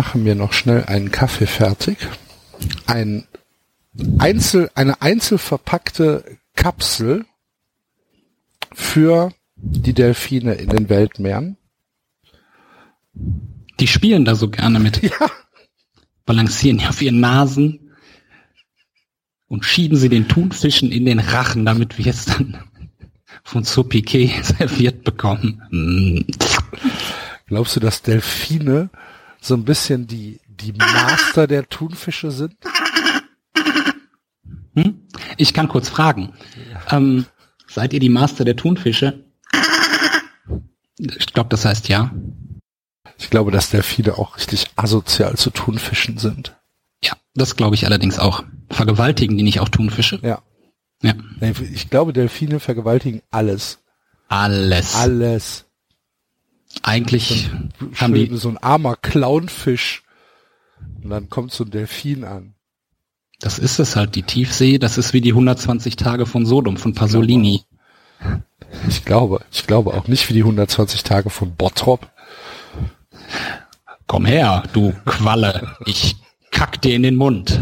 Mache mir noch schnell einen Kaffee fertig. Ein einzel, eine einzel verpackte Kapsel für die Delfine in den Weltmeeren. Die spielen da so gerne mit. Ja. Balancieren die auf ihren Nasen und schieben sie den Thunfischen in den Rachen, damit wir es dann von Piquet serviert bekommen. Mm. Glaubst du, dass Delfine so ein bisschen die, die Master der Thunfische sind? Hm? Ich kann kurz fragen. Ähm, seid ihr die Master der Thunfische? Ich glaube, das heißt ja. Ich glaube, dass Delfine auch richtig asozial zu Thunfischen sind. Ja, das glaube ich allerdings auch. Vergewaltigen die nicht auch Thunfische? Ja. Ja. Ich glaube, Delfine vergewaltigen alles. Alles. Alles. Eigentlich haben Schön, die, so ein armer Clownfisch. Und dann kommt so ein Delfin an. das ist es halt, die Tiefsee, das ist wie die 120 Tage von Sodom, von Pasolini. Ich glaube, ich glaube auch nicht wie die 120 Tage von Bottrop. Komm her, du Qualle, ich kack dir in den Mund.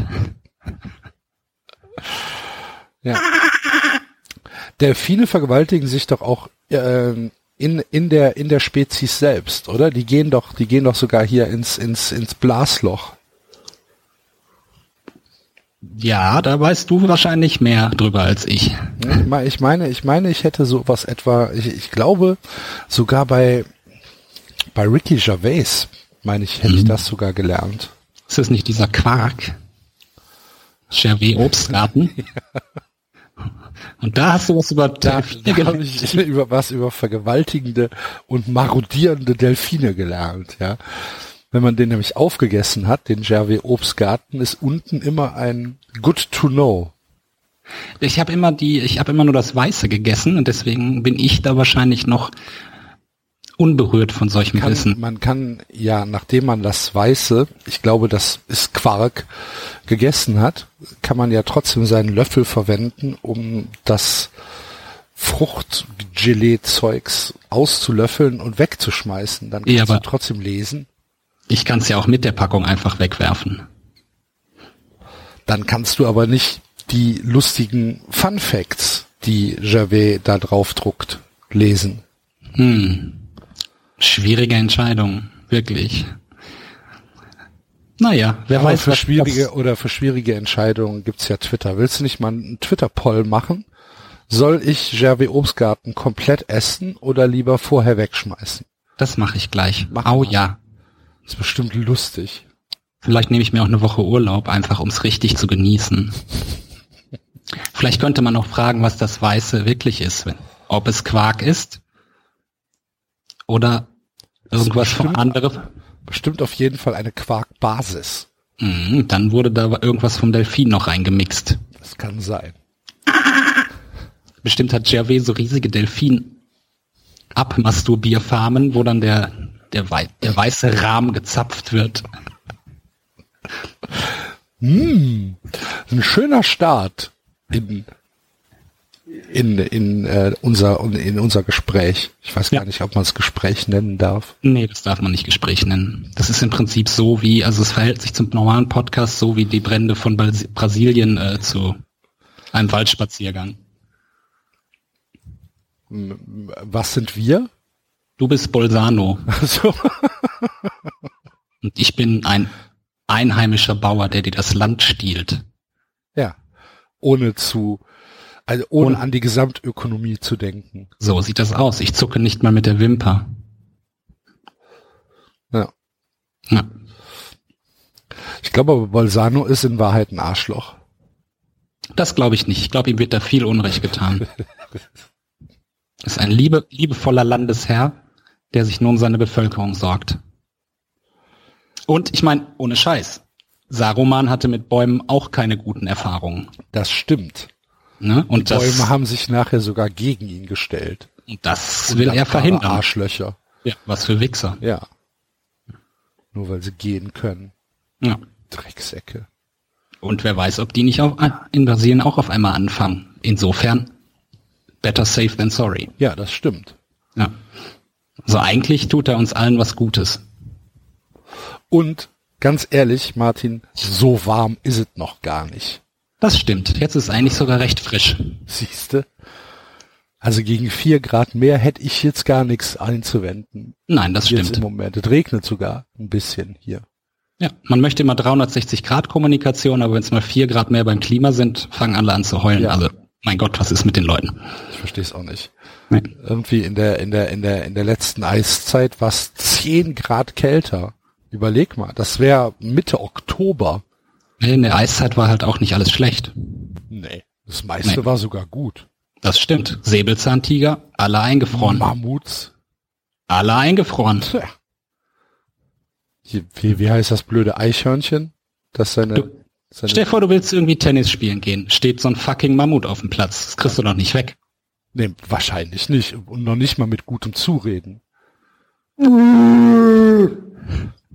Ja. Delfine vergewaltigen sich doch auch ähm, in, in der in der Spezies selbst, oder? Die gehen doch, die gehen doch sogar hier ins ins ins Blasloch. Ja, da weißt du wahrscheinlich mehr drüber als ich. Ich me- Ich meine, ich meine, ich hätte sowas etwa, ich, ich glaube sogar bei bei Ricky Gervais, meine ich, hätte ich das sogar gelernt. Ist das nicht dieser Quark? Gervais Obstgarten? Und da hast du was über Da, Delfine da habe gelernt. ich über was über vergewaltigende und marodierende Delfine gelernt, ja. Wenn man den nämlich aufgegessen hat, den Gervais Obstgarten, ist unten immer ein Good to Know. Ich habe immer die, ich habe immer nur das Weiße gegessen und deswegen bin ich da wahrscheinlich noch unberührt von solchem Kann, Wissen. man kann, ja, nachdem man das Weiße, ich glaube, das ist Quark, gegessen hat, kann man ja trotzdem seinen Löffel verwenden, um das Fruchtgelee-Zeugs auszulöffeln und wegzuschmeißen. Dann kannst Ja, du aber- trotzdem lesen. Ich kann es ja auch mit der Packung einfach wegwerfen. Dann kannst du aber nicht die lustigen Fun Facts, die Gervais da drauf druckt, lesen. Hm. Schwierige Entscheidung, wirklich. Naja, wer Aber weiß, für schwierige oder für schwierige Entscheidungen gibt's ja Twitter. Willst du nicht mal einen Twitter-Poll machen? Soll ich Gervais Obstgarten komplett essen oder lieber vorher wegschmeißen? Das mache ich gleich. Mach Au mal. ja. ist bestimmt lustig. Vielleicht nehme ich mir auch eine Woche Urlaub, einfach um es richtig zu genießen. Vielleicht könnte man auch fragen, was das Weiße wirklich ist. Ob es Quark ist oder irgendwas von bestimmt- anderem. Bestimmt auf jeden Fall eine Quarkbasis. Mhm, dann wurde da irgendwas vom Delfin noch reingemixt. Das kann sein. Bestimmt hat Gervais so riesige Delfin Abmasturbierfarmen, wo dann der, der, wei der weiße Rahmen gezapft wird. Ein schöner Start in in in äh, unser in unser Gespräch. Ich weiß Ja. gar nicht, ob man es Gespräch nennen darf. Nee, das darf man nicht Gespräch nennen. Das ist im Prinzip so wie, also es verhält sich zum normalen Podcast so wie die Brände von Bras- Brasilien äh, zu einem Waldspaziergang. Was sind wir? Du bist Bolzano Also, und ich bin ein einheimischer Bauer, der dir das Land stiehlt. ja. Ohne zu, also ohne Ohne- an die Gesamtökonomie zu denken. So sieht das aus. Ich zucke nicht mal mit der Wimper. Ja. Ja. Ich glaube aber, Bolzano ist in Wahrheit ein Arschloch. Das glaube ich nicht. Ich glaube, ihm wird da viel Unrecht getan. ist ein liebe, liebevoller Landesherr, der sich nur um seine Bevölkerung sorgt. Und ich meine, ohne Scheiß. Saruman hatte mit Bäumen auch keine guten Erfahrungen. Das stimmt. Ne? Und das, Bäume haben sich nachher sogar gegen ihn gestellt. und das will er verhindern. Arschlöcher. Ja, was für Wichser. Ja. Nur weil sie gehen können. Ja. Drecksäcke. Und wer weiß, ob die nicht auch in Brasilien auch auf einmal anfangen. Insofern, better safe than sorry. Ja, das stimmt. Ja. Also eigentlich tut er uns allen was Gutes. Und ganz ehrlich, Martin, so warm ist es noch gar nicht. Das stimmt. Jetzt ist es eigentlich sogar recht frisch. Siehste? Also gegen vier Grad mehr hätte ich jetzt gar nichts einzuwenden. Nein, das Jetzt im stimmt. Moment. Es regnet sogar ein bisschen hier. Ja, man möchte immer 360 Grad Kommunikation, aber wenn es mal vier Grad mehr beim Klima sind, fangen alle an zu heulen. Ja. Also, mein Gott, was ist mit den Leuten? Ich verstehe es auch nicht. Nee. Irgendwie in der, in der, in der, in der letzten Eiszeit war es 10 Grad kälter. Überleg mal, das wäre Mitte Oktober. In der Eiszeit war halt auch nicht alles schlecht. Nee. Das meiste Nee. war sogar gut. Das stimmt. Säbelzahntiger, alle eingefroren. Mammuts. Alle eingefroren. Hier, Wie, wie heißt das blöde Eichhörnchen? Das seine, Du, seine Stell dir vor, du willst irgendwie Tennis spielen gehen. Steht so ein fucking Mammut auf dem Platz. Das kriegst du doch nicht weg. Nee, wahrscheinlich nicht. Und noch nicht mal mit gutem Zureden.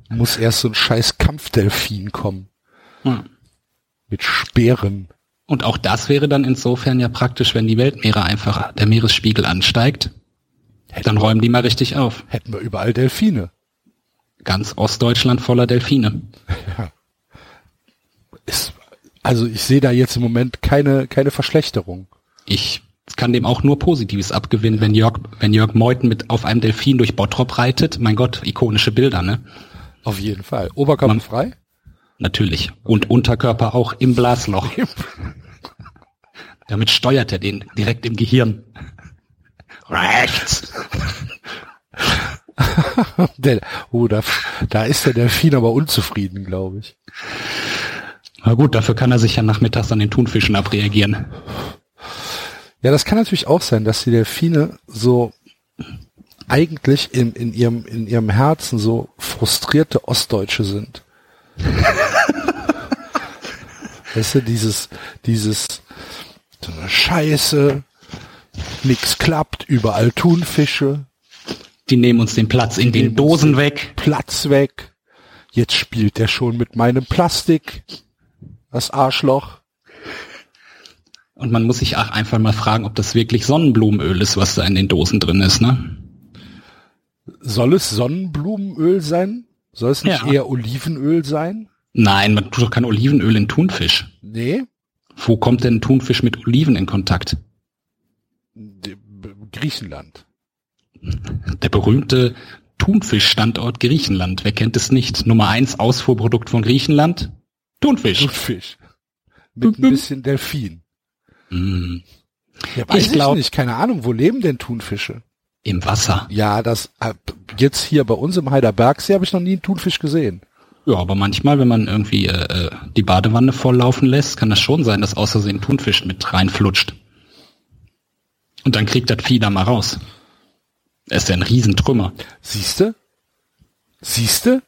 Muss erst so ein scheiß Kampfdelfin kommen. Ja. Mit Speeren. Und auch das wäre dann insofern ja praktisch, wenn die Weltmeere einfach der Meeresspiegel ansteigt. Dann räumen die mal richtig auf. Hätten wir überall Delfine. Ganz Ostdeutschland voller Delfine. Ist, also ich sehe da jetzt im Moment keine, keine Verschlechterung. Ich kann dem auch nur Positives abgewinnen, wenn Jörg, wenn Jörg Meuthen mit auf einem Delfin durch Bottrop reitet. Mein Gott, ikonische Bilder, ne? Auf jeden Fall. Oberkörper Man- frei? Natürlich. Und Unterkörper auch im Blasloch. Damit steuert er den direkt im Gehirn. Rechts. Der, oh, da, da ist der Delfin aber unzufrieden, glaube ich. Na gut, dafür kann er sich ja nachmittags an den Thunfischen abreagieren. Ja, das kann natürlich auch sein, dass die Delfine so eigentlich in, in ihrem, in ihrem Herzen so frustrierte Ostdeutsche sind. weißt du, dieses, dieses, so eine Scheiße, nix klappt, überall Thunfische, Die nehmen uns den Platz in den Dosen weg. Platz weg. Jetzt spielt der schon mit meinem Plastik. Das Arschloch. Und man muss sich auch einfach mal fragen, ob das wirklich Sonnenblumenöl ist, was da in den Dosen drin ist, ne? Soll es Sonnenblumenöl sein? Soll es nicht Ja. eher Olivenöl sein? Nein, man tut doch kein Olivenöl in Thunfisch. Nee. Wo kommt denn Thunfisch mit Oliven in Kontakt? Griechenland. Der berühmte Thunfischstandort Griechenland. Wer kennt es nicht? Nummer eins Ausfuhrprodukt von Griechenland? Thunfisch. Thunfisch. Mit ein bisschen Delfin. Mm, Ja, weiß Ich ich, glaub- nicht. Keine Ahnung, wo leben denn Thunfische? Im Wasser. Ja, das äh, jetzt hier bei uns im Heiderbergsee habe ich noch nie einen Thunfisch gesehen. Ja, aber manchmal, wenn man irgendwie äh, äh, die Badewanne volllaufen lässt, kann das schon sein, dass außersehen Thunfisch mit reinflutscht. Und dann kriegt das Vieh da mal raus. Er ist ja ein Riesentrümmer. Siehste? Siehste?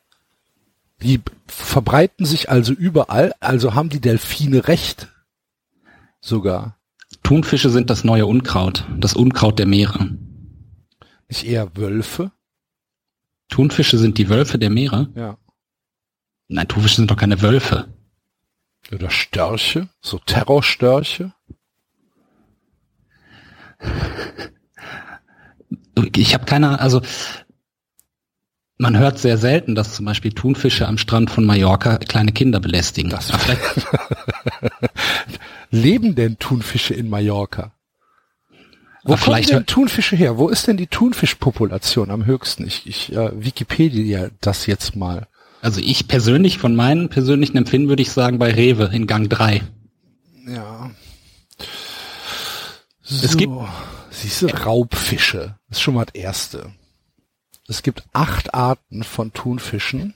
Die verbreiten sich also überall, also haben die Delfine recht. Sogar. Thunfische sind das neue Unkraut, das Unkraut der Meere. Nicht eher Wölfe? Thunfische sind die Wölfe der Meere? Ja. Nein, Thunfische sind doch keine Wölfe. Oder Störche? So Terrorstörche? Ich habe keine, also man hört sehr selten, dass zum Beispiel Thunfische am Strand von Mallorca kleine Kinder belästigen. Das- Leben denn Thunfische in Mallorca? Wo kommen vielleicht- denn Thunfische her? Wo ist denn die Thunfischpopulation am höchsten? Ich, ich äh, Wikipedia das jetzt mal. Also ich persönlich, von meinem persönlichen Empfinden würde ich sagen bei Rewe in Gang 3. Ja. Es so. gibt- Siehst du, Raubfische. Das ist schon mal das Erste. Es gibt acht Arten von Thunfischen.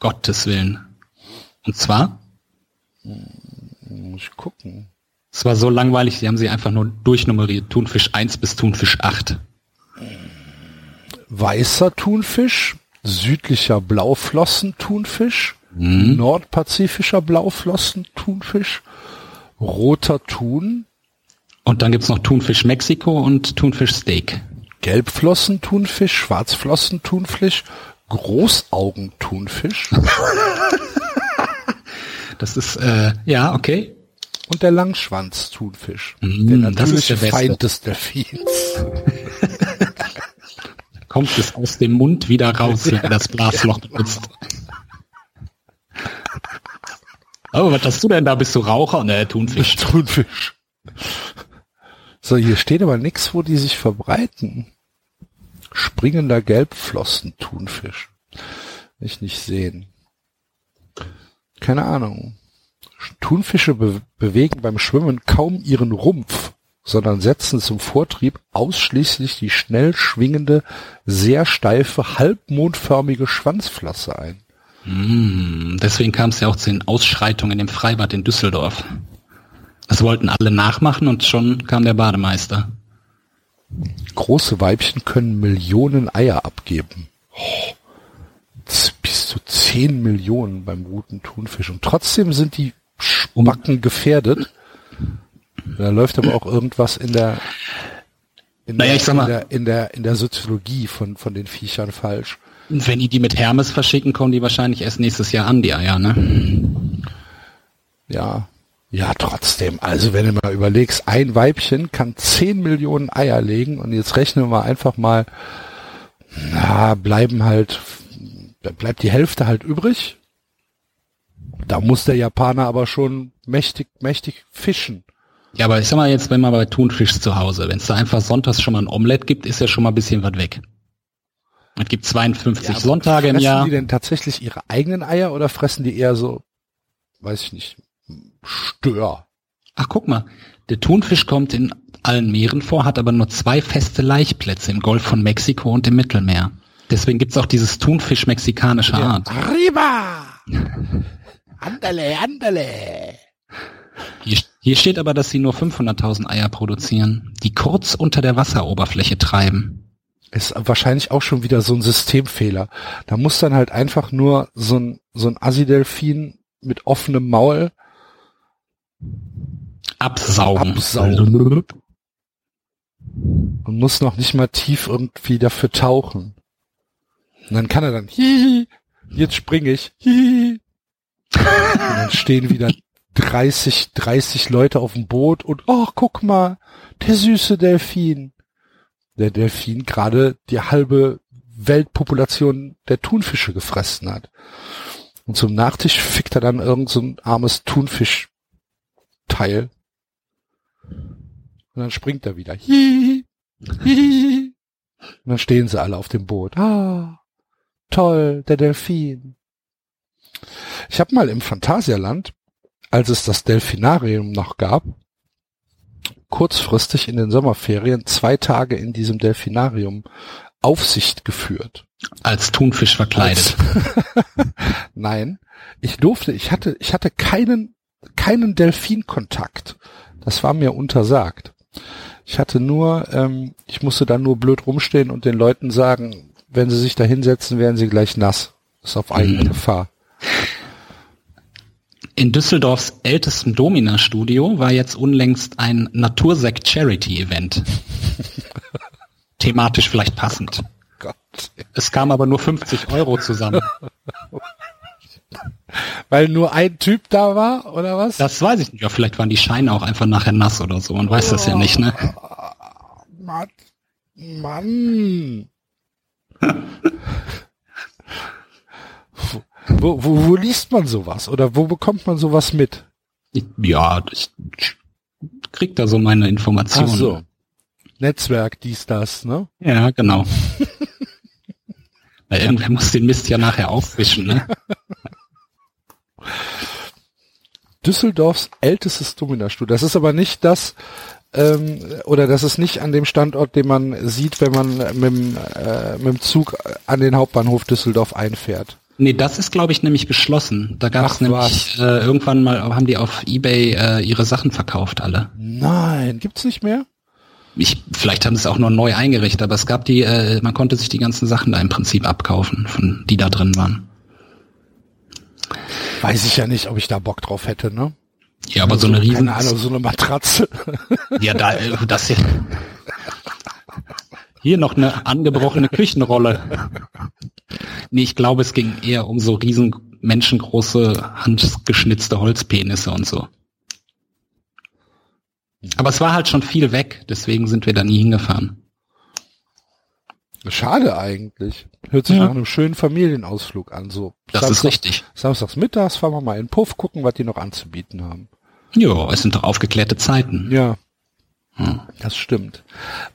Gottes Willen. Und zwar, Muss ich gucken. Es war so langweilig, sie haben sie einfach nur durchnummeriert. Thunfisch 1 bis Thunfisch 8. Weißer Thunfisch, südlicher Blauflossen-Thunfisch, nordpazifischer Blauflossen-Thunfisch, roter Thun, Und dann gibt's noch Thunfisch Mexiko und Thunfisch Steak. Gelbflossen-Thunfisch, Schwarzflossen-Thunfisch, Großaugenthunfisch Das ist, äh, ja, okay. Und der Langschwanz-Thunfisch. Mm, der das ist natürliche der. Feind des Delfins. Kommt es aus dem Mund wieder raus, wenn er das Blasloch benutzt. Oh, was hast du denn da? Bist du Raucher? Ne, Thunfisch. Thunfisch. So, hier steht aber nichts, wo die sich verbreiten. Springender Gelbflossen-Thunfisch. Will Ich nicht sehen. Keine Ahnung. Thunfische be bewegen beim Schwimmen kaum ihren Rumpf, sondern setzen zum Vortrieb ausschließlich die schnell schwingende, sehr steife, halbmondförmige Schwanzflosse ein. Mm, Deswegen kam es ja auch zu den Ausschreitungen im Freibad in Düsseldorf. Das wollten alle nachmachen und schon kam der Bademeister. Große Weibchen können Millionen Eier abgeben. Oh, bis zu 10 Millionen beim roten Thunfisch. Und trotzdem sind die Spacken gefährdet. Da läuft aber auch irgendwas in der, in, Naja, der, ich sag mal- in, der, in der, in der Soziologie von, von den Viechern falsch. Und wenn die die mit Hermes verschicken, kommen die wahrscheinlich erst nächstes Jahr an, die Eier, ne? Ja. Ja, trotzdem. Also wenn du mal überlegst, ein Weibchen kann 10 Millionen Eier legen und jetzt rechnen wir einfach mal, na, bleiben halt, bleibt die Hälfte halt übrig. Da muss der Japaner aber schon mächtig, mächtig fischen. Ja, aber ich sag mal jetzt, wenn man bei Thunfisch zu Hause, wenn es da einfach sonntags schon mal ein Omelett gibt, ist ja schon mal ein bisschen was weg. Es gibt 52 aber Sonntage im fressen Jahr. die denn tatsächlich ihre eigenen Eier oder fressen die eher so, weiß ich nicht, Stör? Ach, guck mal, der Thunfisch kommt in allen Meeren vor, hat aber nur zwei feste Laichplätze im Golf von Mexiko und im Mittelmeer. Deswegen gibt's auch dieses Thunfisch mexikanischer Art. Arriba! Andale, andale! Hier, hier steht aber, dass sie nur 500.000 Eier produzieren, die kurz unter der Wasseroberfläche treiben. Ist wahrscheinlich auch schon wieder so ein Systemfehler. Da muss dann halt einfach nur so ein, so ein Assi-Delfin mit offenem Maul Absaugen. Absaugen. und muss noch nicht mal tief irgendwie dafür tauchen. Und dann kann er dann, hihi, jetzt springe ich, hihi. Und dann stehen wieder 30, 30 Leute auf dem Boot und, oh, guck mal, der süße Delfin. Der Delfin gerade die halbe Weltpopulation der Thunfische gefressen hat. Und zum Nachtisch fickt er dann irgend so ein armes Thunfischteil. Und dann springt er wieder. Hihi, hihi. Und dann stehen sie alle auf dem Boot. Ah, toll, der Delfin. Ich habe mal im Phantasialand, als es das Delfinarium noch gab, kurzfristig in den Sommerferien zwei Tage in diesem Delfinarium Aufsicht geführt. Als Thunfisch verkleidet. Nein, ich durfte, ich hatte, ich hatte keinen, keinen Delfinkontakt. Das war mir untersagt. Ich hatte nur, ähm, ich musste dann nur blöd rumstehen und den Leuten sagen, wenn sie sich da hinsetzen, werden sie gleich nass. Das ist auf eigene Mhm. Gefahr. In Düsseldorfs ältestem Domina-Studio war jetzt unlängst ein Natursekt-Charity-Event. Thematisch vielleicht passend. Gott. Es kam aber nur 50 Euro zusammen. Weil nur ein Typ da war, oder was? Das weiß ich nicht. Ja, vielleicht waren die Scheine auch einfach nachher nass oder so. Man weiß das ja nicht, ne? Mann. Mann. wo, wo, wo liest man sowas? Oder wo bekommt man sowas mit? Ja, ich krieg da so meine Informationen. Ach so. Netzwerk, dies, das, ne? Ja, genau. Weil irgendwer muss den Mist ja nachher aufwischen, ne? Düsseldorfs ältestes Dominastudio. Das ist aber nicht das, ähm, oder das ist nicht an dem Standort, den man sieht, wenn man mit dem, äh, mit dem Zug an den Hauptbahnhof Düsseldorf einfährt. Nee, das ist, glaube ich, nämlich geschlossen. Da gab es nämlich äh, irgendwann mal, haben die auf Ebay äh, ihre Sachen verkauft, alle. Nein, gibt's nicht mehr? Ich, vielleicht haben sie es auch nur neu eingerichtet, aber es gab die, äh, man konnte sich die ganzen Sachen da im Prinzip abkaufen, von die da drin waren. Weiß ich ja nicht, ob ich da Bock drauf hätte, ne? Ja, aber so eine riesen, Keine Ahnung, so eine Matratze. ja, da, äh, das hier, hier noch eine angebrochene Küchenrolle. Nee, ich glaube, es ging eher um so riesen menschengroße, handgeschnitzte Holzpenisse und so. Aber es war halt schon viel weg, deswegen sind wir da nie hingefahren. Schade eigentlich. Hört sich Ja. nach einem schönen Familienausflug an. So Das ist richtig. Samstags mittags fahren wir mal in Puff, gucken, was die noch anzubieten haben. Jo, es sind doch aufgeklärte Zeiten. Ja, Hm. das stimmt.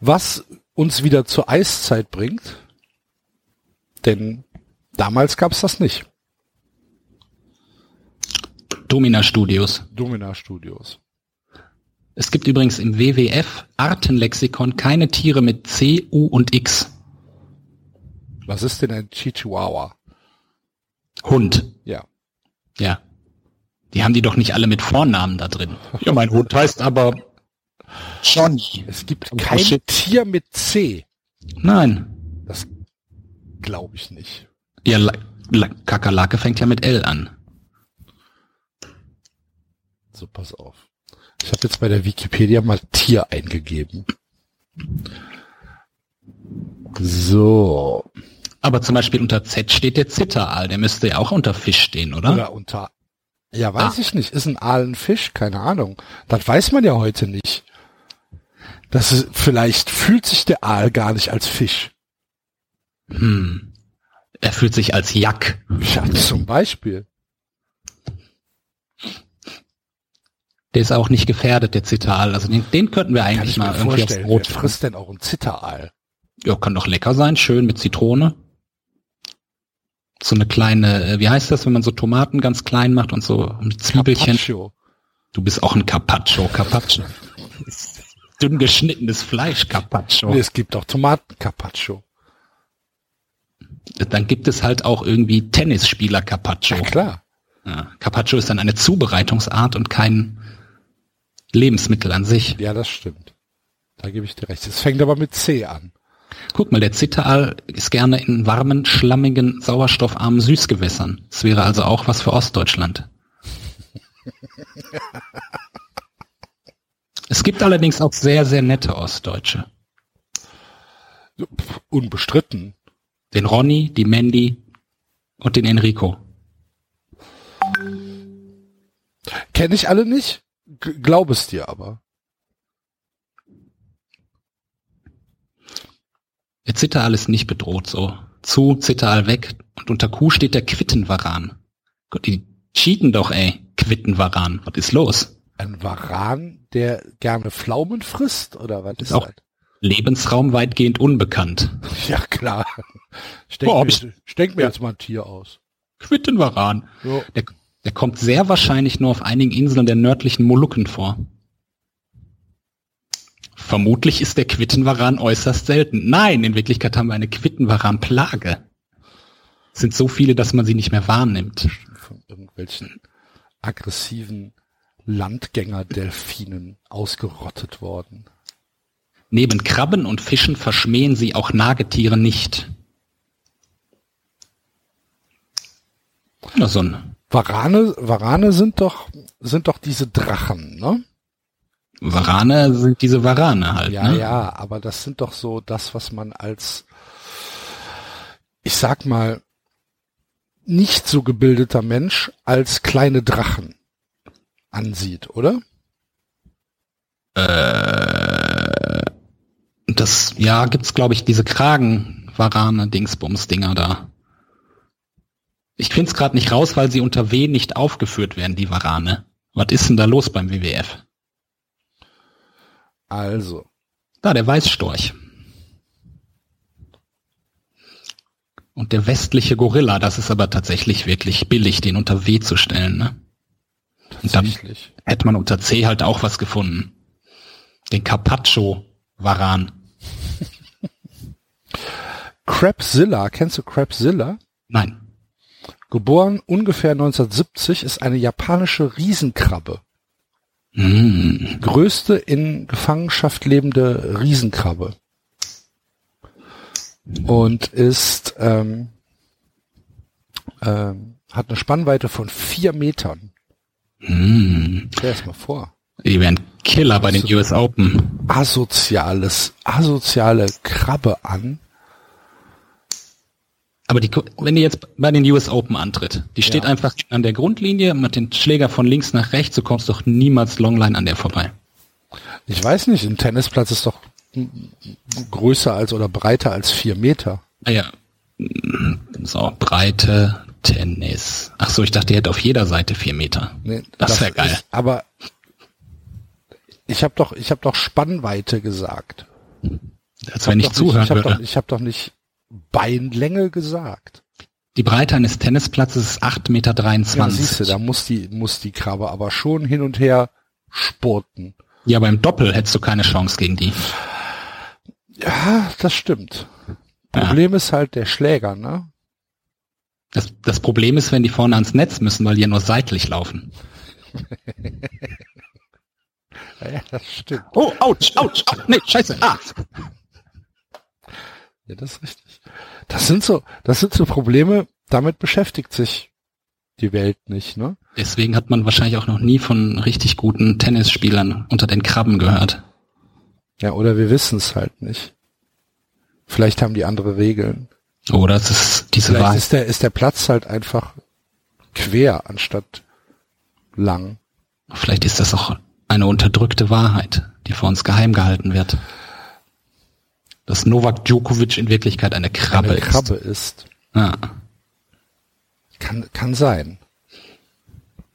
Was uns wieder zur Eiszeit bringt, denn damals gab's das nicht. Domina Studios. Domina Studios. Es gibt übrigens im WWF Artenlexikon keine Tiere mit C, U und X. Was ist denn ein Chihuahua? Hund. Ja. Ja. Die haben die doch nicht alle mit Vornamen da drin. Ja, mein Hund heißt aber Johnny. Es gibt Oh, kein shit. Tier mit C. Nein. Das glaube ich nicht. Ja, La La Kakerlake fängt ja mit L an. So, pass auf. Ich habe jetzt bei der Wikipedia mal Tier eingegeben. So. Aber zum Beispiel unter Z steht der Zitteraal. Der müsste ja auch unter Fisch stehen, oder? Oder unter. Ja, weiß Ah. ich nicht. Ist ein Aal ein Fisch? Keine Ahnung. Das weiß man ja heute nicht. Das ist, vielleicht fühlt sich der Aal gar nicht als Fisch. Hm. Er fühlt sich als Jack. Ja, zum Beispiel. Der ist auch nicht gefährdet, der Zitteraal. Also den, den könnten wir eigentlich mal irgendwie aufs vorstellen. Wer Brot frisst denn auch ein Zitteraal? Ja, kann doch lecker sein, schön mit Zitrone. So eine kleine, äh, wie heißt das, wenn man so Tomaten ganz klein macht und so mit Zwiebelchen. Carpaccio. Du bist auch ein Carpaccio, Carpaccio. Dünn geschnittenes Fleisch, Carpaccio. Es gibt auch Tomaten-Carpaccio. Dann gibt es halt auch irgendwie Tennisspieler Carpaccio. Klar. Ja, Carpaccio ist dann eine Zubereitungsart und kein Lebensmittel an sich. Ja, das stimmt. Da gebe ich dir recht. Es fängt aber mit C an. Guck mal, der Zitteraal ist gerne in warmen, schlammigen, sauerstoffarmen Süßgewässern. Das wäre also auch was für Ostdeutschland. es gibt allerdings auch sehr, sehr nette Ostdeutsche. Unbestritten. Den Ronny, die Mandy und den Enrico. Kenne ich alle nicht? G glaub es dir aber. Der Zitteraal ist nicht bedroht so. Zu, Zitteraal weg und unter Q steht der Quittenvaran. Gott, die cheaten doch, ey. Quittenvaran. Was ist los? Ein Varan, der gerne Pflaumen frisst? Oder was ist auch- das? Lebensraum weitgehend unbekannt. Ja, klar. Ich denke mir, ich- ich denk mir Ja. jetzt mal ein Tier aus. Quittenvaran. So. Der, der kommt sehr wahrscheinlich nur auf einigen Inseln der nördlichen Molukken vor. Vermutlich ist der Quittenvaran äußerst selten. Nein, in Wirklichkeit haben wir eine Quittenvaran-Plage. Es sind so viele, dass man sie nicht mehr wahrnimmt. Von irgendwelchen aggressiven Landgänger-Delfinen ausgerottet worden. Neben Krabben und Fischen verschmähen sie auch Nagetiere nicht. Na, so Varane, Varane sind doch, sind doch diese Drachen, ne? Varane sind diese Varane halt. Ja, ne? ja, aber das sind doch so das, was man als, ich sag mal, nicht so gebildeter Mensch als kleine Drachen ansieht, oder? Das, ja, gibt's, glaube ich, diese Kragen-Varane-Dingsbums-Dinger da. Ich find's gerade nicht raus, weil sie unter W nicht aufgeführt werden, die Varane. Was ist denn da los beim WWF? Also, Da, der Weißstorch. Und der westliche Gorilla, das ist aber tatsächlich wirklich billig, den unter W zu stellen, ne? Und dann hätte man unter C halt auch was gefunden. Den Carpaccio-Varan. Crabzilla, kennst du Crabzilla? Nein. Geboren ungefähr 1970, ist eine japanische Riesenkrabbe. Mm. Größte in Gefangenschaft lebende Riesenkrabbe. Und ist, ähm, ähm, hat eine Spannweite von vier Metern. Mm. Stell dir das mal vor. Die wären Killer bei den US Open. Asoziales, asoziale Krabbe an. Aber die, wenn die jetzt bei den US Open antritt, die steht Ja. einfach an der Grundlinie mit den Schläger von links nach rechts, du kommst doch niemals Longline an der vorbei. Ich weiß nicht, ein Tennisplatz ist doch größer als oder breiter als vier Meter. Ah ja. So, Breite, Tennis. Ach so, ich dachte, die hätte auf jeder Seite vier Meter. Nee, Das wär geil. Ist, aber ich habe doch, ich habe doch Spannweite gesagt. Als wenn ich Doch zuhören nicht, ich habe würde. doch, ich hab doch nicht Beinlänge gesagt. Die Breite eines Tennisplatzes ist 8,23 Meter. Ja, siehst du, da muss die, muss die Krabbe aber schon hin und her spurten. Ja, beim Doppel hättest du keine Chance gegen die. Ja, das stimmt. Ja. Problem ist halt der Schläger, ne? Das, das Problem ist, wenn die vorne ans Netz müssen, weil die ja nur seitlich laufen. Ja, das stimmt. Oh, ouch, ouch, ouch, nee, scheiße, ah. Ja, das ist richtig. Das sind so, das sind so Probleme, damit beschäftigt sich die Welt nicht, ne? Deswegen hat man wahrscheinlich auch noch nie von richtig guten Tennisspielern unter den Krabben gehört. Ja, oder wir wissen es halt nicht. Vielleicht haben die andere Regeln. Oder es ist diese Vielleicht Wahl. ist der, ist der Platz halt einfach quer anstatt lang. Vielleicht ist das auch eine unterdrückte Wahrheit, die vor uns geheim gehalten wird. Dass Novak Djokovic in Wirklichkeit eine Krabbe, Eine Krabbe ist. ist. Ja. Kann, kann sein.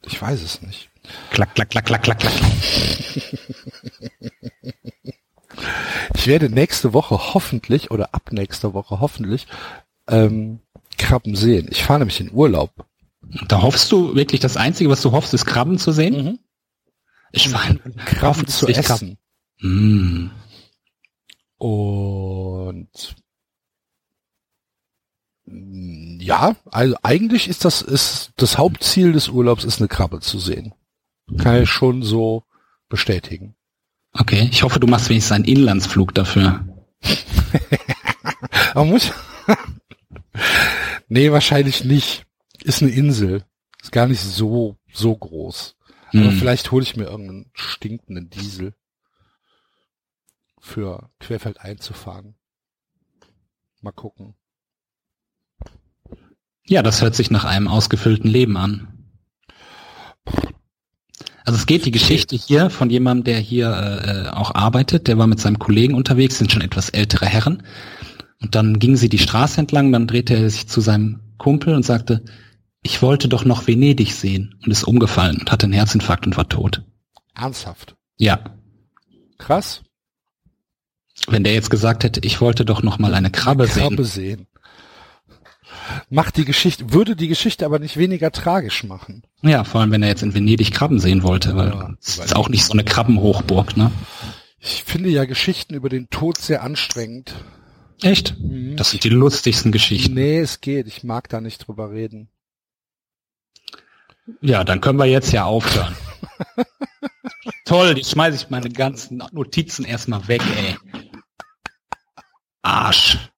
Ich weiß es nicht. Klack, klack, klack, klack, klack, klack. Ich werde nächste Woche hoffentlich oder ab nächster Woche hoffentlich ähm, Krabben sehen. Ich fahre nämlich in Urlaub. Da hoffst du wirklich, das Einzige, was du hoffst, ist Krabben zu sehen? Mhm. Ich war Krabben zu essen. Mm. Und ja, also eigentlich ist das ist das Hauptziel des Urlaubs ist eine Krabbe zu sehen. Kann ich schon so bestätigen. Okay, ich hoffe, du machst wenigstens einen Inlandsflug dafür. Aber muss Nee, wahrscheinlich nicht. Ist eine Insel. Ist gar nicht so so groß. Aber Hm. vielleicht hole ich mir irgendeinen stinkenden Diesel für Querfeld einzufahren. Mal gucken. Ja, das hört sich nach einem ausgefüllten Leben an. Also es geht die Geschichte hier von jemandem, der hier äh, auch arbeitet, der war mit seinem Kollegen unterwegs, sind schon etwas ältere Herren. Und dann gingen sie die Straße entlang, dann drehte er sich zu seinem Kumpel und sagte, ich wollte doch noch Venedig sehen und ist umgefallen und hatte einen Herzinfarkt und war tot. Ernsthaft. Ja, Krass. wenn der jetzt gesagt hätte, ich wollte doch noch mal eine Krabbe, Krabbe sehen. sehen. Macht die Geschichte, würde die Geschichte aber nicht weniger tragisch machen. Ja, vor allem wenn er jetzt in Venedig Krabben sehen wollte, weil Ja, es ist auch nicht so eine Krabbenhochburg, ne? Ich finde ja Geschichten über den Tod sehr anstrengend. Echt? Das sind die lustigsten Geschichten. Nee, es geht. Ich mag da nicht drüber reden. Ja, dann können wir jetzt ja aufhören. Toll, jetzt schmeiße ich meine ganzen Notizen erstmal weg, ey. Arsch.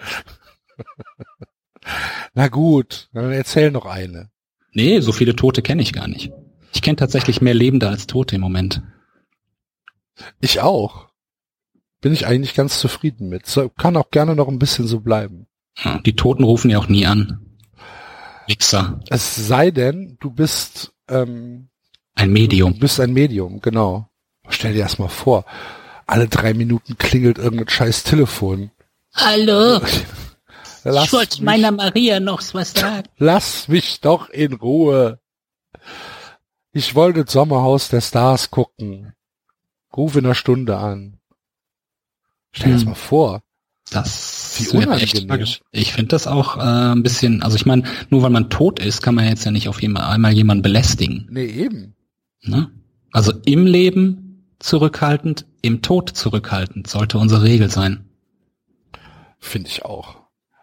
Na gut, dann erzähl noch eine. Nee, so viele Tote kenne ich gar nicht. Ich kenne tatsächlich mehr Lebende als Tote im Moment. Ich auch. Bin ich eigentlich ganz zufrieden mit. So, kann auch gerne noch ein bisschen so bleiben. Die Toten rufen ja auch nie an. Wichser. Es sei denn, du bist, ähm, Ein du Medium. bist ein Medium, genau. Stell dir das mal vor. Alle drei Minuten klingelt irgendein scheiß Telefon. Hallo, Lass ich wollte mich, meiner Maria noch was sagen. lass mich doch in Ruhe. Ich wollte das Sommerhaus der Stars gucken. Ruf in einer Stunde an. Stell dir das Hm. mal vor. Das Wie echt unangenehm. Ich finde das auch äh, ein bisschen, also ich meine, nur weil man tot ist, kann man jetzt ja nicht auf jeden, einmal jemanden belästigen. Nee, eben. Ne? Also im Leben zurückhaltend, im Tod zurückhaltend sollte unsere Regel sein. Finde ich auch.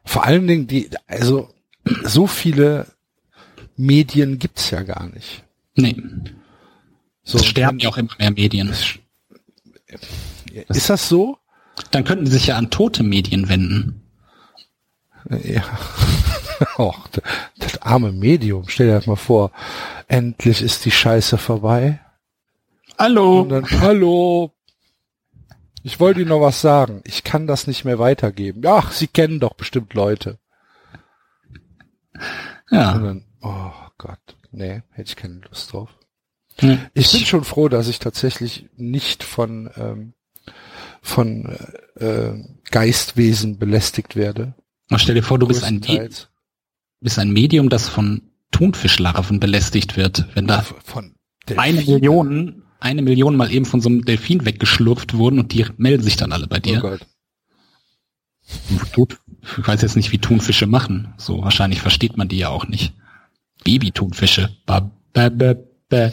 Vor allen Dingen die, also so viele Medien gibt's ja gar nicht. Nee, So, es sterben ja auch immer mehr Medien. Ist das so? Dann könnten die sich ja an tote Medien wenden. Ja. Och, das, das arme Medium. Stell dir das mal vor. Endlich ist die Scheiße vorbei. Hallo. Und dann, hallo. Ich wollte Ihnen noch was sagen. Ich kann das nicht mehr weitergeben. Ach, Sie kennen doch bestimmt Leute. Ja. dann, oh Gott. Nee, hätte ich keine Lust drauf. Hm. Ich bin schon froh, dass ich tatsächlich nicht von, ähm, von äh, Geistwesen belästigt werde. Mal stell dir vor, du bist ein, Me bist ein Medium, das von Thunfischlarven belästigt wird. Wenn da von eine Delfinen. Million, eine Million mal eben von so einem Delfin weggeschlurft wurden und die melden sich dann alle bei Oh dir. Gott. Tut, ich weiß jetzt nicht, wie Thunfische machen. So wahrscheinlich versteht man die ja auch nicht. Baby-Thunfische. Ba, ba, ba, ba.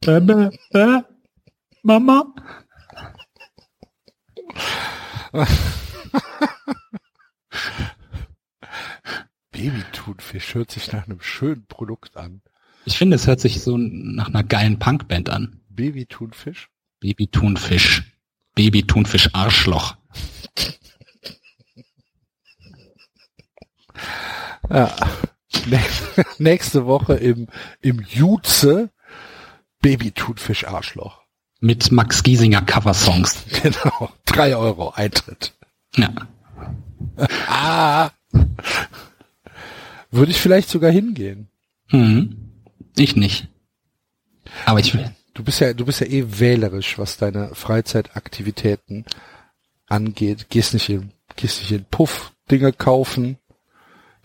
Ba, ba, ba. Mama? Baby-Thunfisch hört sich nach einem schönen Produkt an. Ich finde, es hört sich so nach einer geilen Punkband an. Baby-Thunfisch? Baby-Thunfisch. Baby-Thunfisch-Arschloch. Ja. Nä- Nächste Woche im, im Jutze Baby-Thunfisch-Arschloch. Mit Max Giesinger Coversongs. Genau. Drei Euro Eintritt. Ja. Ah. Würde ich vielleicht sogar hingehen. Hm. Ich nicht. Aber ich will. Du bist ja, du bist ja eh wählerisch, was deine Freizeitaktivitäten angeht. Gehst nicht in, gehst nicht in Puff Dinge kaufen.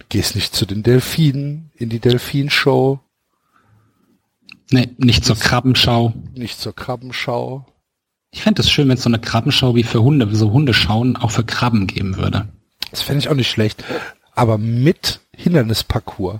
Gehst nicht zu den Delfinen, in die Delfinshow, Nee, nicht zur Krabbenschau. nicht zur Krabbenschau. Ich fände es schön, wenn es so eine Krabbenschau wie für Hunde, wie so Hundeschauen auch für Krabben geben würde. Das fände ich auch nicht schlecht. Aber mit Hindernisparcours.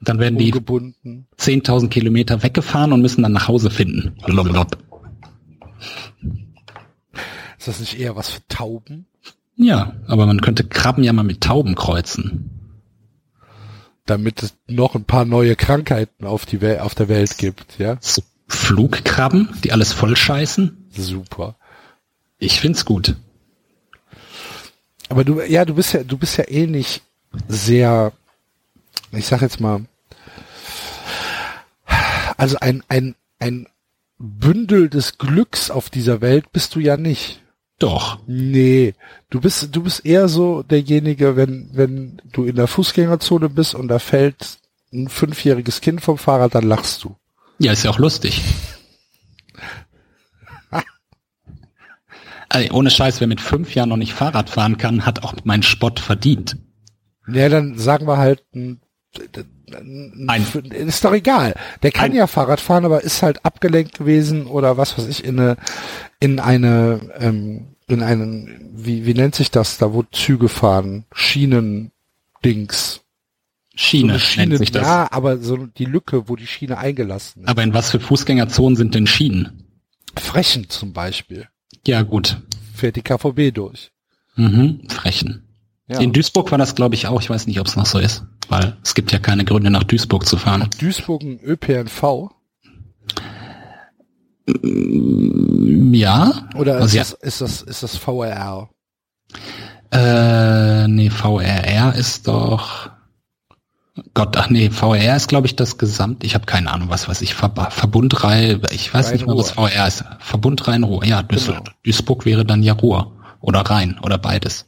Dann werden die umgebunden. 10.000 Kilometer weggefahren und müssen dann nach Hause finden. Ist das nicht eher was für Tauben? Ja, aber man könnte Krabben ja mal mit Tauben kreuzen. Damit es noch ein paar neue Krankheiten auf, die Wel auf der Welt gibt, ja? So Flugkrabben, die alles vollscheißen. Super. Ich find's gut. Aber du, ja, du bist ja, du bist ja eh nicht sehr, ich sag jetzt mal, also ein, ein, ein Bündel des Glücks auf dieser Welt bist du ja nicht. Doch. Nee, du bist, du bist eher so derjenige, wenn, wenn du in der Fußgängerzone bist und da fällt ein fünfjähriges Kind vom Fahrrad, dann lachst du. Ja, ist ja auch lustig. Also, ohne Scheiß, wer mit fünf Jahren noch nicht Fahrrad fahren kann, hat auch meinen Spott verdient. Ja, dann sagen wir halt, ein, ein, Ein- ist doch egal. Der kann Ein- ja Fahrrad fahren, aber ist halt abgelenkt gewesen oder was weiß ich, in eine, in eine, ähm, in einen, wie, wie nennt sich das da, wo Züge fahren? Schienendings. Schiene, so eine nennt sich das. Ja, aber so die Lücke, wo die Schiene eingelassen ist. Aber in was für Fußgängerzonen sind denn Schienen? Frechen zum Beispiel. Ja, gut. Fährt die KVB durch. Mhm, frechen. Ja. In Duisburg war das, glaube ich, auch. Ich weiß nicht, ob es noch so ist, weil es gibt ja keine Gründe, nach Duisburg zu fahren. Duisburg ein ÖPNV? Ja? Oder ist, Also ja. das, ist das, ist das VRR? Äh, nee, VRR ist doch. Gott, ach nee, VRR ist, glaube ich, das Gesamt. Ich habe keine Ahnung, was weiß ich. Ver Verbundreihe, ich weiß nicht mal, was. VRR ist. Verbund Rhein-Ruhr. Ja, Duisburg, Genau. Duisburg wäre dann ja Ruhr. oder Rhein oder beides.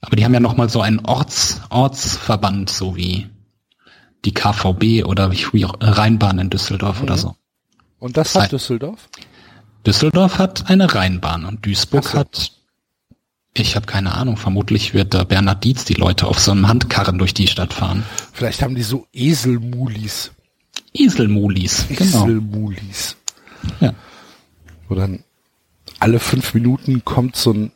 Aber die haben ja noch mal so einen Orts, Ortsverband, so wie die KVB oder wie Rheinbahn in Düsseldorf oder so. Und das Sei- hat Düsseldorf? Düsseldorf hat eine Rheinbahn und Duisburg so. hat, ich habe keine Ahnung, vermutlich wird da Bernhard Dietz die Leute auf so einem Handkarren durch die Stadt fahren. Vielleicht haben die so Eselmulis. Eselmulis, genau. Eselmulis. Ja. Wo dann alle fünf Minuten kommt so ein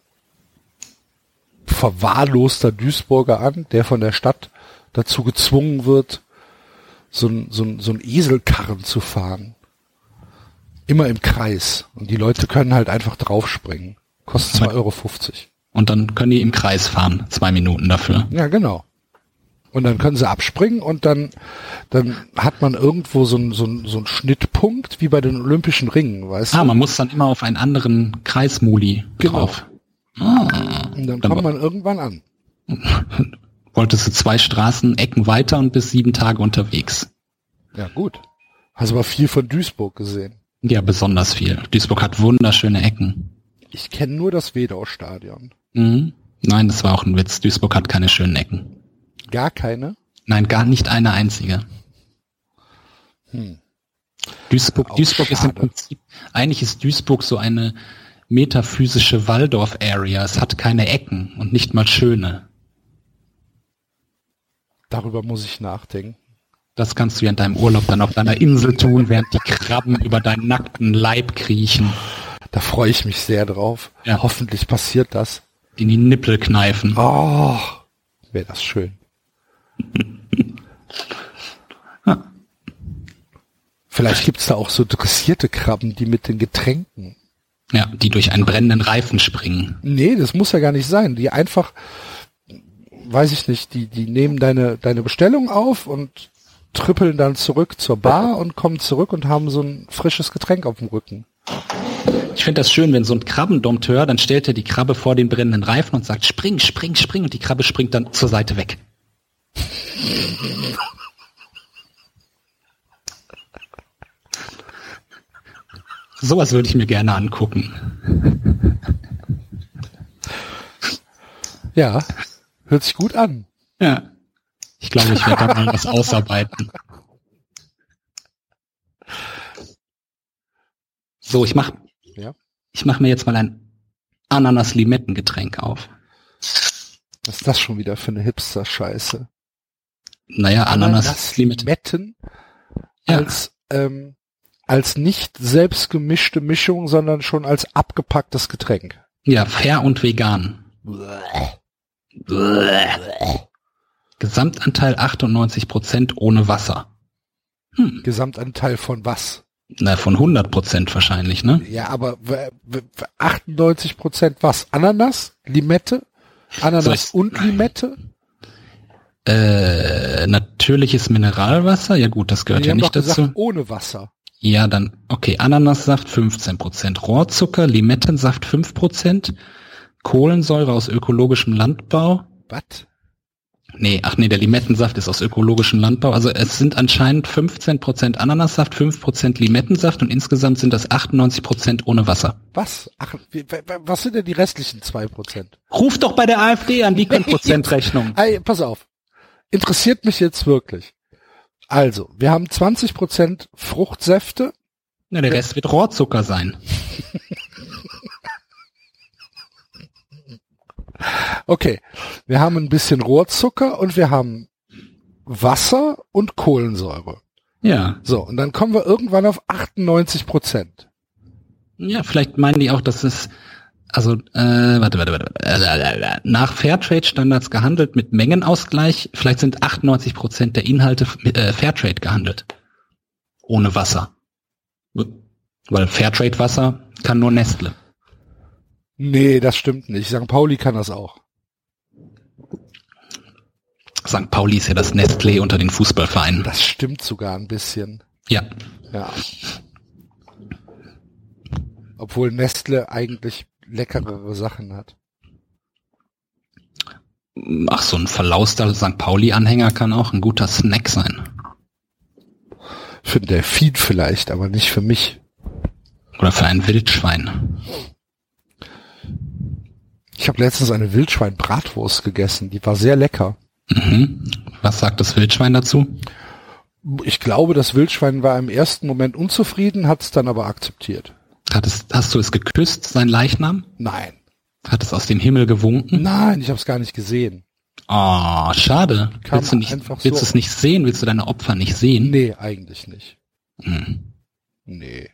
verwahrloster Duisburger an, der von der Stadt dazu gezwungen wird, so ein, so ein, so ein Eselkarren zu fahren. Immer im Kreis. Und die Leute können halt einfach draufspringen. Kostet 2,50 Euro. Und dann können die im Kreis fahren, zwei Minuten dafür. Ja, genau. Und dann können sie abspringen und dann, dann hat man irgendwo so einen so einen- so einen Schnittpunkt, wie bei den Olympischen Ringen, weißt Ah, du? man muss dann immer auf einen anderen Kreismuli Genau. drauf. Und dann dann kommt man irgendwann an. wolltest du zwei Straßenecken weiter und bis sieben Tage unterwegs. Ja, gut. Hast aber viel von Duisburg gesehen. Ja, besonders viel. Duisburg hat wunderschöne Ecken. Ich kenne nur das Wedau-Stadion. Mhm. Nein, das war auch ein Witz. Duisburg hat keine schönen Ecken. Gar keine? Nein, gar nicht eine einzige. Hm. Duisburg, Duisburg ist im. Prinzip, eigentlich ist Duisburg so eine metaphysische Waldorf-Area. Es hat keine Ecken und nicht mal schöne. Darüber muss ich nachdenken. Das kannst du ja in deinem Urlaub dann auf deiner Insel tun, während die Krabben über deinen nackten Leib kriechen, Da freue ich mich sehr drauf. Ja. Hoffentlich passiert das. in die Nippel kneifen. Oh, wäre das schön. Vielleicht gibt's da auch so dressierte Krabben, die mit den Getränken. Ja, die durch einen brennenden Reifen springen. Nee, das muss ja gar nicht sein. Die einfach, weiß ich nicht, die, die nehmen deine, deine Bestellung auf und trippeln dann zurück zur Bar und kommen zurück und haben so ein frisches Getränk auf dem Rücken. Ich finde das schön, wenn so ein Krabbendompteur, dann stellt er die Krabbe vor den brennenden Reifen und sagt, spring, spring, spring, und die Krabbe springt dann zur Seite weg. Sowas würde ich mir gerne angucken. Ja, hört sich gut an. Ja. Ich glaube, ich werde da mal was ausarbeiten. So, ich mach, Ja. ich mach mir jetzt mal ein Ananas-Limettengetränk auf. Was ist das schon wieder für eine Hipster-Scheiße? Naja, Ananas-Limette. Limetten Ja. als, ähm, als nicht selbst gemischte Mischung, sondern schon als abgepacktes Getränk. Ja, fair und vegan. Gesamtanteil 98% ohne Wasser. Gesamtanteil von was? Na, von 100% wahrscheinlich, ne? Ja, aber w- w- 98 Prozent was? Ananas? Limette? Ananas ich- und Limette? Äh, natürliches Mineralwasser? Ja gut, das gehört Die ja haben nicht doch gesagt, dazu. ohne Wasser. Ja, dann, okay, Ananassaft 15%, Rohrzucker, Limettensaft 5%, Kohlensäure aus ökologischem Landbau. Was? Nee, ach nee, der Limettensaft ist aus ökologischem Landbau. Also es sind anscheinend 15% Ananassaft, 5% Limettensaft und insgesamt sind das 98% ohne Wasser. Was? Ach, was sind denn die restlichen zwei Prozent? Ruf doch bei der AfD an, die können Prozentrechnung. Hey, pass auf. Interessiert mich jetzt wirklich. Also, wir haben 20 Prozent Fruchtsäfte. Na, der Rest wird Rohrzucker sein. Okay. Wir haben ein bisschen Rohrzucker und wir haben Wasser und Kohlensäure. Ja. So, und dann kommen wir irgendwann auf 98 Prozent. Ja, vielleicht meinen die auch, dass es also äh, warte, warte, warte, warte, nach Fairtrade-Standards gehandelt mit Mengenausgleich. Vielleicht sind 98 Prozent der Inhalte mit, äh, Fairtrade gehandelt, ohne Wasser, weil Fairtrade-Wasser kann nur Nestle. Nee, das stimmt nicht. St. Pauli kann das auch. St. Pauli ist ja das Nestlé unter den Fußballvereinen. Das stimmt sogar ein bisschen. Ja, Ja. Obwohl Nestle eigentlich leckerere Sachen hat. ach so ein verlauster St. Pauli-Anhänger kann auch ein guter Snack sein. Für den Delfin vielleicht, aber nicht für mich. Oder für ein Wildschwein. Ich habe letztens eine Wildschwein-Bratwurst gegessen. Die war sehr lecker. Mhm. Was sagt das Wildschwein dazu? Ich glaube, das Wildschwein war im ersten Moment unzufrieden, hat es dann aber akzeptiert. Hat es, hast du es geküsst, sein Leichnam? Nein. Hat es aus dem Himmel gewunken? Nein, ich habe es gar nicht gesehen. Oh, schade. Kam willst du nicht, willst du so. es nicht sehen? Willst du deine Opfer nicht sehen? Nee, eigentlich nicht. Hm. Nee.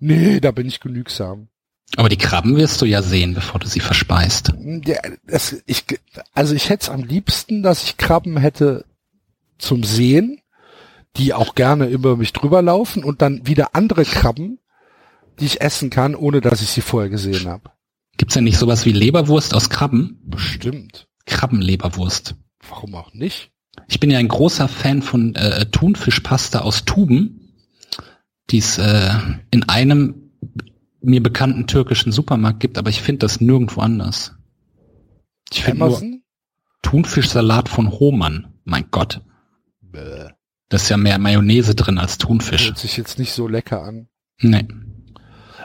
Nee, da bin ich genügsam. Aber die Krabben wirst du ja sehen, bevor du sie verspeist. Ja, das, ich, also ich hätte es am liebsten, dass ich Krabben hätte zum Sehen, die auch gerne über mich drüber laufen und dann wieder andere Krabben, die ich essen kann, ohne dass ich sie vorher gesehen habe. Gibt's denn nicht sowas wie Leberwurst aus Krabben? Bestimmt. Krabbenleberwurst. Warum auch nicht? Ich bin ja ein großer Fan von äh, Thunfischpasta aus Tuben, die es äh, in einem mir bekannten türkischen Supermarkt gibt, aber ich finde das nirgendwo anders. Ich finde nur? Thunfischsalat von Hohmann. Mein Gott. Bäh. Da ist ja mehr Mayonnaise drin als Thunfisch. Hört sich jetzt nicht so lecker an. Nee.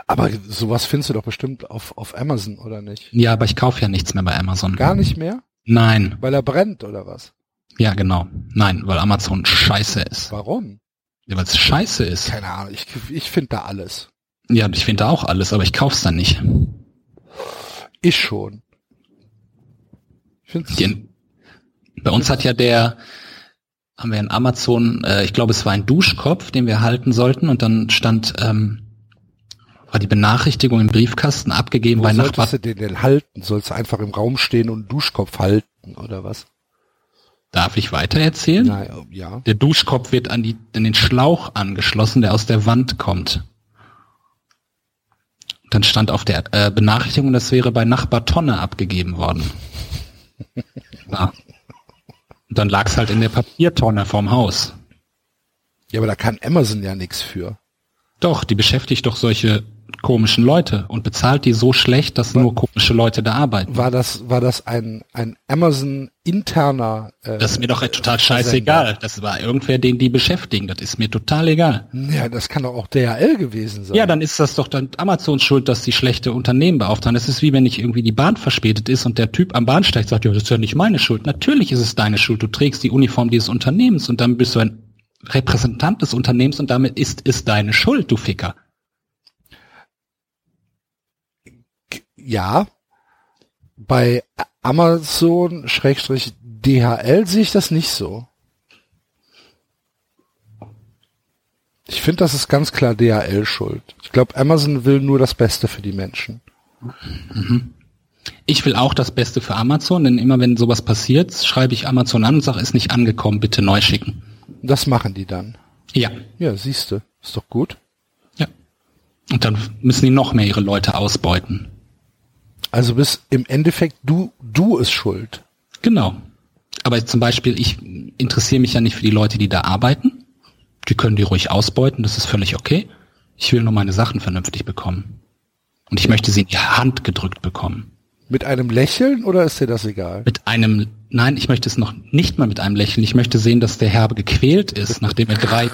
Aber sowas findest du doch bestimmt auf, auf Amazon, oder nicht? Ja, aber ich kaufe ja nichts mehr bei Amazon. Gar nicht mehr? Nein. Weil er brennt, oder was? Ja, genau. Nein, weil Amazon scheiße ist. Warum? Ja, weil es scheiße ist. Keine Ahnung, ich, ich finde da alles. Ja, ich finde da auch alles, aber ich kauf's dann nicht. Ich schon. Ich find's, Die, bei uns hat ja der, haben wir in Amazon, äh, ich glaube es war ein Duschkopf, den wir halten sollten und dann stand, ähm, war die Benachrichtigung im Briefkasten abgegeben wo bei Nachbar. solltest du den denn halten? Sollst du einfach im Raum stehen und einen Duschkopf halten, oder was? Darf ich weiter erzählen? Na, ja. Der Duschkopf wird an, die, an den Schlauch angeschlossen, der aus der Wand kommt. Dann stand auf der äh, Benachrichtigung, das wäre bei Nachbar Tonne abgegeben worden. Ja. Und dann lag's halt in der Papiertonne vorm Haus. Ja, aber da kann Amazon ja nichts für. Doch, die beschäftigt doch solche komischen Leute und bezahlt die so schlecht, dass nur komische Leute da arbeiten. War das, war das ein, ein Amazon interner, äh, Das ist mir doch total scheißegal. Das war irgendwer, den die beschäftigen. Das ist mir total egal. Ja, das kann doch auch DHL gewesen sein. Ja, dann ist das doch dann Amazons Schuld, dass die schlechte Unternehmen beauftragen. Das ist wie wenn ich irgendwie die Bahn verspätet ist und der Typ am Bahnsteig sagt, ja, das ist ja nicht meine Schuld. Natürlich ist es deine Schuld. Du trägst die Uniform dieses Unternehmens und dann bist du ein Repräsentant des Unternehmens und damit ist es deine Schuld, du Ficker. ja. Bei Amazon Schrägstrich DHL sehe ich das nicht so. Ich finde, das ist ganz klar DHL schuld. Ich glaube, Amazon will nur das Beste für die Menschen. Ich will auch das Beste für Amazon, denn immer wenn sowas passiert, schreibe ich Amazon an und sage, ist nicht angekommen, bitte neu schicken. Das machen die dann. Ja. Ja, siehste, ist doch gut. Ja. Und dann müssen die noch mehr ihre Leute ausbeuten. Also bist im Endeffekt du, du ist schuld. Genau. Aber zum Beispiel, ich interessiere mich ja nicht für die Leute, die da arbeiten. Die können die ruhig ausbeuten, das ist völlig okay. Ich will nur meine Sachen vernünftig bekommen. Und ich möchte sie in die Hand gedrückt bekommen. Mit einem Lächeln oder ist dir das egal? Mit einem, nein, ich möchte es noch nicht mal mit einem Lächeln. Ich möchte sehen, dass der Herbe gequält ist, nachdem er drei,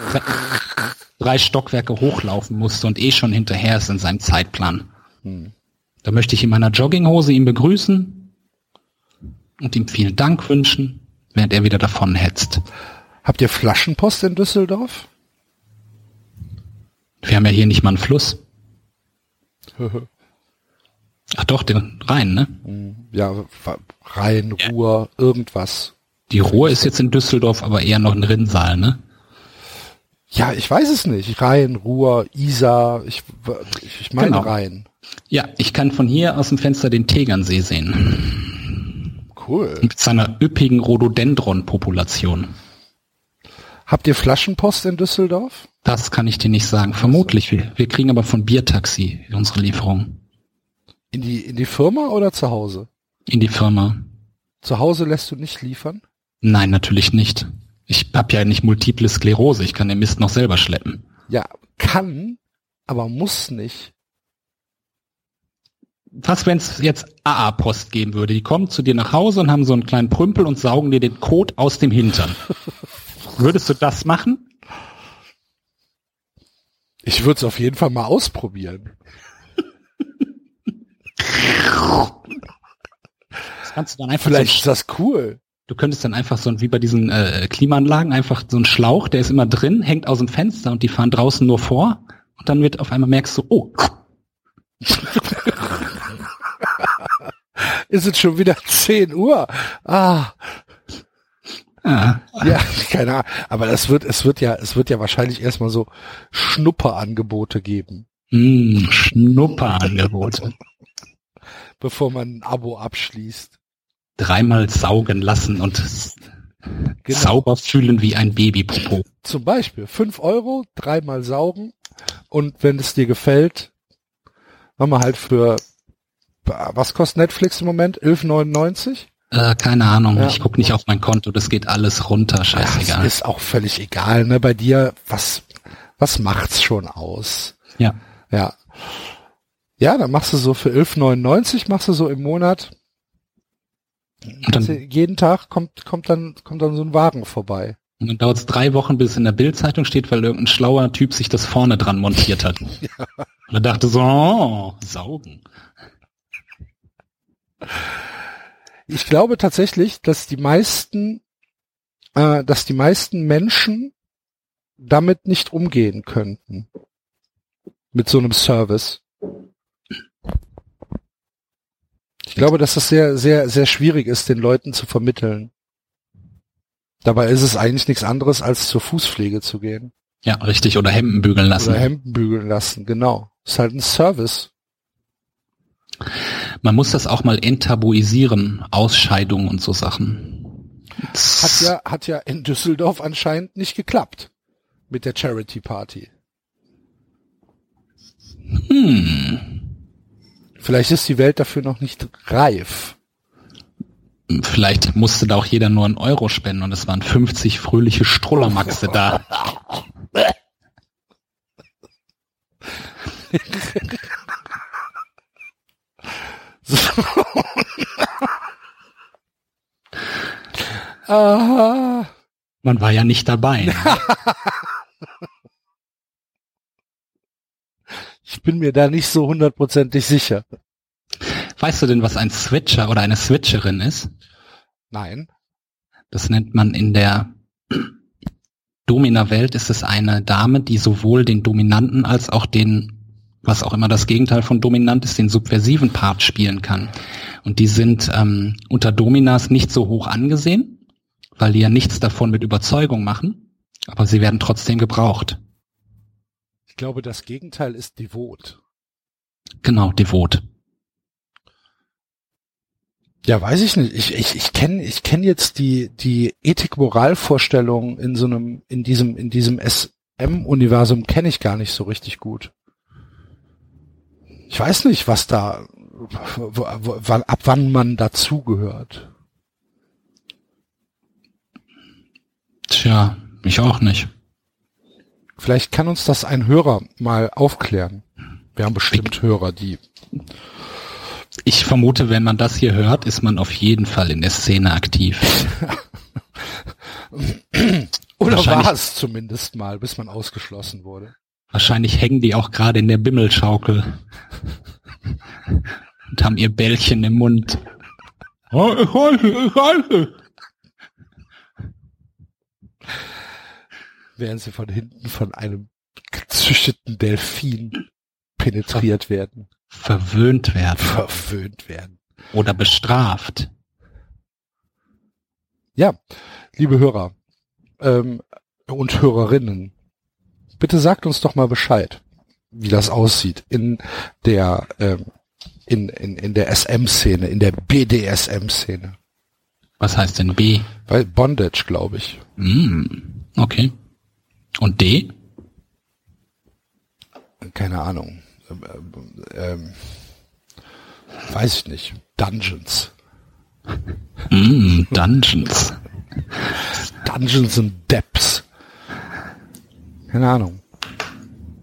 drei Stockwerke hochlaufen musste und eh schon hinterher ist in seinem Zeitplan. Da möchte ich in meiner Jogginghose ihn begrüßen und ihm vielen Dank wünschen, während er wieder davon hetzt. Habt ihr Flaschenpost in Düsseldorf? Wir haben ja hier nicht mal einen Fluss. Ach doch, den Rhein, ne? Ja, Rhein, Ruhr, irgendwas. Die Ruhr ist jetzt in Düsseldorf aber eher noch ein Rinnsal, ne? Ja, ich weiß es nicht. Rhein, Ruhr, Isar, ich, ich meine Genau. Rhein. Ja, ich kann von hier aus dem Fenster den Tegernsee sehen. Cool. Mit seiner üppigen Rhododendron-Population. Habt ihr Flaschenpost in Düsseldorf? Das kann ich dir nicht sagen. Vermutlich. Wir, wir kriegen aber von Biertaxi unsere Lieferung In die, in die Firma oder zu Hause? in die Firma. Zu Hause lässt du nicht liefern? Nein, natürlich nicht. Ich habe ja nicht multiple Sklerose. Ich kann den Mist noch selber schleppen. Ja, kann, aber muss nicht. Was, wenn es jetzt AA-Post geben würde? Die kommen zu dir nach Hause und haben so einen kleinen Prümpel und saugen dir den Kot aus dem Hintern. Würdest du das machen? Ich würde es auf jeden Fall mal ausprobieren. Kannst du dann einfach Vielleicht so, ist das cool. du könntest dann einfach so wie bei diesen äh, Klimaanlagen einfach so ein Schlauch, der ist immer drin, hängt aus dem Fenster und die fahren draußen nur vor und dann wird auf einmal merkst du, oh, Ist es schon wieder 10 Uhr? Ah, ah, ja, keine Ahnung. Aber das wird, es wird ja, es wird ja wahrscheinlich erstmal so Schnupperangebote geben, mh, Schnupperangebote. Bevor man ein Abo abschließt. Dreimal saugen lassen und Genau. sauber fühlen wie ein Babypopo. Zum Beispiel 5 Euro, dreimal saugen und wenn es dir gefällt, machen wir halt für, was kostet Netflix im Moment? 11,99? Äh, keine Ahnung, Ja. ich guck nicht auf mein Konto, das geht alles runter, scheißegal. Das ist auch völlig egal, ne? Bei dir, was, was macht's schon aus? Ja. Ja. Ja, dann machst du so für 11,99 machst du so im Monat. Und dann, jeden Tag kommt, kommt dann, kommt dann so ein Wagen vorbei. und dann dauert es drei Wochen, bis es in der Bildzeitung steht, weil irgendein schlauer Typ sich das vorne dran montiert hat. Und er dachte so, oh, saugen. Ich glaube tatsächlich, dass die meisten, äh, dass die meisten Menschen damit nicht umgehen könnten. Mit so einem Service. Ich glaube, dass das sehr, sehr, sehr schwierig ist, den Leuten zu vermitteln. Dabei ist es eigentlich nichts anderes, als zur Fußpflege zu gehen. Ja, richtig, oder Hemden bügeln lassen. Oder Hemden bügeln lassen, genau. Ist halt ein Service. Man muss das auch mal enttabuisieren, Ausscheidungen und so Sachen. Hat ja, hat ja in Düsseldorf anscheinend nicht geklappt. Mit der Charity Party. Hm, Vielleicht ist die Welt dafür noch nicht reif. vielleicht musste da auch jeder nur einen Euro spenden und es waren 50 fröhliche Strullermaxe da. Man war ja nicht dabei. Ne? bin mir da nicht so hundertprozentig sicher. Weißt du denn, was ein Switcher oder eine Switcherin ist? Nein. Das nennt man in der Domina-Welt ist es eine Dame, die sowohl den dominanten als auch den, was auch immer das Gegenteil von dominant ist, den subversiven Part spielen kann. Und die sind ähm, unter Dominas nicht so hoch angesehen, weil die ja nichts davon mit Überzeugung machen, aber sie werden trotzdem gebraucht. Ich glaube, das Gegenteil ist devot. Genau, devot. Ja, weiß ich nicht. Ich, ich, ich kenne ich kenn jetzt die, die Ethik-Moral-Vorstellung in so einem, in diesem, in diesem SM-Universum kenne ich gar nicht so richtig gut. Ich weiß nicht, was da, ab wann man dazugehört. Tja, ich auch nicht. Vielleicht kann uns das ein Hörer mal aufklären. Wir haben bestimmt Hörer, die. Ich vermute, wenn man das hier hört, ist man auf jeden Fall in der Szene aktiv. Oder war es zumindest mal, bis man ausgeschlossen wurde. Wahrscheinlich hängen die auch gerade in der Bimmelschaukel und haben ihr Bällchen im Mund. Oh, ich weiß es, ich weiß Während sie von hinten von einem gezüchteten Delfin penetriert werden, Verwöhnt werden verwöhnt werden. oder bestraft. Ja, liebe Hörer ähm, und Hörerinnen, bitte sagt uns doch mal Bescheid, wie das aussieht in der ähm, in, in, in der SM-Szene, in der BDSM-Szene. Was heißt denn B? Bei Bondage, glaube ich. Hm, okay. Und D? Keine Ahnung. Ähm, weiß ich nicht. Dungeons. Hm, Dungeons. Dungeons and Depths. Keine Ahnung.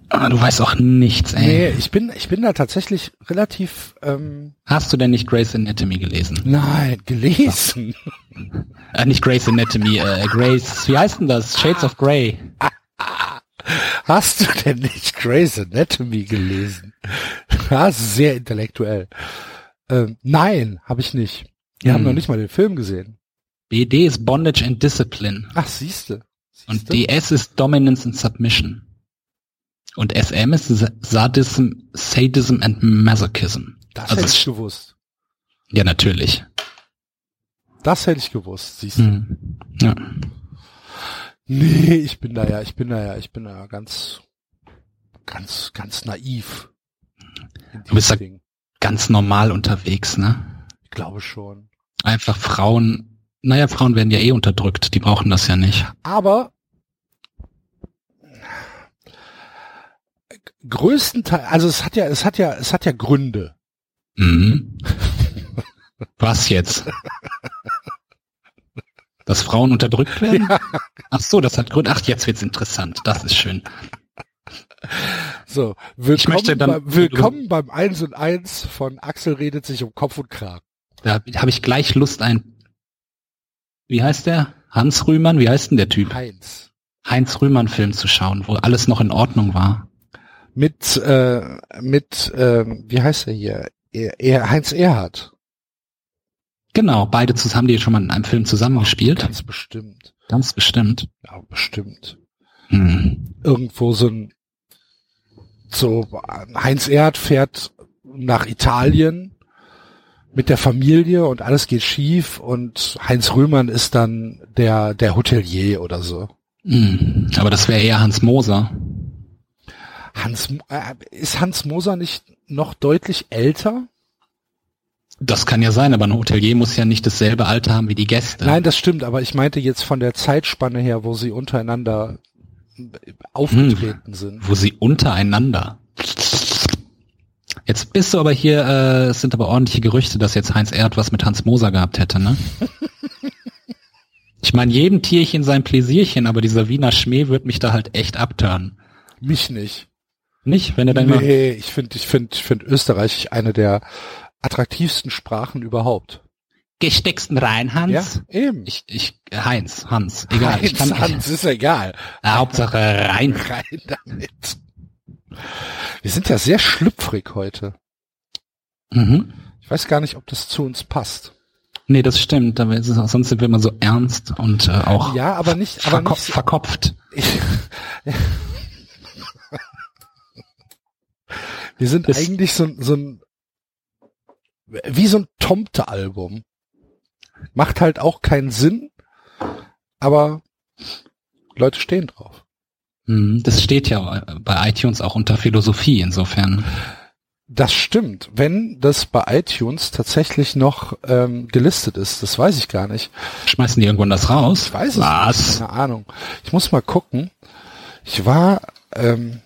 Ah, du weißt auch nichts, ey. Nee, ich bin, ich bin da tatsächlich relativ, ähm, Hast du denn nicht Grey's Anatomy gelesen? nein, gelesen. Äh, nicht Grey's Anatomy, äh, Grey's, wie heißt denn das? Shades of Grey. Hast du denn nicht Grey's Anatomy gelesen? Ist sehr intellektuell. Ähm, nein, habe ich nicht. Wir haben Hm. noch nicht mal den Film gesehen. BD ist Bondage and Discipline. Ach, siehste. Und Siehste? DS ist Dominance and Submission. Und SM ist Sa- Sadism, Sadism and Masochism. das also hätte ich gewusst. Ja, natürlich. Das hätte ich gewusst, siehst du. Hm. Ja. Nee, ich bin da ja, ich bin da ja, ich bin da ja ganz, ganz, ganz naiv. Du bist da-. Ganz normal unterwegs, ne? Ich glaube schon. Einfach Frauen, naja, Frauen werden ja eh unterdrückt, die brauchen das ja nicht. Aber größtenteils, also es hat ja, es hat ja, es hat ja Gründe. Mhm. Was jetzt? Dass Frauen unterdrückt werden? Ach so, das hat Grund. Ach, jetzt wird's interessant. Das ist schön. So, willkommen, möchte dann- beim, willkommen beim Eins und Eins von Axel redet sich um Kopf und Kragen. Da habe ich gleich Lust, ein. Wie heißt der? Hans Rühmann? Wie heißt denn der Typ? Heinz. Heinz Rühmann-Film zu schauen, wo alles noch in Ordnung war. Mit, äh, mit, ähm, wie heißt er hier? Er, er, Heinz Erhardt. Genau, beide zusammen, haben die schon mal in einem Film zusammengespielt. Ganz bestimmt. Ganz bestimmt. Ja, bestimmt. Hm. Irgendwo so ein, so, Heinz Erhardt fährt nach Italien mit der Familie und alles geht schief und Heinz Röhmann ist dann der, der Hotelier oder so. Hm. Aber das wäre eher Hans Moser. Hans, äh, ist Hans Moser nicht noch deutlich älter? Das kann ja sein, aber ein Hotelier muss ja nicht dasselbe Alter haben wie die Gäste. Nein, das stimmt, aber ich meinte jetzt von der Zeitspanne her, wo sie untereinander aufgetreten sind. wo sie untereinander. Jetzt bist du aber hier, äh, es sind aber ordentliche Gerüchte, dass jetzt Heinz Erd was mit Hans Moser gehabt hätte, ne? Ich meine, jedem Tierchen sein Pläsierchen, aber dieser Wiener Schmäh wird mich da halt echt abtören. Mich nicht. Nicht, wenn er dann Nee, ich finde, ich finde, ich finde Österreich eine der attraktivsten Sprachen überhaupt. gesteckst ihn rein, Hans. Ja, eben. Ich, ich, Heinz, Hans, egal. ich Heinz, kann, Hans, ist egal. Äh, Hauptsache rein. Rein damit. Wir sind ja sehr schlüpfrig heute. Mhm. Ich weiß gar nicht, ob das zu uns passt. Nee, das stimmt, aber es ist sonst sind wir immer so ernst und äh, auch Ja, aber nicht, aber verko nicht, verkopft. ich, Wir sind Das- eigentlich so, so ein, wie so ein Tomte-Album. Macht halt auch keinen Sinn, aber Leute stehen drauf. Mhm, Das steht ja bei iTunes auch unter Philosophie, insofern. Das stimmt. Wenn das bei iTunes tatsächlich noch ähm, gelistet ist, das weiß ich gar nicht. Schmeißen die irgendwann das raus? Ich weiß es Was? nicht. Keine Ahnung. Ich muss mal gucken. Ich war, ähm,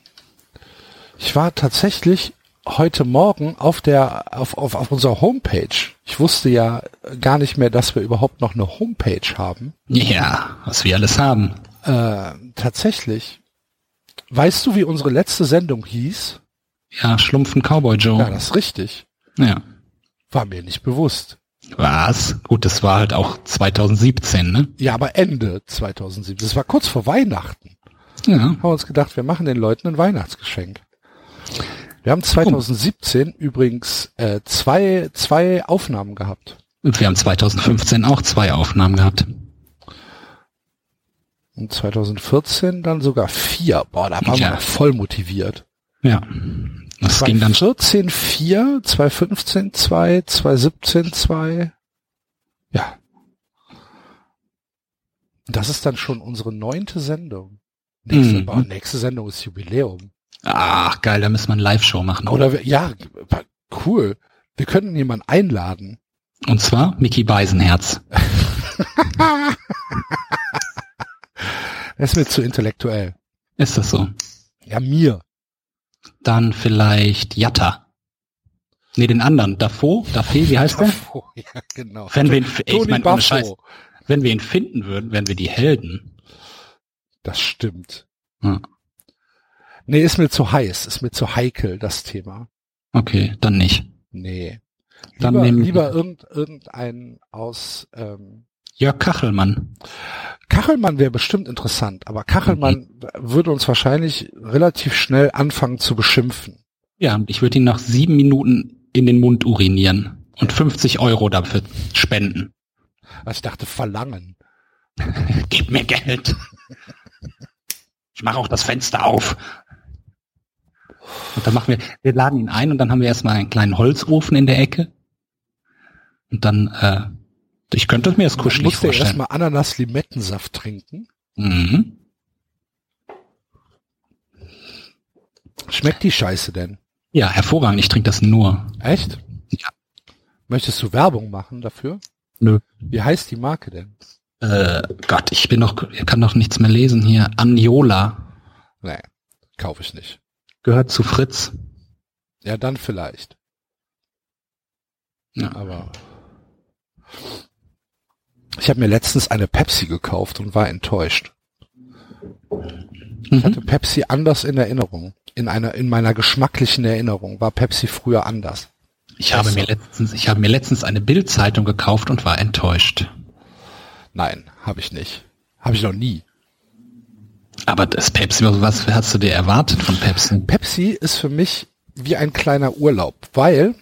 ich war tatsächlich heute Morgen auf der, auf, auf, auf unserer Homepage. Ich wusste ja gar nicht mehr, dass wir überhaupt noch eine Homepage haben. Ja, was wir alles haben. Äh, tatsächlich. Weißt du, wie unsere letzte Sendung hieß? Ja, Schlumpfen Cowboy Joe. Ja, das ist richtig. Ja. War mir nicht bewusst. Was? Gut, das war halt auch 2017, ne? Ja, aber Ende 2007. Das war kurz vor Weihnachten. Ja. Haben wir uns gedacht, wir machen den Leuten ein Weihnachtsgeschenk. Wir haben 2017 übrigens äh, zwei, zwei Aufnahmen gehabt. Und wir haben 2015 auch zwei Aufnahmen gehabt. Und 2014 dann sogar vier. Boah, da waren Ja. wir voll motiviert. Ja. Das ging dann 2014 vier, 2015 zwei, 2017 zwei. Ja. Das ist dann schon unsere neunte Sendung. Nächste, Mhm. nächste Sendung ist Jubiläum. Ach, geil, da müssen wir eine Live-Show machen. Oder wir, ja, cool. Wir könnten jemanden einladen. Und zwar Mickey Beisenherz. Das ist mir zu intellektuell. Ist das so? Ja, mir. Dann vielleicht Jatta. Nee, den anderen. Dafo? Dafe, wie heißt der? Buffo, ja, genau. Wenn wir ihn, ey, ich mein, ohne. Scheiß, wenn wir ihn finden würden, wären wir die Helden. Das stimmt. Ja. Nee, ist mir zu heiß, ist mir zu heikel, das Thema. Okay, dann nicht. Nee. Dann lieber, nehmen- lieber irgend, irgendein aus ähm, Jörg Kachelmann. Kachelmann wäre bestimmt interessant, aber Kachelmann Mhm. würde uns wahrscheinlich relativ schnell anfangen zu beschimpfen. Ja, und ich würde ihn nach sieben Minuten in den Mund urinieren. Und 50 Euro dafür spenden. Also ich dachte verlangen. Gib mir Geld. Ich mache auch das Fenster auf. Und dann machen wir, wir laden ihn ein und dann haben wir erstmal einen kleinen Holzofen in der Ecke. Und dann, äh, ich könnte mir das kuschelig musste er vorstellen. erstmal Ananas-Limettensaft trinken. Mhm. Schmeckt die Scheiße denn? Ja, hervorragend. Ich trinke das nur. Echt? Ja. Möchtest du Werbung machen dafür? Nö. Wie heißt die Marke denn? Äh, Gott, ich bin noch, ich kann noch nichts mehr lesen hier. Anjola Nee, kaufe ich nicht. Gehört zu Fritz. Ja, dann vielleicht. Ja. Aber ich habe mir letztens eine Pepsi gekauft und war enttäuscht. Ich hatte Mhm. Pepsi anders in Erinnerung. In einer, in meiner geschmacklichen Erinnerung war Pepsi früher anders. Ich habe mir letztens, ich habe mir letztens eine Bildzeitung gekauft und war enttäuscht. Nein, habe ich nicht. Habe ich noch nie. Aber das Pepsi, was hast du dir erwartet von Pepsi? Pepsi ist für mich wie ein kleiner Urlaub, weil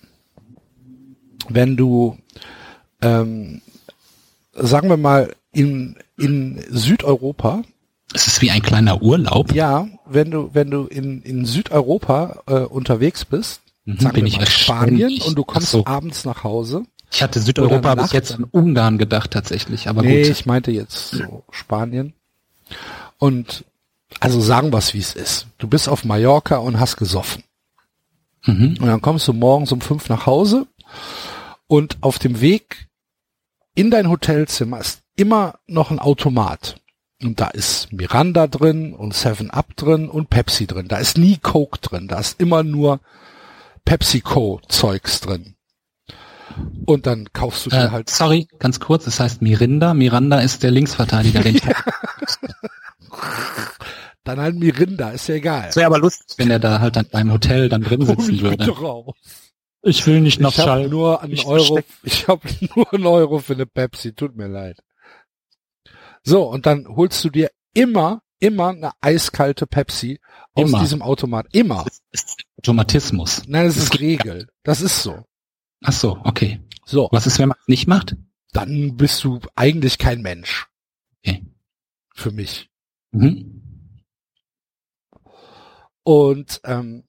wenn du, ähm, sagen wir mal, in, in Südeuropa, Es ist wie ein kleiner Urlaub. ja, wenn du, wenn du in, in Südeuropa äh, unterwegs bist, Mhm, sagen bin wir ich mal Spanien ständig. und du kommst so. abends nach Hause. Ich hatte Südeuropa bis jetzt an Ungarn gedacht tatsächlich, aber nee, gut. ich meinte jetzt so Spanien. Und also sagen wir es, wie es ist. Du bist auf Mallorca und hast gesoffen. Mhm. Und dann kommst du morgens um fünf nach Hause und auf dem Weg in dein Hotelzimmer ist immer noch ein Automat. Und da ist Miranda drin und Seven Up drin und Pepsi drin. Da ist nie Coke drin. Da ist immer nur PepsiCo-Zeugs drin. Und dann kaufst du dir Äh, halt. sorry, ganz kurz, es heißt Mirinda. Miranda ist der Linksverteidiger, den ich Dann halt Mirinda, ist ja egal. Das wäre aber lustig, wenn er da halt dann beim Hotel dann drin sitzen würde. raus. Ich will nicht Ich habe nur einen Ich Euro, ich habe nur einen Euro für eine Pepsi, tut mir leid. So, und dann holst du dir immer, immer eine eiskalte Pepsi aus Immer. diesem Automat. Immer. Das ist Automatismus. Nein, das Das ist Regel. Das ist so. Ach so, okay. So, Was ist, wenn man es nicht macht? dann bist du eigentlich kein Mensch. Okay. Für mich. Mhm. Und, ähm,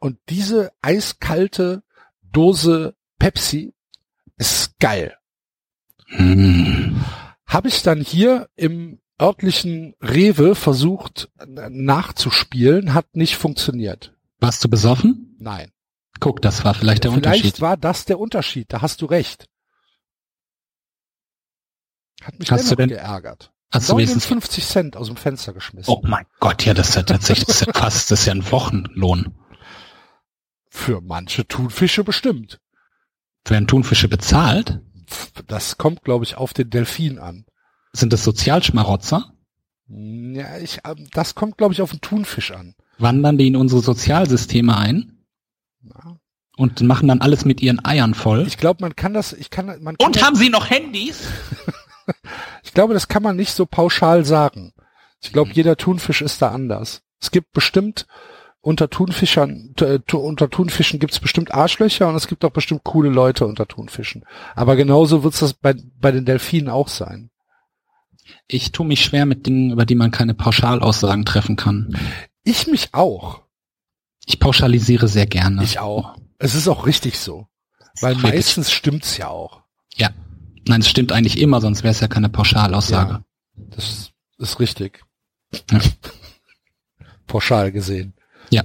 und diese eiskalte Dose Pepsi ist geil. Hm. habe ich dann hier im örtlichen Rewe versucht nachzuspielen, hat nicht funktioniert. Warst du besoffen? Nein. Guck, das war vielleicht der Vielleicht Unterschied. war das der Unterschied, da hast du recht. Hat mich Hast dennoch denn- geärgert. Hast du wenigstens 59 Cent aus dem Fenster geschmissen. Oh mein Gott, ja, das ist ja tatsächlich das ist ja fast, das ist ja ein Wochenlohn. Für manche Thunfische bestimmt. Werden Thunfische bezahlt? Das kommt, glaube ich, auf den Delfin an. Sind das Sozialschmarotzer? Ja, ich, ähm, das kommt, glaube ich, auf den Thunfisch an. Wandern die in unsere Sozialsysteme ein Ja. und machen dann alles mit ihren Eiern voll? Ich glaube, man kann das, ich kann, man kann Und haben sie noch Handys? Ich glaube, das kann man nicht so pauschal sagen. Ich glaube, jeder Thunfisch ist da anders. Es gibt bestimmt unter Thunfischern, t- unter Thunfischen gibt es bestimmt Arschlöcher und es gibt auch bestimmt coole Leute unter Thunfischen. Aber genauso wird es das bei, bei den Delfinen auch sein. Ich tue mich schwer mit Dingen, über die man keine Pauschalaussagen treffen kann. Ich mich auch. Ich pauschalisiere sehr gerne. Ich auch. Es ist auch richtig so. Weil meistens stimmt's ja auch. Ja. Nein, es stimmt eigentlich immer, sonst wäre es ja keine Pauschalaussage. Ja, das ist richtig. Ja. Pauschal gesehen. Ja.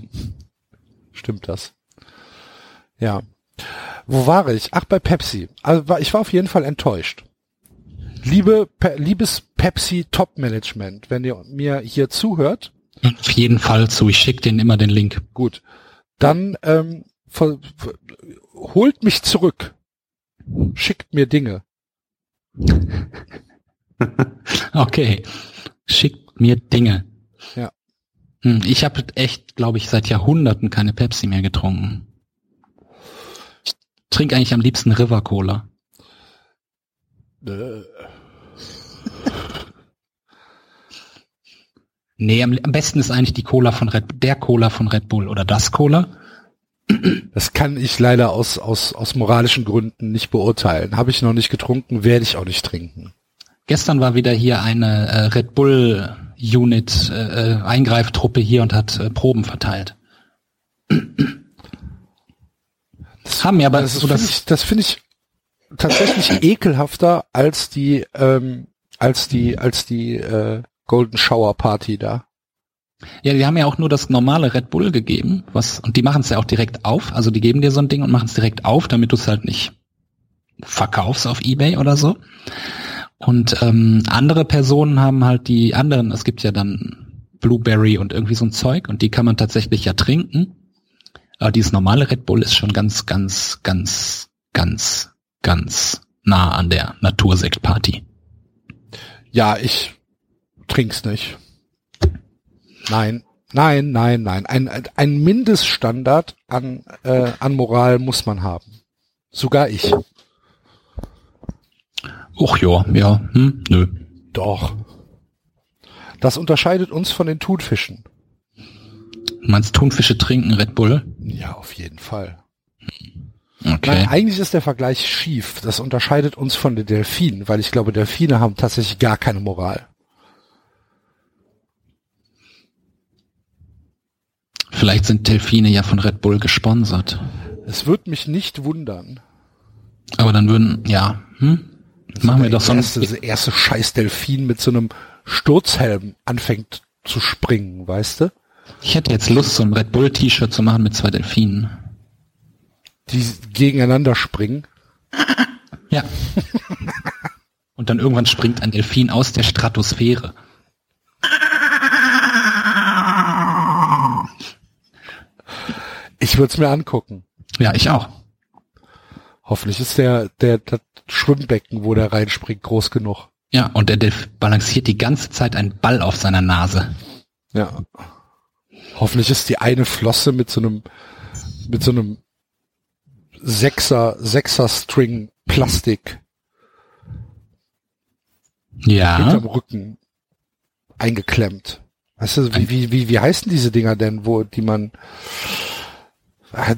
Stimmt das. Ja. Wo war ich? Ach, bei Pepsi. Also ich war auf jeden Fall enttäuscht. Liebe, Pe liebes Pepsi Top Management, wenn ihr mir hier zuhört, Auf jeden Fall zu. Ich schicke denen immer den Link. gut, dann ähm, holt mich zurück. Schickt mir Dinge. Okay. Schickt mir Dinge. Ja. Hm, Ich habe echt, glaube ich, seit Jahrhunderten keine Pepsi mehr getrunken. Ich trinke eigentlich am liebsten River Cola. Äh, Nee, am, am besten ist eigentlich die Cola von Red der Cola von Red Bull oder das Cola. Das kann ich leider aus, aus, aus moralischen Gründen nicht beurteilen. Habe ich noch nicht getrunken, werde ich auch nicht trinken. Gestern war wieder hier eine äh, Red Bull Unit äh, äh, Eingreiftruppe hier und hat äh, Proben verteilt. Haben ja aber Das, so finde das ich, das finde ich tatsächlich ekelhafter als die, ähm, als die, als die äh, Golden Shower Party da. Ja, die haben ja auch nur das normale Red Bull gegeben, was und die machen es ja auch direkt auf. Also die geben dir so ein Ding und machen es direkt auf, damit du es halt nicht verkaufst auf eBay oder so. Und ähm, andere Personen haben halt die anderen. Es gibt ja dann Blueberry und irgendwie so ein Zeug und die kann man tatsächlich ja trinken. Aber dieses normale Red Bull ist schon ganz, ganz, ganz, ganz, ganz nah an der Natursektparty. Ja, ich trink's nicht. Nein, nein, nein, nein. Ein, ein Mindeststandard an, äh, an Moral muss man haben. Sogar ich. Och ja, ja, hm, nö. Doch. Das unterscheidet uns von den Thunfischen. Du meinst Thunfische trinken Red Bull? Ja, auf jeden Fall. Okay. Nein, eigentlich ist der Vergleich schief. Das unterscheidet uns von den Delfinen, weil ich glaube, Delfine haben tatsächlich gar keine Moral. Vielleicht sind Delfine ja von Red Bull gesponsert. Es würde mich nicht wundern. Aber dann würden, ja, hm? Machen wir doch so der ein, erste, der erste scheiß Delfin mit so einem Sturzhelm anfängt zu springen, weißt du? Ich hätte jetzt Lust, so ein Red Bull T-Shirt zu machen mit zwei Delfinen. Die gegeneinander springen. Ja. Und dann irgendwann springt ein Delfin aus der Stratosphäre. Ich würde es mir angucken. Ja, ich auch. Hoffentlich ist der, der, das Schwimmbecken, wo der reinspringt, groß genug. Ja, und der Delf balanciert die ganze Zeit einen Ball auf seiner Nase. Ja. Hoffentlich ist die eine Flosse mit so einem, mit so einem Sechser, Sechser String Plastik Ja. hinterm Rücken eingeklemmt. Weißt du, wie, wie, wie, wie heißen diese Dinger denn, wo, die man,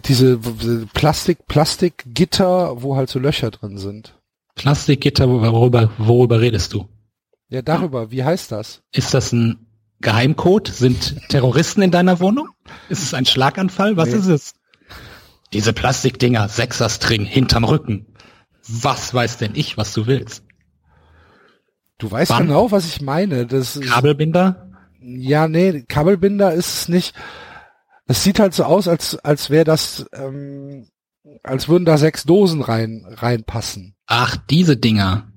diese Plastik, Plastikgitter, wo halt so Löcher drin sind. Plastikgitter, worüber, worüber redest du? Ja, darüber, wie heißt das? Ist das ein Geheimcode? Sind Terroristen in deiner Wohnung? Ist es ein Schlaganfall? Was Nee. ist es? Diese Plastikdinger, Sechserstring, hinterm Rücken. Was weiß denn ich, was du willst? Du weißt Wann? genau, was ich meine. Das ist, Kabelbinder? ja, nee, Kabelbinder ist es nicht. Es sieht halt so aus, als, als wäre das, ähm, als würden da sechs Dosen rein, reinpassen. Ach, diese Dinger.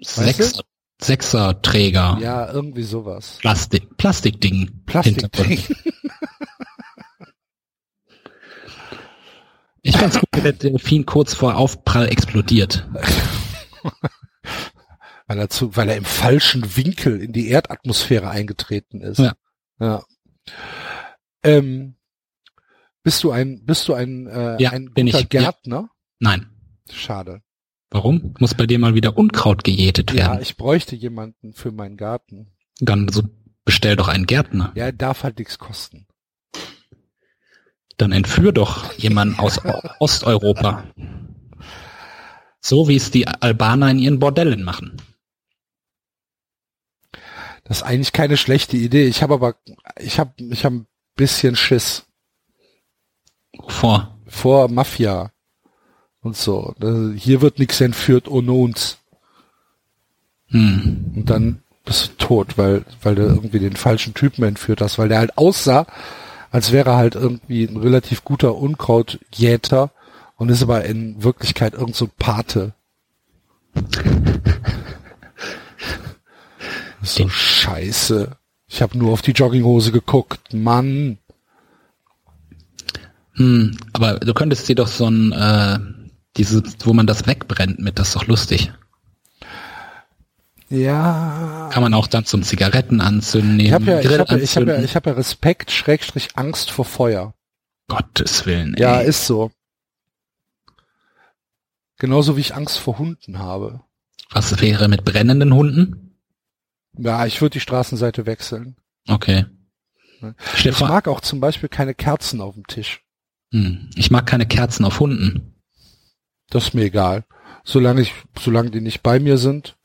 Sechser, Sechserträger. Ja, irgendwie sowas. Plastik, Plastikding. Plastik. Hintergrund. Ich fand's gut, wie der Delfin kurz vor Aufprall explodiert. weil er zu, weil er im falschen Winkel in die Erdatmosphäre eingetreten ist. Ja. Ja. Ähm, bist du ein, bist du ein, äh, Ja, ein bin guter ich, ja. Gärtner? Nein. Schade. Warum? Muss bei dir mal wieder Unkraut gejätet Ja, werden. ich bräuchte jemanden für meinen Garten. Dann so bestell doch einen Gärtner. Ja, er darf halt nichts kosten. Dann entführ doch jemanden aus Osteuropa. So wie es die Albaner in ihren Bordellen machen. Das ist eigentlich keine schlechte Idee. Ich habe aber, ich habe, ich habe ein bisschen Schiss Vor. vor Mafia und so. Hier wird nichts entführt ohne uns. Hm. Und dann bist du tot, weil, weil du irgendwie den falschen Typen entführt hast, weil der halt aussah, als wäre er halt irgendwie ein relativ guter Unkrautjäter und ist aber in Wirklichkeit irgend so ein Pate. So scheiße. Ich habe nur auf die Jogginghose geguckt. Mann. Hm. Aber du könntest dir doch so ein, äh, dieses, wo man das wegbrennt mit, das ist doch lustig. Ja. Kann man auch dann zum Zigaretten anzünden, Ich habe ja, ich hab ja, ich hab ja, ich hab ja Respekt, Schrägstrich Angst vor Feuer. Gottes Willen. Ja, ey. ist so. Genauso wie ich Angst vor Hunden habe. Was wäre mit brennenden Hunden? Ja, ich würde die Straßenseite wechseln. Okay. Ne? Dir Ich mag auch zum Beispiel keine Kerzen auf dem Tisch. hm, ich mag keine Kerzen auf Hunden. Das ist mir egal. Solange ich, solange die nicht bei mir sind,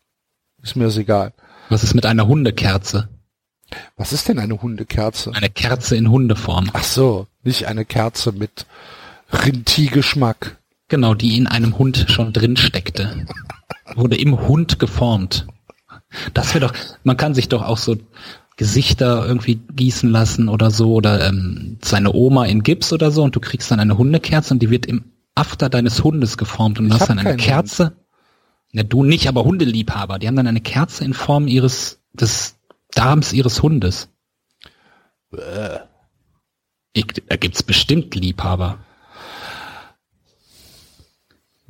ist mir das egal. Was ist mit einer Hundekerze? Was ist denn eine Hundekerze? Eine Kerze in Hundeform. Ach so, nicht eine Kerze mit Rinti-Geschmack. Genau, die in einem Hund schon drin steckte. Wurde im Hund geformt. Das wäre doch, man kann sich doch auch so Gesichter irgendwie gießen lassen oder so oder ähm, seine Oma in Gips oder so und du kriegst dann eine Hundekerze und die wird im After deines Hundes geformt und du hast dann eine Kerze. Ne, du nicht, aber Hundeliebhaber. Die haben dann eine Kerze in Form ihres, des Darms ihres Hundes. Ich, da gibt's bestimmt Liebhaber.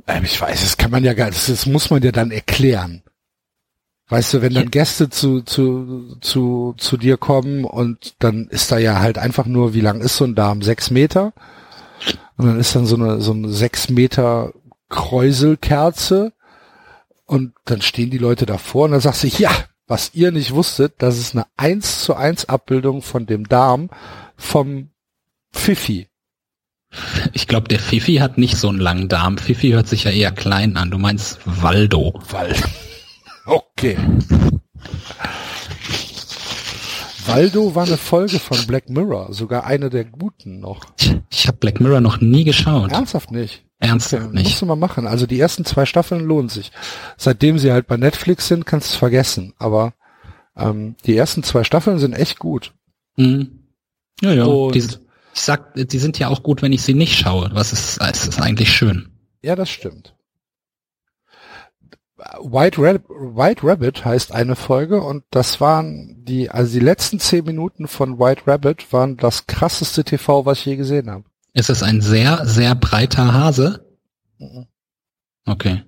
Ähm, ich weiß, das kann man ja gar, das, das muss man ja dann erklären. Weißt du, wenn dann Gäste zu, zu, zu, zu dir kommen und dann ist da ja halt einfach nur, wie lang ist so ein Darm? Sechs Meter? Und dann ist dann so eine, so eine sechs Meter Kräuselkerze und dann stehen die Leute davor und dann sagst du, ja, was ihr nicht wusstet, das ist eine eins zu eins Abbildung von dem Darm vom Pfiffi. Ich glaube, der Fifi hat nicht so einen langen Darm. Fifi hört sich ja eher klein an. Du meinst Waldo. Weil. Okay. Waldo war eine Folge von Black Mirror, sogar eine der guten noch. Ich habe Black Mirror noch nie geschaut. Ernsthaft nicht. Ernsthaft nicht. Musst du mal machen. Also die ersten zwei Staffeln lohnen sich. Seitdem sie halt bei Netflix sind, kannst du es vergessen. Aber ähm, die ersten zwei Staffeln sind echt gut. Mhm. Ja, ja. Und- Die, ich sag, die sind ja auch gut, wenn ich sie nicht schaue. Was ist, ist eigentlich schön. Ja, das stimmt. White, Rab White Rabbit heißt eine Folge und das waren die, also die letzten zehn Minuten von White Rabbit waren das krasseste TV, was ich je gesehen habe. Ist es ein sehr, sehr breiter Hase? Mhm. Okay.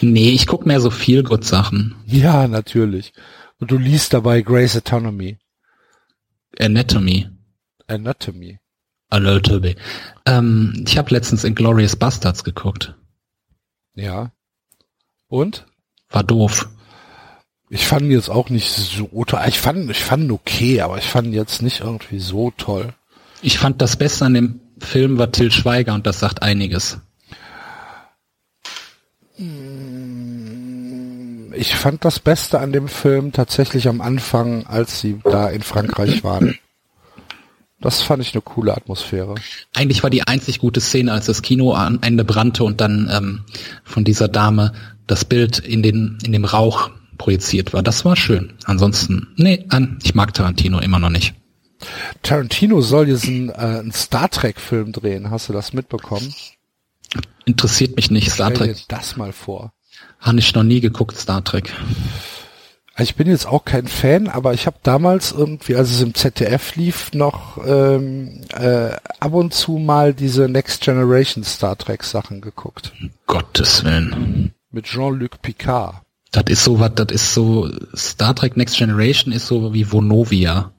Nee, ich guck mehr so viel gut Sachen. Ja, natürlich. Und du liest dabei Grey's Anatomy. Anatomy. Anatomy. Anatomy. Ähm, ich habe letztens Inglorious Bastards geguckt. Ja. Und? War doof. Ich fand ihn jetzt auch nicht so toll. Ich fand, ich fand ihn okay, aber ich fand ihn jetzt nicht irgendwie so toll. Ich fand das Beste an dem Film war Till Schweiger und das sagt einiges. Ich fand das Beste an dem Film tatsächlich am Anfang, als sie da in Frankreich waren. Das fand ich eine coole Atmosphäre. Eigentlich war die einzig gute Szene, als das Kino am Ende brannte und dann ähm, von dieser Dame das Bild in den in dem Rauch projiziert war. Das war schön. Ansonsten, nee, ich mag Tarantino immer noch nicht. Tarantino soll jetzt einen, äh, einen Star Trek Film drehen. Hast du das mitbekommen? Interessiert mich nicht. Star Stell dir Trek das mal vor. habe ich noch nie geguckt. Star Trek. Ich bin jetzt auch kein Fan, aber ich habe damals irgendwie, als es im ZDF lief, noch ähm, äh, ab und zu mal diese Next Generation Star Trek Sachen geguckt. Gottes Willen. Mit Jean-Luc Picard. Das ist so was. Das ist so Star Trek Next Generation ist so wie Vonovia,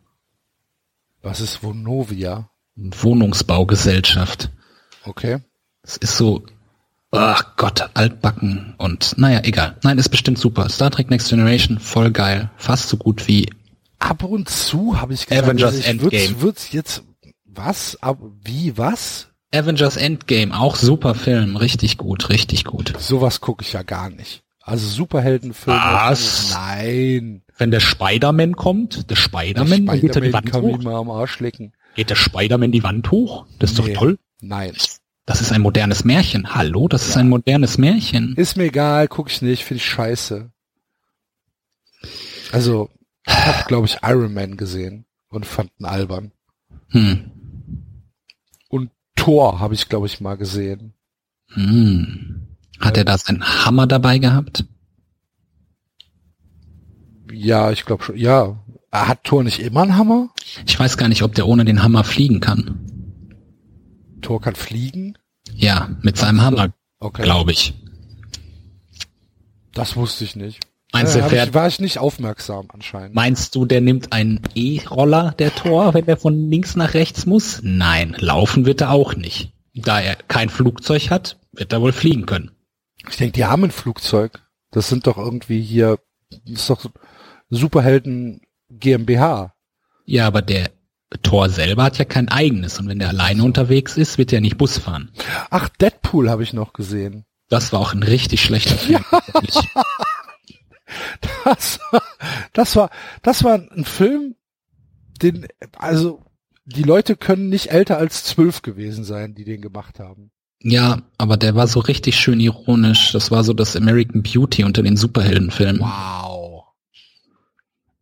Was ist Vonovia? Wohnungsbaugesellschaft. Okay. Es ist so, ach Gott, altbacken und naja, egal. Nein, ist bestimmt super. Star Trek Next Generation, voll geil. Fast so gut wie Ab und zu habe ich gesagt, Avengers also ich Endgame. Wird's, wird's jetzt was? Ab, wie was? Avengers Endgame, auch super Film, richtig gut, richtig gut. Sowas gucke ich ja gar nicht. Also Superheldenfilme. Was? Nein. Wenn der Spider-Man kommt, der Spider-Man, dann geht er die Wand hoch. mal am Arsch lecken. Geht der Spider-Man die Wand hoch? Das ist Nee. doch toll. Nein. Das ist ein modernes Märchen. Hallo, das ist ein modernes Märchen. Ist mir egal, guck ich nicht, finde ich scheiße. Also, ich habe, glaube ich, Iron Man gesehen und fand ihn albern. Hm. Und Thor habe ich, glaube ich, mal gesehen. Hm. Hat er da seinen Hammer dabei gehabt? Ja, ich glaube schon. Ja. Hat Thor nicht immer einen Hammer? Ich weiß gar nicht, ob der ohne den Hammer fliegen kann. Thor kann fliegen? Ja, mit seinem Hammer, Okay. glaube ich. Das wusste ich nicht. Meinst du, fährt, ich, war ich nicht aufmerksam anscheinend. meinst du, der nimmt einen E-Roller, der Tor, wenn er von links nach rechts muss? Nein, laufen wird er auch nicht. Da er kein Flugzeug hat, wird er wohl fliegen können. Ich denke, die haben ein Flugzeug. Das sind doch irgendwie hier, das ist doch Superhelden GmbH. Ja, aber der Thor selber hat ja kein eigenes und wenn der alleine unterwegs ist, wird er nicht Bus fahren. Ach, Deadpool habe ich noch gesehen. Das war auch ein richtig schlechter Film. tatsächlich. Das war, das war, das war ein Film, den, also, die Leute können nicht älter als zwölf gewesen sein, die den gemacht haben. Ja, aber der war so richtig schön ironisch. Das war so das American Beauty unter den Superheldenfilmen. Wow.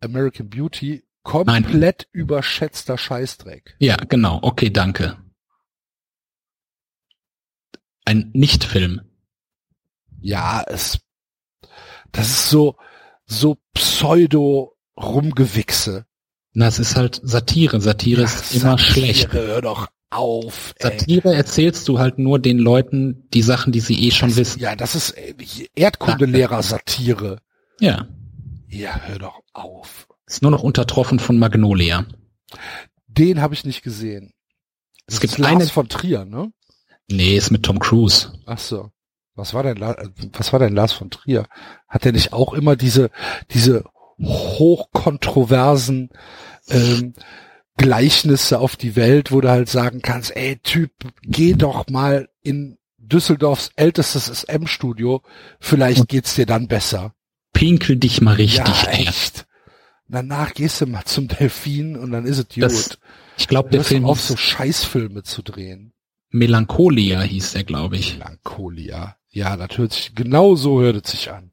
American Beauty, komplett überschätzter Scheißdreck. Ja, genau. Okay, danke. Ein Nicht-Film. Ja, es, das ist so, so pseudo rumgewichse. Na, es ist halt Satire. Satire ist immer Satire, schlecht. Hör doch auf. Ey. Satire erzählst du halt nur den Leuten die Sachen, die sie eh schon wissen. Ja, das ist Erdkundelehrer-Satire. Ja. Ja, hör doch auf. Ist nur noch untertroffen von Magnolia. Den habe ich nicht gesehen. Es Das gibt ist Lars eine, von Trier, ne? nee, ist mit Tom Cruise. Ach so. Was war denn, was war denn Lars von Trier? Hat er nicht auch immer diese, diese hochkontroversen ähm, Gleichnisse auf die Welt, wo du halt sagen kannst, ey Typ, geh doch mal in Düsseldorfs ältestes SM-Studio, vielleicht geht's dir dann besser. Pinkel dich mal richtig. ja, echt. Danach gehst du mal zum Delfin und dann ist es gut. Ich glaube, der Film auf, so Scheißfilme zu drehen. Melancholia hieß der, glaube ich. Melancholia. Ja, das hört sich, genau so hört es sich an.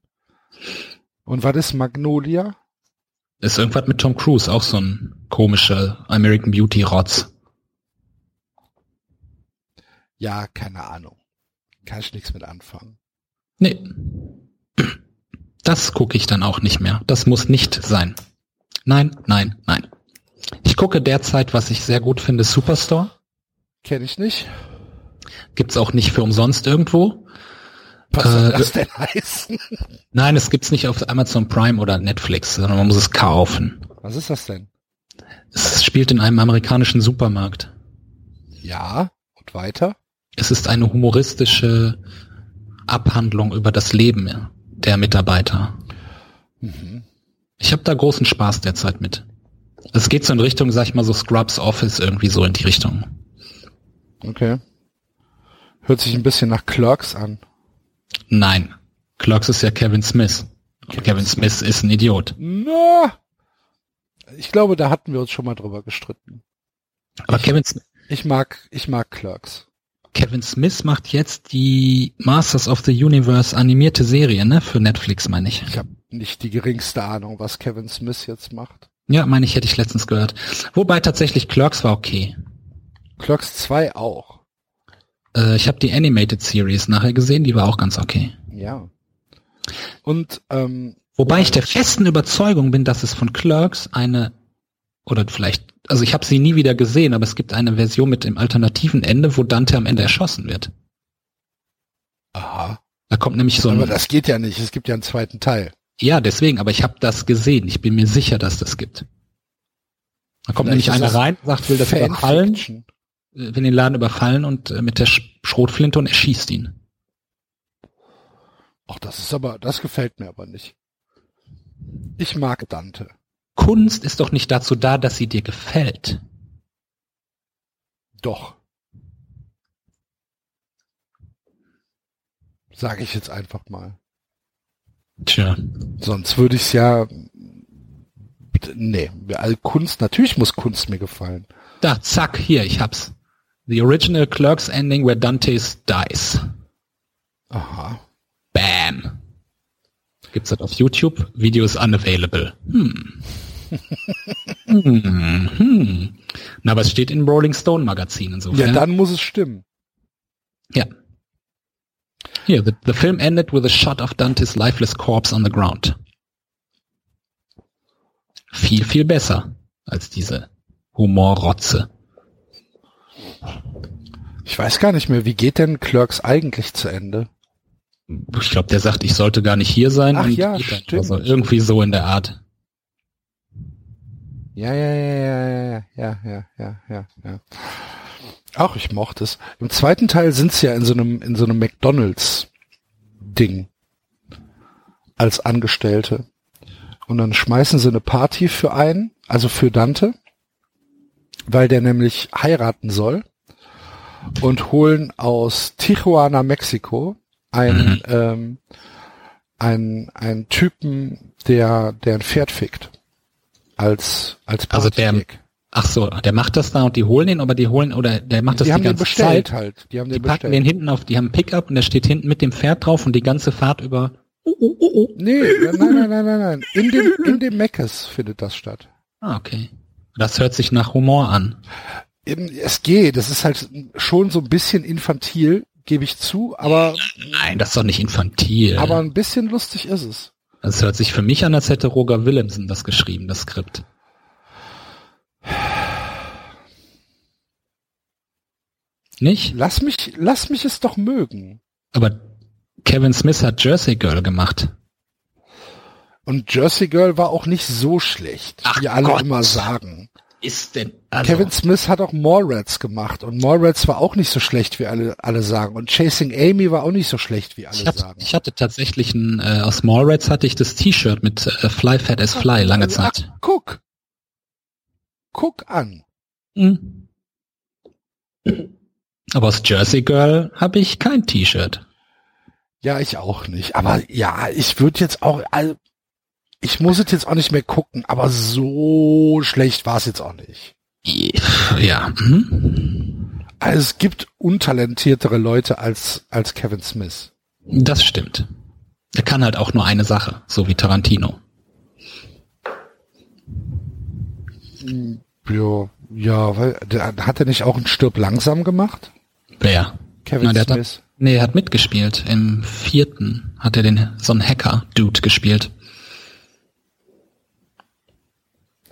Und was ist Magnolia? Ist irgendwas mit Tom Cruise, auch so ein komischer American Beauty Rotz. Ja, keine Ahnung. Kann ich nichts mit anfangen. Nee. Das gucke ich dann auch nicht mehr. Das muss nicht sein. Nein, nein, nein. Ich gucke derzeit, was ich sehr gut finde, Superstore. Kenne ich nicht. Gibt's auch nicht für umsonst irgendwo. Was soll Äh, das denn heißen? Nein, es gibt's nicht auf Amazon Prime oder Netflix, sondern man muss es kaufen. Was ist das denn? Es spielt in einem amerikanischen Supermarkt. Ja, und weiter? Es ist eine humoristische Abhandlung über das Leben der Mitarbeiter. Mhm. Ich habe da großen Spaß derzeit mit. Es geht so in Richtung, sag ich mal, so Scrubs Office irgendwie so in die Richtung. Okay. Hört sich ein bisschen nach Clerks an. Nein. Clerks ist ja Kevin Smith. Und Kevin Smith ist ein Idiot. Na, ich glaube, da hatten wir uns schon mal drüber gestritten. Aber Kevin, Sm- Ich mag, ich mag Clerks. Kevin Smith macht jetzt die Masters of the Universe animierte Serie, ne? Für Netflix, meine ich. Ich habe nicht die geringste Ahnung, was Kevin Smith jetzt macht. Ja, meine ich, hätte ich letztens gehört. Wobei tatsächlich Clerks war okay. Clerks 2 auch. Äh, ich habe die Animated Series nachher gesehen, die war auch ganz okay. Ja. Und ähm, Wobei ich der festen Überzeugung bin, dass es von Clerks eine oder vielleicht, also ich habe sie nie wieder gesehen, aber es gibt eine Version mit dem alternativen Ende, wo Dante am Ende erschossen wird. aha. Da kommt nämlich so Aber ein, das geht ja nicht. Es gibt ja einen zweiten Teil. Ja deswegen, aber ich habe das gesehen. Ich bin mir sicher, dass das gibt. Da kommt Vielleicht nämlich einer rein, sagt, will das überfallen, äh, will den Laden überfallen und äh, mit der Sch- Schrotflinte und erschießt ihn. Ach, das ist aber, das gefällt mir aber nicht. Ich mag Dante. Kunst ist doch nicht dazu da, dass sie dir gefällt. Doch. Sage ich jetzt einfach mal. Tja. Sonst würde ich es ja. Nee, all Kunst, natürlich muss Kunst mir gefallen. Da, zack, hier, ich hab's. The original Clerks ending where Dante's dies. Aha. Bam. Gibt's das auf YouTube? Video is unavailable. Hm. hm, hm. Na, aber es steht im Rolling Stone Magazin insofern. Ja, dann muss es stimmen. Ja. Hier, the, the film ended with a shot of Dante's lifeless corpse on the ground. Viel, viel besser als diese Humorrotze. Ich weiß gar nicht mehr, wie geht denn Clerks eigentlich zu Ende? Ich glaube, der sagt, ich sollte gar nicht hier sein. Ach und ja, stimmt. Also irgendwie so in der Art. Ja, ja, ja, ja, ja, ja, ja, ja, ja, ja. Auch ich mochte es. Im zweiten Teil sind sie ja in so einem, in so einem McDonalds-Ding als Angestellte. Und dann schmeißen sie eine Party für einen, also für Dante. weil der nämlich heiraten soll und holen aus Tijuana, Mexiko, einen, Mhm. ähm, einen, einen Typen, der, der ein Pferd fickt. Als, als Also der-. Ach so, der macht das da und die holen ihn, aber die holen, oder der macht das die die haben den ganze bestellt Zeit. halt. Die haben Die den packen bestellt. den hinten auf, die haben einen Pickup und der steht hinten mit dem Pferd drauf und die ganze Fahrt über. Uh, uh, uh, uh. Nee, nein, nein, nein, nein, nein. In dem, in dem Meckes findet das statt. Ah, okay. Das hört sich nach Humor an. Es geht, das ist halt schon so ein bisschen infantil, gebe ich zu, aber, Nein, das ist doch nicht infantil. aber ein bisschen lustig ist es. das hört sich für mich an, als hätte Roger Willemsen das geschrieben, das Skript. Nicht? Lass mich, lass mich es doch mögen. Aber Kevin Smith hat Jersey Girl gemacht. Und Jersey Girl war auch nicht so schlecht, Ach wie alle Gott. immer sagen. Ist denn? Also, Kevin Smith hat auch Mallrats gemacht und Mallrats war auch nicht so schlecht, wie alle, alle sagen. Und Chasing Amy war auch nicht so schlecht, wie alle ich hatte, sagen. ich hatte tatsächlich ein, äh, aus Mallrats hatte ich das T-Shirt mit äh, Fly Fat as Fly lange Zeit. Ach, guck. Guck an. Hm. Aber aus Jersey Girl habe ich kein T-Shirt. Ja, ich auch nicht. Aber ja, ich würde jetzt auch, also, ich muss es jetzt auch nicht mehr gucken, aber so schlecht war es jetzt auch nicht. Ja. Mhm. Also es gibt untalentiertere Leute als, als Kevin Smith. Das stimmt. Er kann halt auch nur eine Sache, so wie Tarantino. Ja, ja, weil, hat er nicht auch einen Stirb langsam gemacht? Wer? Kevin Na, der hat, Smith. nee, er hat mitgespielt. Im vierten hat er den, so einen Hacker-Dude gespielt.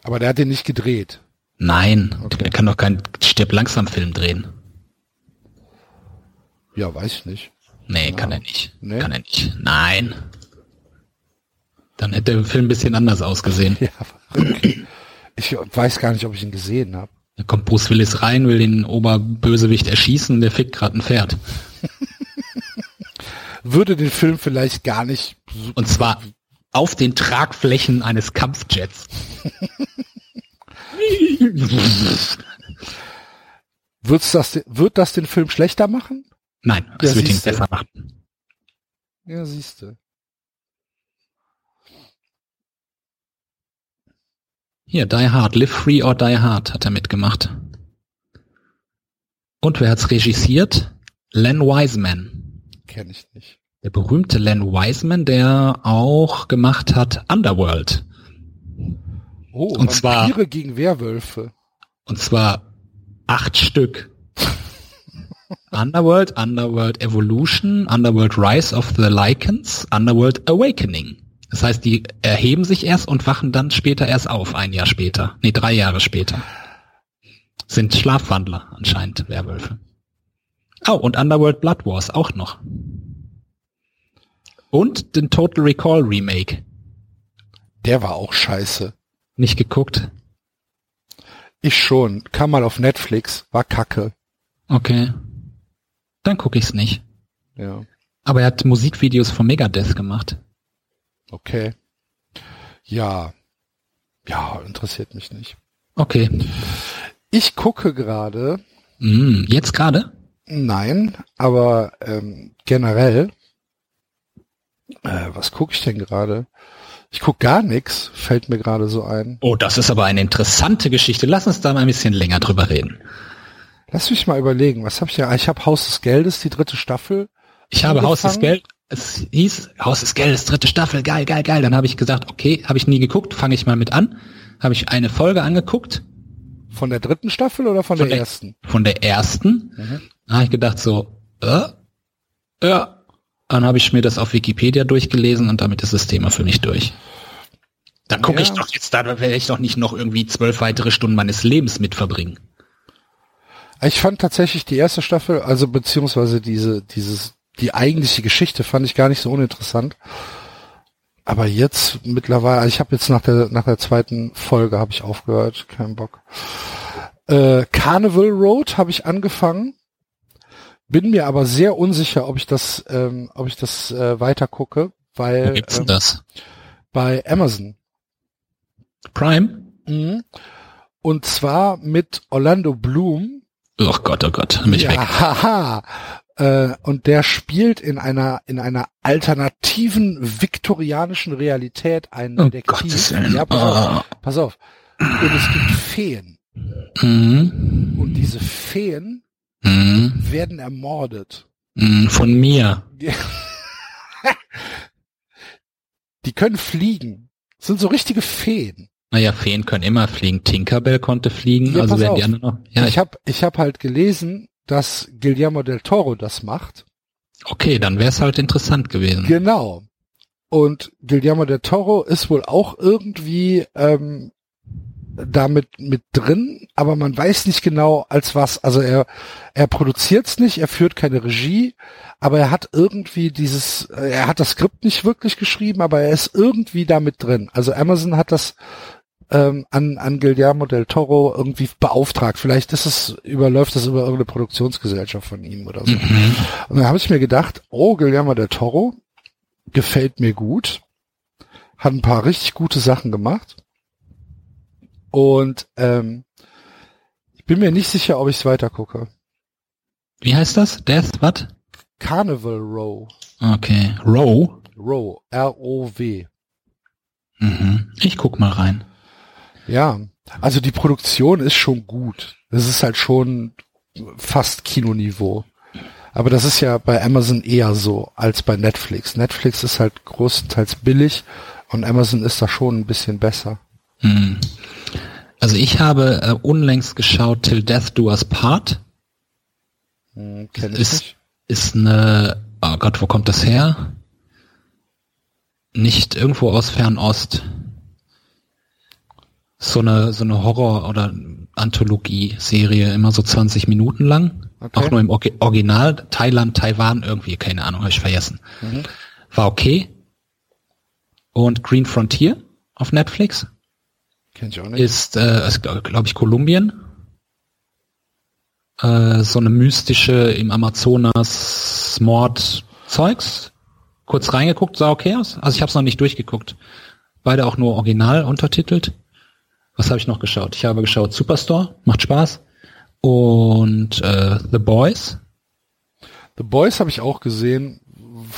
Aber der hat den nicht gedreht. Nein, Okay. er kann doch keinen Stirb langsam Film drehen. Ja, weiß ich nicht. Nee, kann er nicht. Nee? Kann er nicht. Nein. Dann hätte der Film ein bisschen anders ausgesehen. Ja, okay. Ich weiß gar nicht, ob ich ihn gesehen habe. Da kommt Bruce Willis rein, will den Oberbösewicht erschießen und der fickt gerade ein Pferd. Würde den Film vielleicht gar nicht. Und zwar auf den Tragflächen eines Kampfjets. Wird's das, wird das den Film schlechter machen? Nein, es Ja, wird ihn besser machen. Ja, siehste. Hier, Die Hard, Live Free or Die Hard hat er mitgemacht. Und wer hat's regisiert? Len Wiseman. Kenne ich nicht. Der berühmte Len Wiseman, der auch gemacht hat Underworld. Oh, Und zwar- Vampire gegen Werwölfe. Und zwar acht Stück. Underworld, Underworld Evolution, Underworld Rise of the Lycans, Underworld Awakening. Das heißt, die erheben sich erst und wachen dann später erst auf, ein Jahr später. Nee, drei Jahre später. Sind Schlafwandler anscheinend, Werwölfe. Oh, und Underworld Blood Wars auch noch. Und den Total Recall Remake. Der war auch scheiße. Nicht geguckt? Ich schon. Kam mal auf Netflix. War kacke. Okay. Dann gucke ich's nicht. Ja. Aber er hat Musikvideos von Megadeth gemacht. Okay. Ja. Ja, interessiert mich nicht. Okay. Ich gucke gerade, Mm, jetzt gerade? nein, aber ähm, generell, äh, was gucke ich denn gerade? Ich gucke gar nichts, fällt mir gerade so ein. Oh, das ist aber eine interessante Geschichte. Lass uns da mal ein bisschen länger drüber reden. Lass mich mal überlegen, was habe ich ja? Ich habe Haus des Geldes, die dritte Staffel. Ich habe Haus des Angefangen? Es hieß Haus des Geldes, dritte Staffel, geil, geil, geil. Dann habe ich gesagt, okay, habe ich nie geguckt, fange ich mal mit an. Habe ich eine Folge angeguckt Von der dritten Staffel oder von, Von der der- ersten? von der ersten. Mhm. Da habe ich gedacht so, äh, ja. Dann habe ich mir das auf Wikipedia durchgelesen und damit ist das Thema für mich durch. Da gucke Ja. ich doch jetzt, da werde ich doch nicht noch irgendwie zwölf weitere Stunden meines Lebens mit verbringen. Ich fand tatsächlich die erste Staffel, also beziehungsweise diese, dieses, die eigentliche Geschichte fand ich gar nicht so uninteressant. Aber jetzt mittlerweile, ich habe jetzt nach der nach der zweiten Folge habe ich aufgehört, kein Bock. Äh, Carnival Road habe ich angefangen, bin mir aber sehr unsicher, ob ich das, ähm, ob ich das äh, weiter gucke, Wo weil gibt's denn ähm, das? bei Amazon. Prime? Mhm. Und zwar mit Orlando Bloom. Oh Gott, oh Gott, mich ja, weg. haha. Äh, und der spielt in einer in einer alternativen viktorianischen Realität einen Oh Detektiv. Ja, pass auf, Oh. pass auf. Und es gibt Feen. Mhm. Und diese Feen Mhm. werden ermordet. Mhm. Von mir. Die, können fliegen. Das sind so richtige Feen. Naja, Feen können immer fliegen. Tinkerbell konnte fliegen, Ja, also werden die anderen noch. Ja, ich ich, habe ich hab halt gelesen, dass Guillermo del Toro das macht. okay, dann wäre es halt interessant gewesen. Genau. Und Guillermo del Toro ist wohl auch irgendwie ähm, damit mit drin, aber man weiß nicht genau als was. Also er er produziert's nicht, er führt keine Regie, aber er hat irgendwie dieses, er hat das Skript nicht wirklich geschrieben, aber er ist irgendwie damit drin. Also Amazon hat das ähm, an, an Guillermo del Toro irgendwie beauftragt. Vielleicht ist es, überläuft das über irgendeine Produktionsgesellschaft von ihm oder so. Mhm. Und dann habe ich mir gedacht, oh, Guillermo del Toro gefällt mir gut, hat ein paar richtig gute Sachen gemacht. Und ähm, ich bin mir nicht sicher, ob ich es weiter gucke. Wie heißt das? Death, was? Carnival Row. Okay. Row. Row. R-O-W. Mhm. Ich guck mal rein. Ja, also die Produktion ist schon gut. Das ist halt schon fast Kinoniveau. Aber das ist ja bei Amazon eher so als bei Netflix. Netflix ist halt größtenteils billig und Amazon ist da schon ein bisschen besser. Hm. Also ich habe äh, unlängst geschaut Till Death Do Us Part. Hm, kenn ich Ist, nicht. ist eine, oh Gott, wo kommt das her? Nicht irgendwo aus Fernost. So eine, so eine Horror- oder Anthologie-Serie, immer so 20 Minuten lang. Okay. Auch nur im Original, Thailand, Taiwan, irgendwie, keine Ahnung, habe ich vergessen. Mhm. War okay. Und Green Frontier auf Netflix Kenn ich auch nicht. ist, äh, glaube glaub ich, Kolumbien. Äh, so eine mystische im Amazonas Mord-Zeugs. Kurz reingeguckt, sah okay aus. Also ich habe es noch nicht durchgeguckt. Beide auch nur original untertitelt. Was habe ich noch geschaut? Ich habe geschaut Superstore, macht Spaß. Und äh, The Boys The Boys habe ich auch gesehen.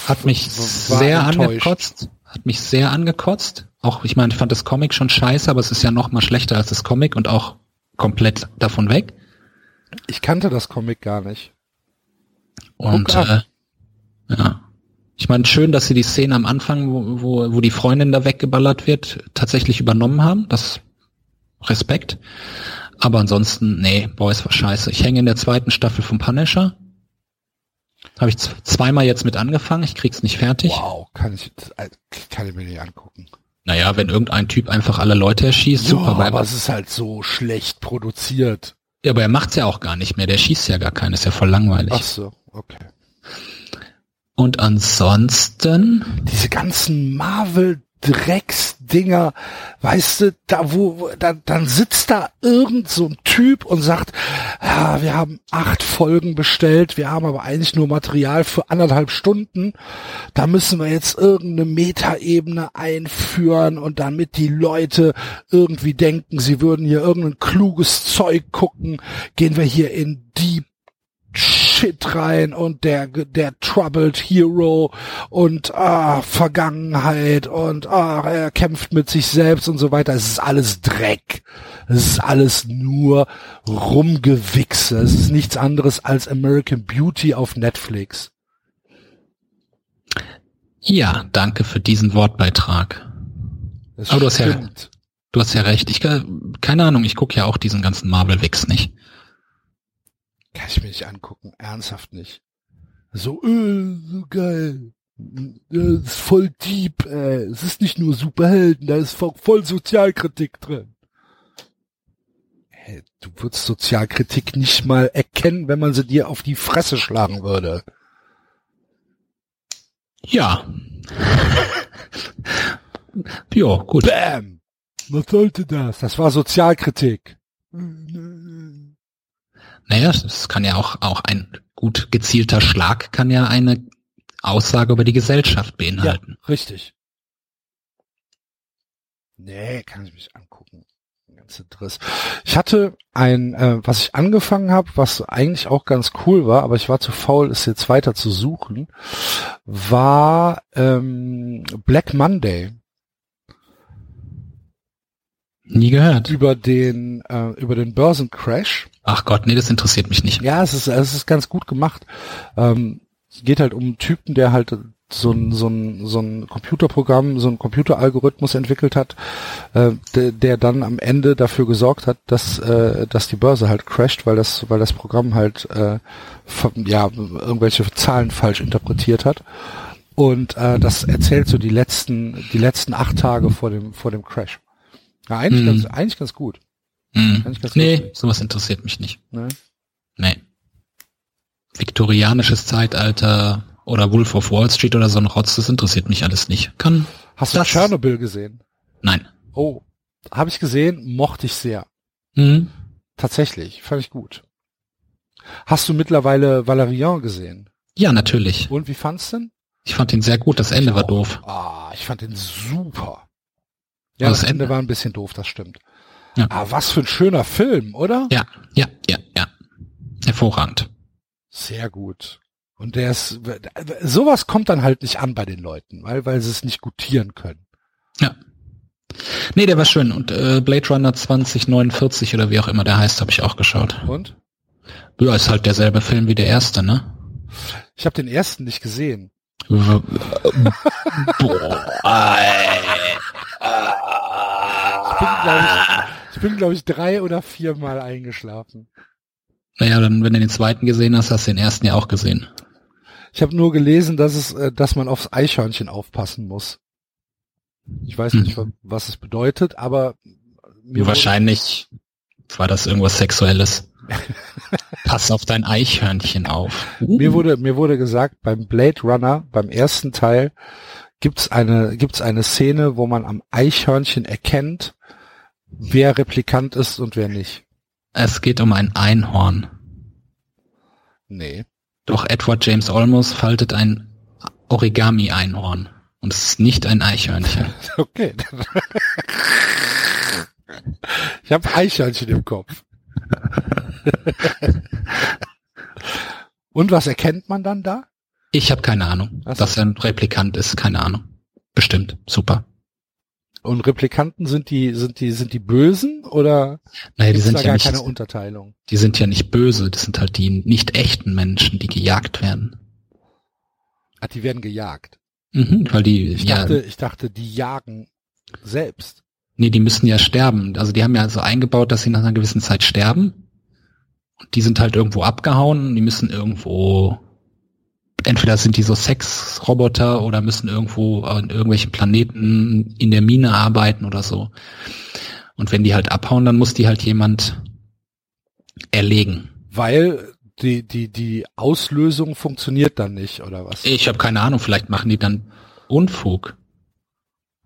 hat mich sehr enttäuscht. angekotzt. Hat mich sehr angekotzt. Auch, ich meine, ich fand das Comic schon scheiße, aber es ist ja noch mal schlechter als das Comic und auch komplett davon weg. Ich kannte das Comic gar nicht. Und äh, ja. Ich meine, schön, dass sie die Szene am Anfang, wo, wo, wo die Freundin da weggeballert wird, tatsächlich übernommen haben. Das Respekt. Aber ansonsten, nee, Boys war scheiße. Ich hänge in der zweiten Staffel vom Punisher. Habe ich zweimal jetzt mit angefangen, ich krieg's nicht fertig. Wow, kann ich, äh, kann ich mir nicht angucken. Naja, wenn irgendein Typ einfach alle Leute erschießt, super. ja, aber es ist halt so schlecht produziert. ja, aber er macht's ja auch gar nicht mehr. Der schießt ja gar keinen, ist ja voll langweilig. Ach so, okay. Und ansonsten, diese ganzen Marvel Drecksdinger, weißt du, da wo, da, dann sitzt da irgend so ein Typ und sagt, ja, wir haben acht Folgen bestellt, wir haben aber eigentlich nur Material für anderthalb Stunden. Da müssen wir jetzt irgendeine Metaebene einführen und damit die Leute irgendwie denken, sie würden hier irgendein kluges Zeug gucken, gehen wir hier in Deep Shit rein und der der Troubled Hero und ah, Vergangenheit und ah, er kämpft mit sich selbst und so weiter. Es ist alles Dreck. Es ist alles nur Rumgewichse. Es ist nichts anderes als American Beauty auf Netflix. ja, danke für diesen Wortbeitrag. Das Aber du hast ja-. Du hast ja recht. Ich kann- keine Ahnung, ich gucke ja auch diesen ganzen Marvel-Wix nicht. Kann ich mir nicht angucken. Ernsthaft nicht. So, äh, so geil. Das ist voll deep, ey. Es ist nicht nur Superhelden, da ist voll, Sozialkritik drin. Hey, du würdest Sozialkritik nicht mal erkennen, wenn man sie dir auf die Fresse schlagen würde. Ja. jo, gut. Bam! Was sollte das? Das war Sozialkritik. Naja, es kann ja auch, auch ein gut gezielter Schlag kann ja eine Aussage über die Gesellschaft Ja, beinhalten. richtig. Nee, kann ich mich angucken. Ganze Driss. Ich hatte ein, äh, was ich angefangen habe, was eigentlich auch ganz cool war, aber ich war zu faul, es jetzt weiter zu suchen, war ähm, Black Monday Nie gehört. über den äh, über den Börsencrash. Ach Gott, nee, das interessiert mich nicht. Ja, es ist es ist ganz gut gemacht. Ähm, es geht halt um einen Typen, der halt so ein, so ein, so ein Computerprogramm, so ein Computeralgorithmus entwickelt hat, äh, der, der dann am Ende dafür gesorgt hat, dass, äh, dass die Börse halt crasht, weil das, weil das Programm halt äh, ja, irgendwelche Zahlen falsch interpretiert hat. Und äh, das erzählt so die letzten, die letzten acht Tage vor dem, vor dem Crash. Ja, eigentlich, Hm. ganz, eigentlich ganz gut. Hm. Kann ich ganz Nee, lustig. sowas interessiert mich nicht. Ne? Nee. Viktorianisches Zeitalter oder Wolf of Wall Street oder so ein Rotz, das interessiert mich alles nicht. Kann. Hast du Das- Tschernobyl gesehen? Nein. Oh, habe ich gesehen, mochte ich sehr. Hm. Tatsächlich, fand ich gut. Hast du mittlerweile Valerian gesehen? Ja, natürlich. Und wie fandst du denn? Ich fand ihn sehr gut. Das Ende war doof. Ah, ich fand den super. Ja, Aber das Ende Ende- war ein bisschen doof, das stimmt. Ja. Ah, was für ein schöner Film, oder? Ja, ja, ja, ja. Hervorragend. Sehr gut. Und der ist, sowas kommt dann halt nicht an bei den Leuten, weil, weil sie es nicht gutieren können. Ja. Nee, der war schön. Und äh, Blade Runner 2049 oder wie auch immer der heißt, habe ich auch geschaut. Und? Ja, ist halt derselbe Film wie der erste, ne? Ich habe den ersten nicht gesehen. Boah, ey. Ich bin, glaube ich, ich bin, glaube ich, drei oder viermal eingeschlafen. Naja, dann, wenn du den zweiten gesehen hast, hast du den ersten ja auch gesehen. Ich habe nur gelesen, dass es, äh, dass man aufs Eichhörnchen aufpassen muss. Ich weiß nicht, Hm. was es bedeutet, aber mir Wahrscheinlich war das irgendwas Sexuelles. Pass auf dein Eichhörnchen auf. Mir wurde mir wurde gesagt, beim Blade Runner, beim ersten Teil, gibt's eine gibt's eine Szene, wo man am Eichhörnchen erkennt, wer Replikant ist und wer nicht. Es geht um ein Einhorn. Nee. Doch Edward James Olmos faltet ein Origami-Einhorn. Und es ist nicht ein Eichhörnchen. Okay. ich habe Eichhörnchen im Kopf. und was erkennt man dann da? Ich habe keine Ahnung, so. dass er ein Replikant ist. Keine Ahnung. Bestimmt. Super. Und Replikanten sind die sind die sind die Bösen oder Naja, die sind ja gar nicht, keine Unterteilung? die sind ja nicht böse. Das sind halt die nicht echten Menschen, die gejagt werden. Ah, die werden gejagt. Mhm, weil die, Ich ja, dachte, ich dachte, die jagen selbst. Nee, die müssen ja sterben. Also die haben ja so eingebaut, dass sie nach einer gewissen Zeit sterben. Und die sind halt irgendwo abgehauen und die müssen irgendwo, entweder sind die so Sexroboter oder müssen irgendwo an irgendwelchen Planeten in der Mine arbeiten oder so. Und wenn die halt abhauen, dann muss die halt jemand erlegen. Weil die, die, die Auslösung funktioniert dann nicht, oder was? Ich habe keine Ahnung, vielleicht machen die dann Unfug.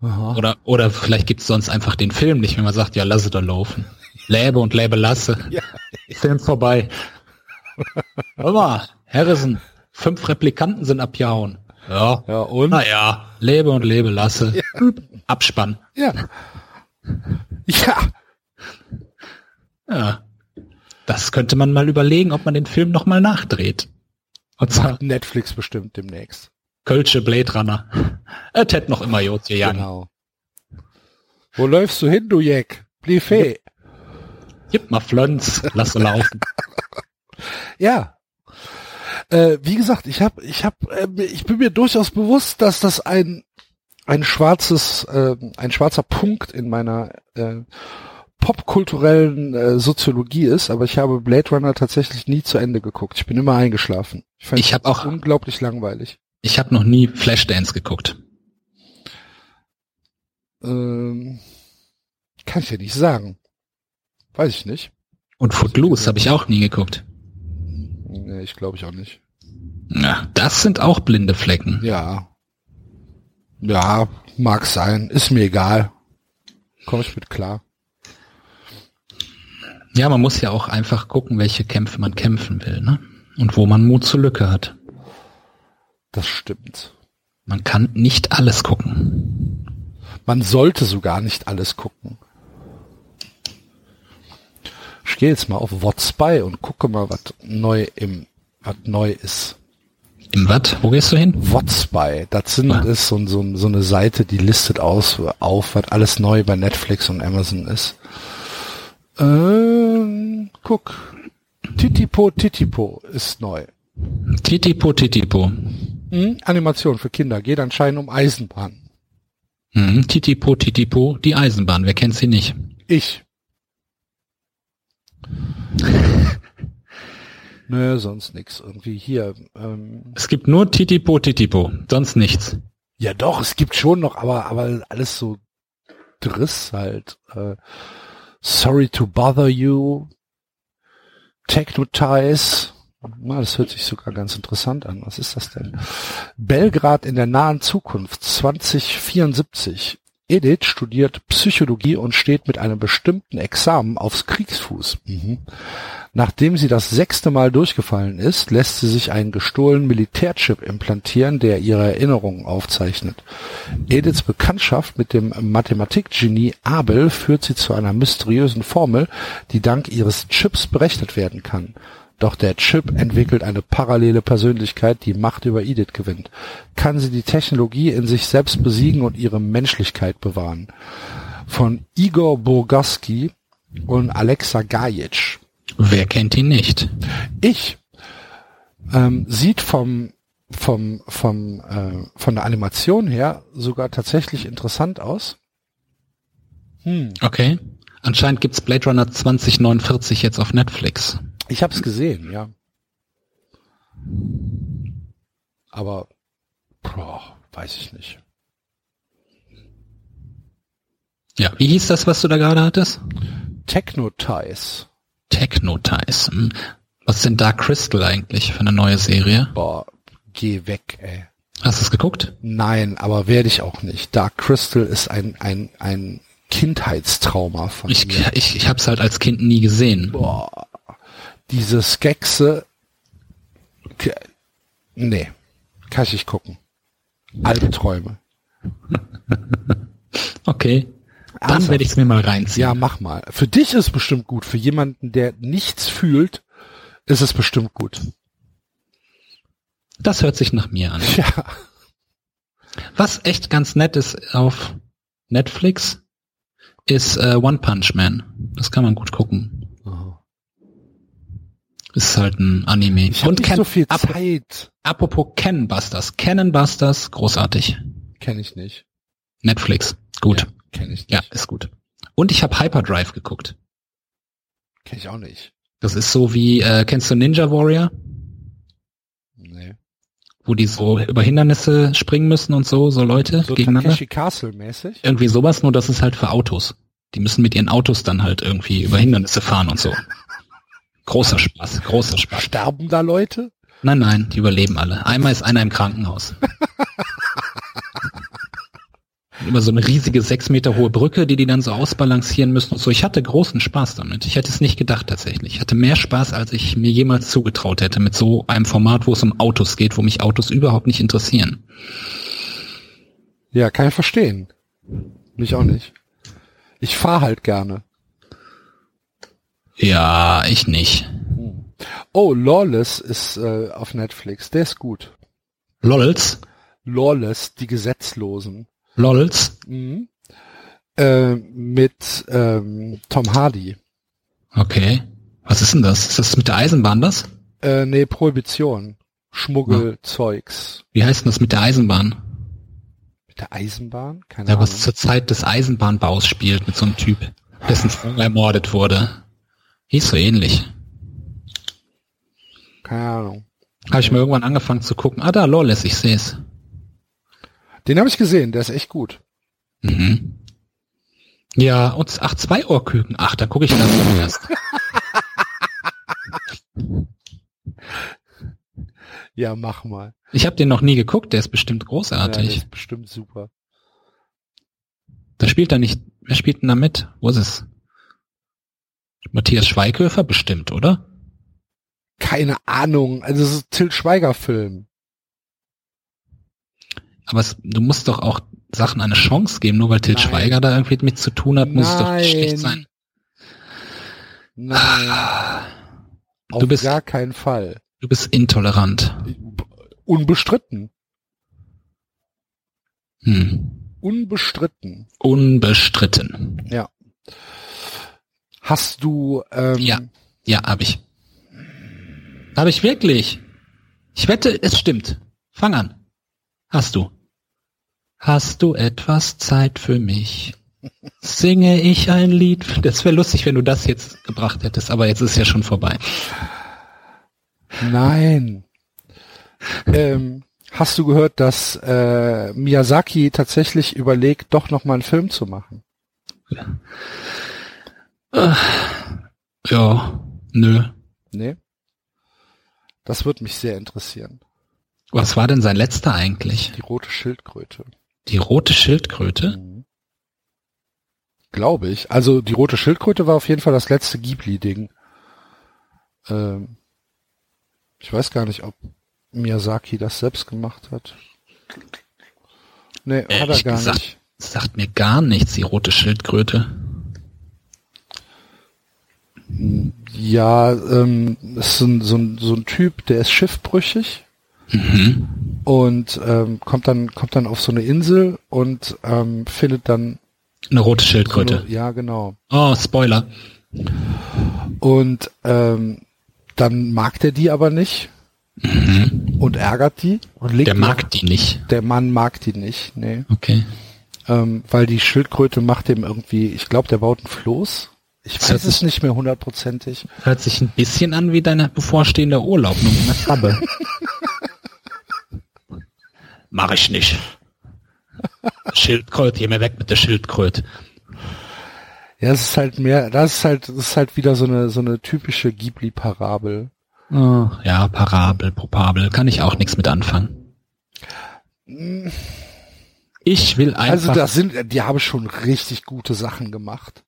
Aha. Oder, oder vielleicht gibt's sonst einfach den Film nicht, wenn man sagt, ja, lasse da laufen. Lebe und lebe lasse. Ja. Film vorbei. Hör mal, Harrison, fünf Replikanten sind abgehauen. Ja. Ja, und? Naja, lebe und lebe lasse. Abspann. Ja. Ja. Ja. Das könnte man mal überlegen, ob man den Film nochmal nachdreht. Und zwar Netflix bestimmt demnächst. Kölsche Blade Runner. Er tät noch immer Jod gegangen. Genau. Wo läufst du hin, du Jack? Blieb fee. Gib mal Flönz, lass sie laufen. Ja. Äh, wie gesagt, ich habe, ich habe, äh, ich bin mir durchaus bewusst, dass das ein ein schwarzes, äh, ein schwarzer Punkt in meiner äh, popkulturellen äh, Soziologie ist, aber ich habe Blade Runner tatsächlich nie zu Ende geguckt. Ich bin immer eingeschlafen. fand Ich hab das auch- unglaublich langweilig. Ich habe noch nie Flashdance geguckt. Ähm, kann ich ja nicht sagen. Weiß ich nicht. Und Footloose habe ich auch nie geguckt. Nee, ich glaube ich auch nicht. Ja, das sind auch blinde Flecken. Ja. Ja, mag sein. Ist mir egal. Komm ich mit klar. Ja, man muss ja auch einfach gucken, welche Kämpfe man kämpfen will, ne? Und wo man Mut zur Lücke hat. Das stimmt. Man kann nicht alles gucken. Man sollte sogar nicht alles gucken. ich gehe jetzt mal auf What's By und gucke mal, was neu im, was neu ist. Im Watt? Wo gehst du hin? What's By, das sind, Ah. ist so, so, so eine Seite, die listet aus, auf, was alles neu bei Netflix und Amazon ist. Ähm, guck. Titipo Titipo ist neu. Titipo, Titipo. Hm? Animation für Kinder, geht anscheinend um Eisenbahn. Mhm. Titipo, Titipo, die Eisenbahn. Wer kennt sie nicht? Ich. Nö, sonst nix. Irgendwie hier. Ähm, Es gibt nur Titipo, Titipo. Sonst nichts. ja doch, es gibt schon noch, aber aber alles so Driss halt. Äh, Sorry to bother you. Technotize. Na, das hört sich sogar ganz interessant an. Was ist das denn? Belgrad in der nahen Zukunft 2074. Edith studiert Psychologie und steht mit einem bestimmten Examen aufs Kriegsfuß. Mhm. Nachdem sie das sechste Mal durchgefallen ist, lässt sie sich einen gestohlenen Militärchip implantieren, der ihre Erinnerungen aufzeichnet. Ediths Bekanntschaft mit dem Mathematikgenie Abel führt sie zu einer mysteriösen Formel, die dank ihres Chips berechnet werden kann. Doch der Chip entwickelt eine parallele Persönlichkeit, die Macht über Edith gewinnt. Kann sie die Technologie in sich selbst besiegen und ihre Menschlichkeit bewahren? Von Igor Burgowski und Alexa Gajic. Wer kennt ihn nicht? Ich ähm, sieht vom vom vom äh, von der Animation her sogar tatsächlich interessant aus. Hm. Okay. Anscheinend gibt's Blade Runner 2049 jetzt auf Netflix. Ich habe es gesehen, ja. Aber boah, weiß ich nicht. Ja. Wie hieß das, was du da gerade hattest? Technotize. Technotize. Hm. Was ist denn Dark Crystal eigentlich für eine neue Serie? Boah, geh weg, ey. Hast du es geguckt? Nein, aber werde ich auch nicht. Dark Crystal ist ein ein ein Kindheitstrauma von Ich, mir. ich, ich habe es halt als Kind nie gesehen. Boah, diese Skexe. Nee, kann ich nicht gucken. Albträume. Okay. Dann Ernsthaft? werde ich es mir mal reinziehen. Ja, mach mal. Für dich ist es bestimmt gut. Für jemanden, der nichts fühlt, ist es bestimmt gut. Das hört sich nach mir an. Ja. Was echt ganz nett ist auf Netflix, ist äh, One Punch Man. Das kann man gut gucken. Ist halt ein Anime. Ich habe nicht Ken- so viel ap Zeit. apropos Cannon Busters. Cannon Busters, großartig. Kenne ich nicht. Netflix, gut. Ja, Kenne ich nicht. Ja, ist gut. Und ich habe Hyperdrive geguckt. Kenne ich auch nicht. Das ist so wie, äh, kennst du Ninja Warrior? Nee. Wo die so über Hindernisse springen müssen und so, so Leute So gegeneinander. Takeshi Castle mäßig. Irgendwie sowas, nur das ist halt für Autos. Die müssen mit ihren Autos dann halt irgendwie über Hindernisse fahren und so. Großer Spaß, großer Spaß. Sterben da Leute? Nein, nein, die überleben alle. Einmal ist einer im Krankenhaus. Immer so eine riesige sechs Meter hohe Brücke, die die dann so ausbalancieren müssen und so. Ich hatte großen Spaß damit. Ich hätte es nicht gedacht tatsächlich. Ich hatte mehr Spaß, als ich mir jemals zugetraut hätte mit so einem Format, wo es um Autos geht, wo mich Autos überhaupt nicht interessieren. Ja, kann ich verstehen. Mich auch nicht. Ich fahre halt gerne. Ja, ich nicht. Oh, Lawless ist äh, auf Netflix. Der ist gut. Lols? Lawless, die Gesetzlosen. Lols? Mhm. Äh, mit ähm, Tom Hardy. Okay. Was ist denn das? Ist das mit der Eisenbahn das? Äh, nee, Prohibition. Schmuggelzeugs. Wie heißt denn das mit der Eisenbahn? Mit der Eisenbahn? Keine Ja, Ahnung. was zur Zeit des Eisenbahnbaus spielt mit so einem Typ, dessen Frau ermordet wurde. Hieß so ähnlich. Keine Ahnung. Habe ich mal irgendwann angefangen zu gucken. Ah, da, Lawless, ich sehe es. Den habe ich gesehen, der ist echt gut. Mhm. Ja, und ach, zwei Ohrküken. Ach, da gucke ich dann erst. Ja, mach mal. Ich habe den noch nie geguckt, der ist bestimmt Ja, der großartig. ist bestimmt super. Da spielt er nicht. Wer spielt denn da mit? Wo ist es? Matthias Schweighöfer bestimmt, oder? Keine Ahnung. Also es ist ein Till Schweiger Film. Aber es, du musst doch auch Sachen eine Chance geben, nur weil Til Nein. Schweiger da irgendwie mit zu tun hat, muss es doch nicht schlecht Nein. sein. Nein. Auf Du bist- gar keinen Fall. Du bist intolerant. Unbestritten. Hm. Unbestritten. Unbestritten. Ja. Hast du ähm, Ja. Ja, hab ich. Hab ich wirklich. Ich wette, es stimmt. Fang an. Hast du. Hast du etwas Zeit für mich? Singe ich ein Lied? Das wäre lustig, wenn du das jetzt gebracht hättest, aber jetzt ist ja schon vorbei. Nein. ähm, hast du gehört, dass äh, Miyazaki tatsächlich überlegt, doch noch mal einen Film zu machen? Ja, nö. Nee. Das würde mich sehr interessieren. Was war denn sein letzter eigentlich? Die rote Schildkröte. Die rote Schildkröte? Mhm. Glaube ich. Also die rote Schildkröte war auf jeden Fall das letzte Ghibli-Ding. Ähm, ich weiß gar nicht, ob Miyazaki das selbst gemacht hat. Nee, hat er Ehrlich gar gesagt, nicht. Sagt mir gar nichts, die rote Schildkröte. Ja, ähm, ist so ein, so, ein, so ein Typ, der ist schiffbrüchig Mhm. und ähm, kommt dann kommt dann auf so eine Insel und ähm, findet dann Eine rote so Schildkröte. eine, ja genau Oh, Spoiler. und ähm, dann mag der die aber nicht und ärgert die und legt Mhm. Der mag die nicht. der Mann mag die nicht nee Okay. ähm, weil die Schildkröte macht dem irgendwie ich glaube der baut ein Floß ich Das weiß es nicht mehr hundertprozentig Hört sich ein bisschen an wie dein bevorstehender Urlaub, nur mit Krabbe. Mach ich nicht. Schildkröte, geh mir weg mit der Schildkröte. ja es ist halt mehr das ist halt das ist halt wieder so eine so eine typische Ghibli Parabel Oh, ja, Parabel, Propabel, kann ich auch nichts mit anfangen. Ich will einfach, Also das sind, die haben schon richtig gute Sachen gemacht.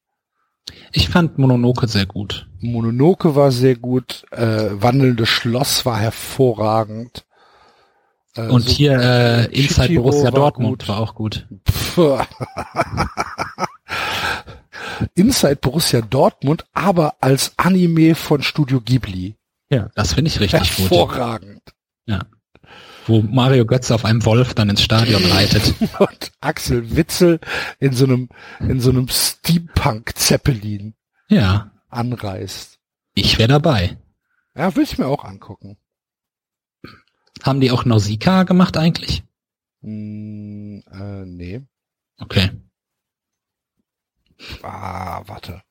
Ich fand Mononoke sehr gut. Mononoke war sehr gut, äh, Wandelndes Schloss war hervorragend. Äh, Und so- hier äh, Inside Chihiro Borussia war Dortmund gut. war auch gut. Inside Borussia Dortmund, aber als Anime von Studio Ghibli. Ja, das finde ich richtig gut. Hervorragend. Ja. Wo Mario Götze auf einem Wolf dann ins Stadion reitet. Und Axel Witzel in so einem, in so einem Steampunk-Zeppelin Ja, anreist. ich wäre dabei. Ja, will ich mir auch angucken. Haben die auch Nausicaa gemacht eigentlich? Hm, äh, nee. Okay. Ah, warte.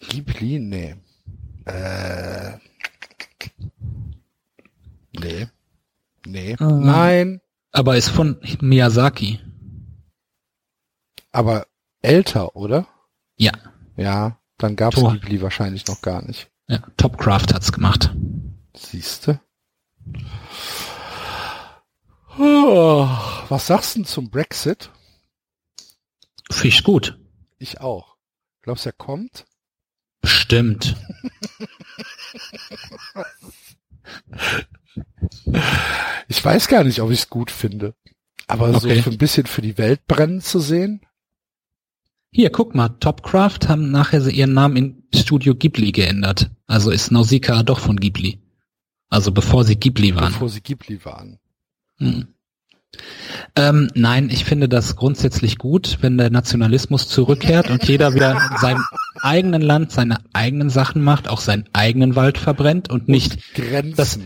Ghibli? Nee. Äh. Nee. Nee. Ah. Nein. Aber ist von Miyazaki. Aber älter, oder? Ja. Ja, dann gab's Tor. Ghibli wahrscheinlich noch gar nicht. ja. Topcraft hat's gemacht. Siehste? Oh, was sagst du denn zum Brexit? Fisch gut. Ich auch. Glaubst du, er kommt? Bestimmt. Ich weiß gar nicht, ob ich es gut finde. Aber so Okay. für ein bisschen für die Welt brennen zu sehen? Hier, guck mal, Topcraft haben nachher ihren Namen in Studio Ghibli geändert. Also ist Nausicaa doch von Ghibli. Also bevor sie Ghibli waren. bevor sie Ghibli waren. Hm. Ähm, nein, ich finde das grundsätzlich gut, wenn der Nationalismus zurückkehrt und jeder wieder in seinem eigenen Land seine eigenen Sachen macht, auch seinen eigenen Wald verbrennt und nicht Grenzen. das-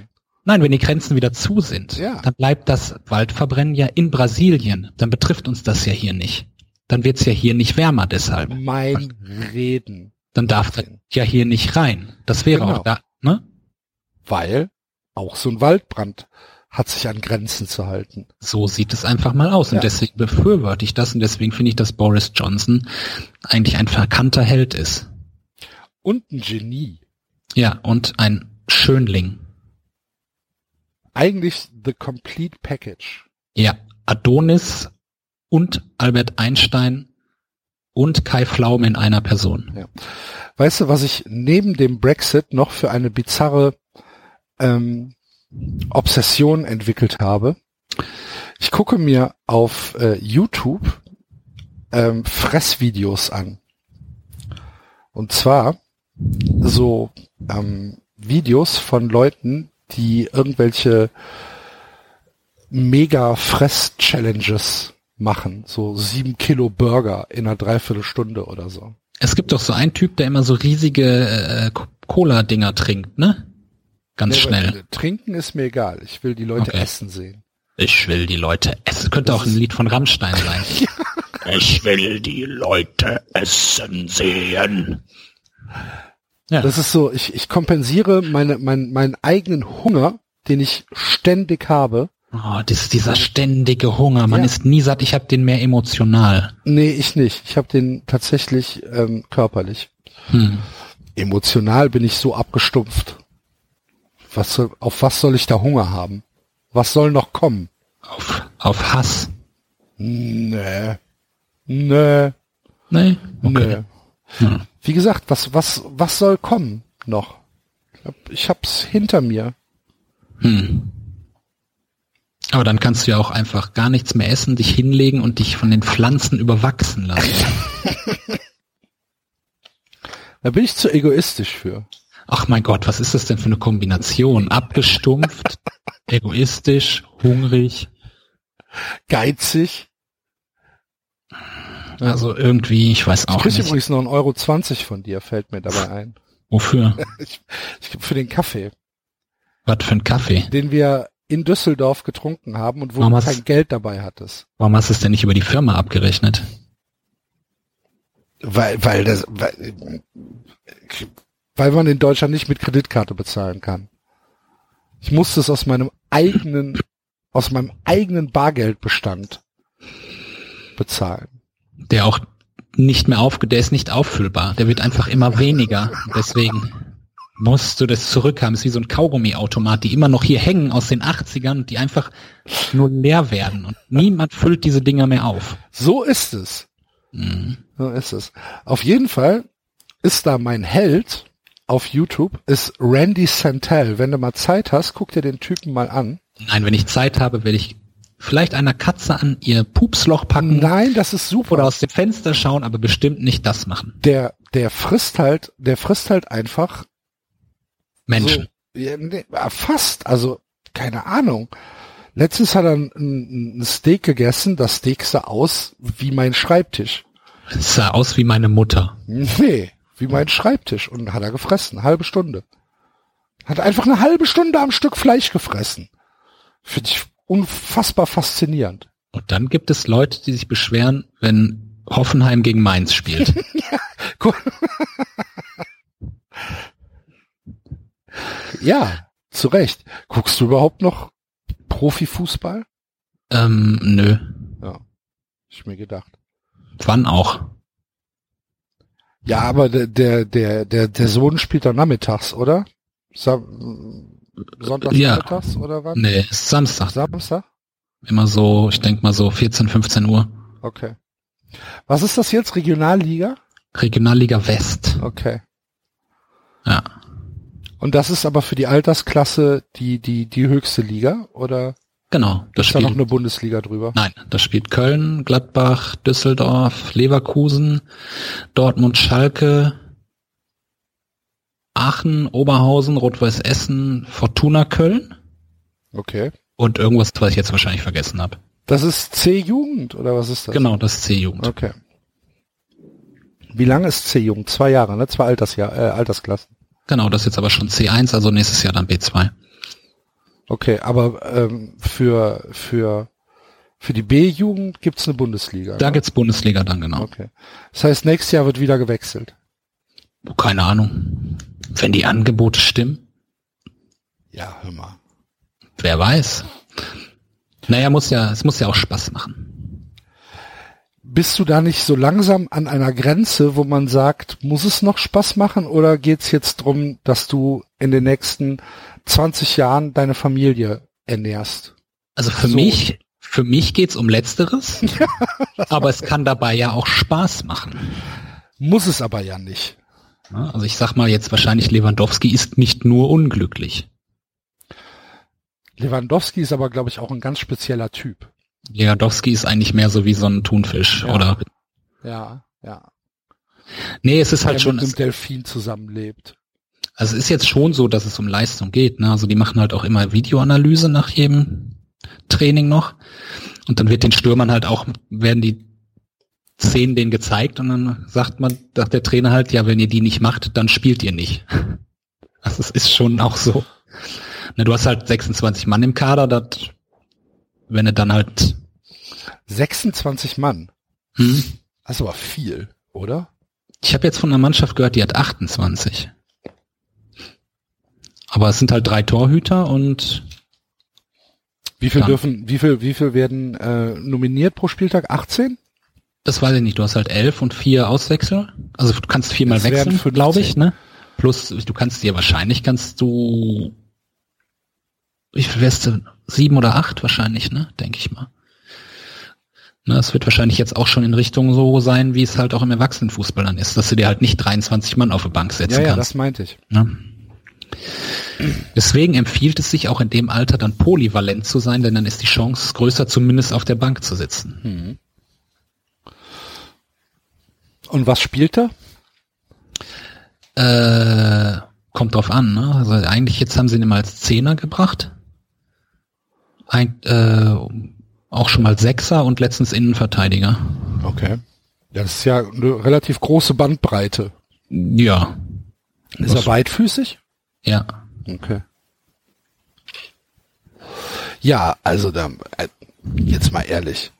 Nein, wenn die Grenzen wieder zu sind, Ja. dann bleibt das Waldverbrennen ja in Brasilien. Dann betrifft uns das ja hier nicht. Dann wird's ja hier nicht wärmer deshalb. mein Reden. Dann darf das ja hier nicht rein. Das wäre Genau. auch da, ne? Weil auch so ein Waldbrand hat sich an Grenzen zu halten. So sieht es einfach mal aus. Ja. Und deswegen befürworte ich das und deswegen finde ich, dass Boris Johnson eigentlich ein verkannter Held ist. Und ein Genie. Ja, und ein Schönling. Eigentlich the complete package. Ja, Adonis und Albert Einstein und Kai Pflaume in einer Person. Weißt du, was ich neben dem Brexit noch für eine bizarre ähm, Obsession entwickelt habe? Ich gucke mir auf äh, YouTube ähm, Fressvideos an. Und zwar so ähm, Videos von Leuten, die irgendwelche mega Fress-Challenges machen. So sieben Kilo Burger in einer Dreiviertelstunde oder so. Es gibt doch so einen Typ, der immer so riesige äh, Cola-Dinger trinkt, ne? Ganz Nee, schnell. Trinken ist mir egal. Ich will die Leute Okay. essen sehen. Ich will die Leute essen. Könnte auch ein Lied von Rammstein sein. Ich will die Leute essen sehen. Ja. Das ist so, ich, ich kompensiere meine, mein, meinen eigenen Hunger, den ich ständig habe. Oh, das ist dieser ständige Hunger. Man Ja. ist nie satt. Ich habe den mehr emotional. Nee, ich nicht. Ich habe den tatsächlich ähm, körperlich. Hm. Emotional bin ich so abgestumpft. Was soll, auf was soll ich da Hunger haben? Was soll noch kommen? Auf, auf Hass. Nee. Nee. Nee? Okay. Nee. Hm. Wie gesagt, was, was, was soll kommen noch? Ich, hab, ich hab's hinter mir. Hm. Aber dann kannst du ja auch einfach gar nichts mehr essen, dich hinlegen und dich von den Pflanzen überwachsen lassen. Da bin ich zu egoistisch für. Ach mein Gott, was ist das denn für eine Kombination? Abgestumpft, egoistisch, hungrig. Geizig. Also irgendwie, ich weiß Ich auch krieg nicht. übrigens noch 1,20 Euro von dir, fällt mir dabei ein. Wofür? Ich, ich für den Kaffee, Was für ein Kaffee? den wir in Düsseldorf getrunken haben und wo Warum du hast- kein Geld dabei hattest. Warum hast du es denn nicht über die Firma abgerechnet? Weil, weil das, weil, weil man in Deutschland nicht mit Kreditkarte bezahlen kann. Ich musste es aus meinem eigenen, aus meinem eigenen Bargeldbestand bezahlen. Der auch nicht mehr auf, der ist nicht auffüllbar. Der wird einfach immer weniger. Deswegen musst du das zurückhaben. ist wie so ein Kaugummiautomat, die immer noch hier hängen aus den 80ern und die einfach nur leer werden. Und niemand füllt diese Dinger mehr auf. So ist es. Mhm. So ist es. Auf jeden Fall ist da mein Held auf YouTube, ist Randy Santel. Wenn du mal Zeit hast, guck dir den Typen mal an. Nein, wenn ich Zeit habe, werde ich vielleicht einer Katze an ihr Pupsloch packen Nein, das ist super. oder aus dem Fenster schauen, aber bestimmt nicht das machen. der, der frisst halt, der frisst halt einfach Menschen. So, ja, nee, ah, fast, also keine Ahnung. Letztens hat er ein, ein Steak gegessen, das Steak sah aus wie mein Schreibtisch. Es sah aus wie meine Mutter. Nee, wie mein Schreibtisch. Und hat er gefressen, eine halbe Stunde. Hat einfach eine halbe Stunde am Stück Fleisch gefressen. Finde ich unfassbar faszinierend. Und dann gibt es Leute, die sich beschweren, wenn Hoffenheim gegen Mainz spielt. Guck. ja, zu Recht. Guckst du überhaupt noch Profifußball? ähm, nö. Ja, ich mir gedacht. Wann auch? Ja, aber der, der, der, der, Sohn spielt doch nachmittags, oder? Sam Sonntags Ja. nachmittags oder wann? Nee, ist Samstag. Samstag? Immer so, ich denk mal so 14, 15 Uhr. Okay. Was ist das jetzt? Regionalliga? Regionalliga West. Okay. Ja. Und das ist aber für die Altersklasse die, die, die höchste Liga? Oder Genau. Das ist da noch eine Bundesliga drüber? nein, das spielt Köln, Gladbach, Düsseldorf, Leverkusen, Dortmund, Schalke, Aachen, Oberhausen, Rot-Weiß Essen, Fortuna Köln Okay. und irgendwas, was ich jetzt wahrscheinlich vergessen habe. Das ist C-Jugend oder was ist das? Genau, das ist C-Jugend. Okay. Wie lange ist C-Jugend? Zwei Jahre, ne? Zwei Altersjahr, äh, Altersklassen. Genau, das ist jetzt aber schon C1, also nächstes Jahr dann B2. Okay, aber ähm, für, für, für die B-Jugend gibt's eine Bundesliga. Da ne? gibt's Bundesliga dann genau. Okay. Das heißt, nächstes Jahr wird wieder gewechselt. Keine Ahnung. Wenn die Angebote stimmen, Ja, hör mal. wer weiß. Naja, muss ja, es muss ja auch Spaß machen. Bist du da nicht so langsam an einer Grenze, wo man sagt, muss es noch Spaß machen oder geht's jetzt drum, dass du in den nächsten 20 Jahren deine Familie ernährst? Also für So. mich, für mich geht's um Letzteres, aber es kann dabei ja auch Spaß machen. Muss es aber ja nicht. Ja, Also ich sag mal jetzt wahrscheinlich Lewandowski ist nicht nur unglücklich. Lewandowski ist aber, glaube ich, auch ein ganz spezieller Typ. Lewandowski ist eigentlich mehr so wie so ein Thunfisch Ja. oder Ja, ja. Nee, es ist halt der schon, mit einem Delfin zusammenlebt. also es ist jetzt schon so, dass es um Leistung geht. Ne? Also die machen halt auch immer Videoanalyse nach jedem Training noch. Und dann wird den Stürmern halt auch, werden die Szenen denen gezeigt und dann sagt man, sagt der Trainer halt, ja, wenn ihr die nicht macht, dann spielt ihr nicht. Also es ist schon auch so. Ne, du hast halt 26 Mann im Kader, das, wenn du dann halt, 26 Mann. hm, Das ist aber viel, oder? ich habe jetzt von einer Mannschaft gehört, die hat 28. Aber es sind halt drei Torhüter und Wie viel dürfen, wie viel, wie viel werden äh, nominiert pro Spieltag? 18? Das weiß ich nicht. Du hast halt elf und vier Auswechsel. Also du kannst viermal Das wechseln, 15. glaube ich, ne? Plus, du kannst dir wahrscheinlich kannst du, wie viel wärst du? Sieben oder acht wahrscheinlich, ne? Denke ich mal. Ne, es wird wahrscheinlich jetzt auch schon in Richtung so sein, wie es halt auch im Erwachsenenfußball dann ist, dass du dir halt nicht 23 Mann auf die Bank setzen Ja, ja, kannst. das meinte ich. Ne? Deswegen empfiehlt es sich auch in dem Alter dann polyvalent zu sein, denn dann ist die Chance größer, zumindest auf der Bank zu sitzen. Und was spielt er? Äh, kommt drauf an, ne? Also eigentlich jetzt haben sie ihn immer als Zehner gebracht. Ein, äh, auch schon mal Sechser und letztens Innenverteidiger. Okay. Ja, das ist ja eine relativ große Bandbreite. Ja. Ist er beidfüßig? Ja. Okay. Ja, also da, äh, jetzt mal ehrlich.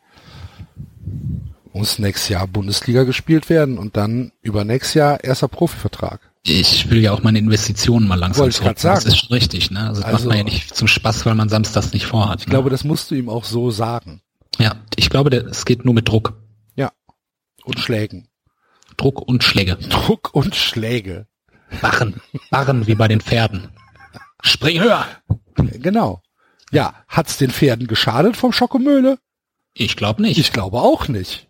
Muss nächstes Jahr Bundesliga gespielt werden und dann übernächstes Jahr erster Profivertrag. Ich will ja auch meine Investitionen mal langsam Wollte ich zurück. Das sagen. ist schon richtig, ne? Also, das Also- macht man ja nicht zum Spaß, weil man samstags nicht vorhat. Ich glaube, das musst du ihm auch so sagen. Ja, ich glaube, es geht nur mit Druck. Ja. Und Schlägen. Druck und Schläge. Druck und Schläge. Barren. Barren wie bei den Pferden. Spring höher! Genau. Ja, hat's den Pferden geschadet vom Schokomöhle? Ich glaube nicht. Ich glaube auch nicht.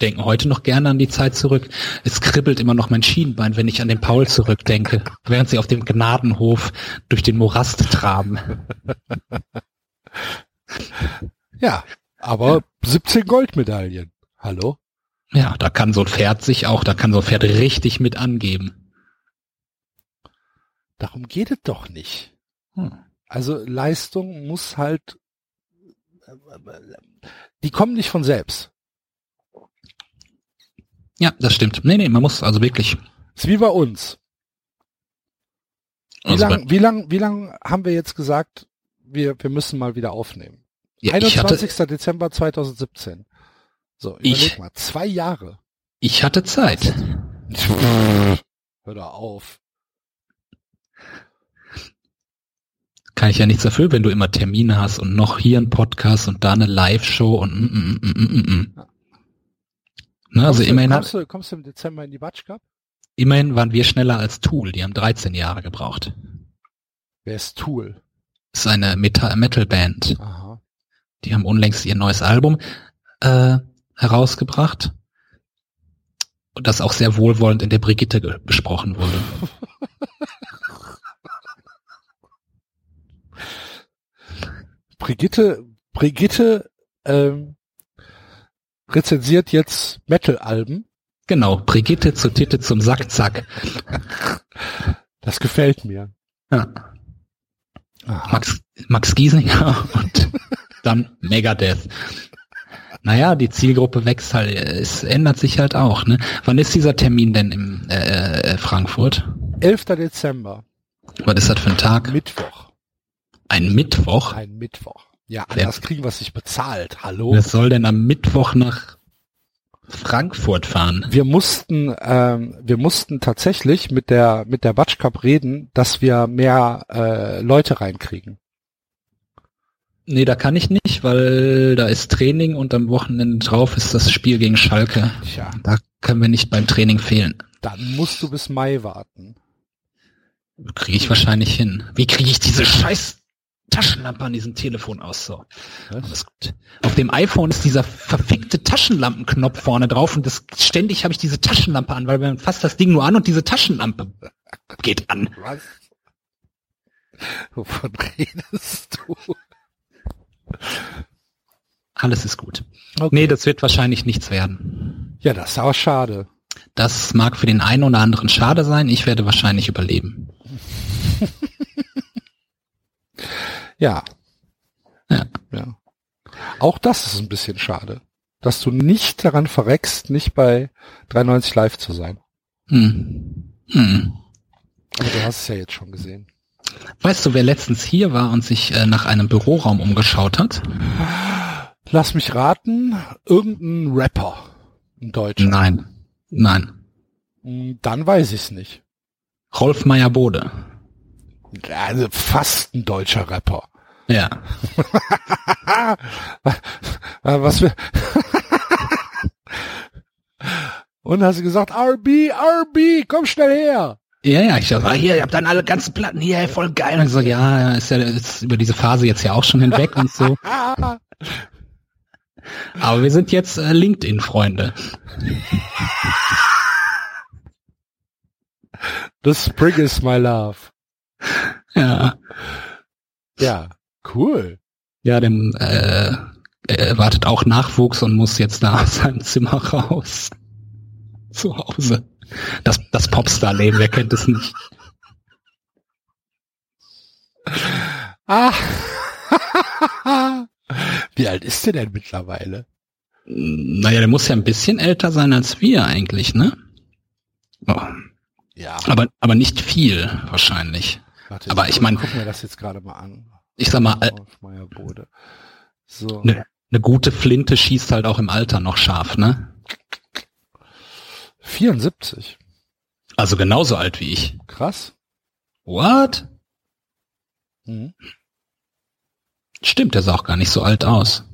Denken heute noch gerne an die Zeit zurück. Es kribbelt immer noch mein Schienbein, wenn ich an den Paul zurückdenke, während sie auf dem Gnadenhof durch den Morast traben. Ja, aber 17 Goldmedaillen. Hallo? Ja, da kann so ein Pferd sich auch, da kann so ein Pferd richtig mit angeben. Darum geht es doch nicht. Hm. Also Leistung muss halt, die kommen nicht von selbst. Ja, das stimmt. Nee, nee, man muss also wirklich. ist wie bei uns. Wie Also lang, wie lang, wie lang haben wir jetzt gesagt, wir, wir müssen mal wieder aufnehmen? ja, ich, 21. hatte, Dezember 2017. So, Ich- überleg mal, zwei Jahre. ich hatte Zeit. Hör da auf. Kann ich ja nichts dafür, wenn du immer Termine hast und noch hier ein Podcast und da eine Live-Show und mm, mm, mm, mm, mm. Ne, also kommst, immerhin, du, kommst, du, kommst du im Dezember in die Batsch Cup? immerhin waren wir schneller als Tool. Die haben 13 Jahre gebraucht. Wer ist Tool? Das ist eine Meta- Metal-Band. Aha. Die haben unlängst ihr neues Album äh, herausgebracht. Und das auch sehr wohlwollend in der Brigitte besprochen wurde. Brigitte, Brigitte ähm, rezensiert jetzt Metal-Alben. Genau, Brigitte zur Titte zum Sack, zack. Das gefällt mir. Ja. Max, Max Giesinger und dann Megadeth. Naja, die Zielgruppe wächst halt, es ändert sich halt auch. Ne? Wann ist dieser Termin denn im äh, äh, Frankfurt? 11. Dezember, Was ist das für ein Tag? Mittwoch. Ein Mittwoch? Ein Mittwoch. Ja, anders kriegen wir es nicht bezahlt. Hallo? Wer soll denn am Mittwoch nach Frankfurt fahren? Wir mussten, ähm, wir mussten tatsächlich mit der mit der Batsch Cup reden, dass wir mehr äh, Leute reinkriegen. Nee, da kann ich nicht, weil da ist Training und am Wochenende drauf ist das Spiel gegen Schalke. Tja, Da können wir nicht beim Training fehlen. dann musst du bis Mai warten. Kriege ich wahrscheinlich hin. Wie kriege ich diese scheiß Taschenlampe an diesem Telefon aus? So. Auf dem iPhone ist dieser verfickte Taschenlampenknopf vorne drauf und das ständig habe ich diese Taschenlampe an, weil man fasst das Ding nur an und diese Taschenlampe geht an. Was? Wovon redest du? Alles ist gut. Okay. Nee, das wird wahrscheinlich nichts werden. Ja, das ist aber schade. Das mag für den einen oder anderen schade sein. Ich werde wahrscheinlich überleben. Ja, Ja. ja. Auch das ist ein bisschen schade, dass du nicht daran verreckst, nicht bei 93 live zu sein. Hm. Hm. Aber du hast es ja jetzt schon gesehen. Weißt du, wer letztens hier war und sich äh, nach einem Büroraum umgeschaut hat? Lass mich raten, irgendein Rapper. Ein Deutscher. Nein. Nein. Hm, Dann weiß ich's nicht. Rolf Meyer-Bode. Also fast ein deutscher Rapper. Ja. Was wir Und hast du gesagt, RB, RB, komm schnell her. Ja, ja, ich dachte, hier, ihr habt dann alle ganzen Platten hier, ey, voll geil. Und ich so, ja, ist ja ist über diese Phase jetzt ja auch schon hinweg und so. Aber wir sind jetzt äh, LinkedIn-Freunde. The spring is my love. Ja. Ja, cool. Ja, dem äh, er erwartet auch Nachwuchs und muss jetzt da aus seinem Zimmer raus. Zu Hause. Das, das Popstar-Leben, wer kennt es nicht? Ah. Wie alt ist der denn mittlerweile? Naja, der muss ja ein bisschen älter sein als wir eigentlich, ne? Oh, Ja. aber, aber nicht viel, wahrscheinlich. Warte, aber ich mein- guck mir das jetzt gerade mal an. Ich sag mal, äh, Meyerbode. So. ne, eine gute Flinte schießt halt auch im Alter noch scharf, ne? 74. Also genauso alt wie ich. Krass. What? Mhm. Stimmt, der sah auch gar nicht so alt aus.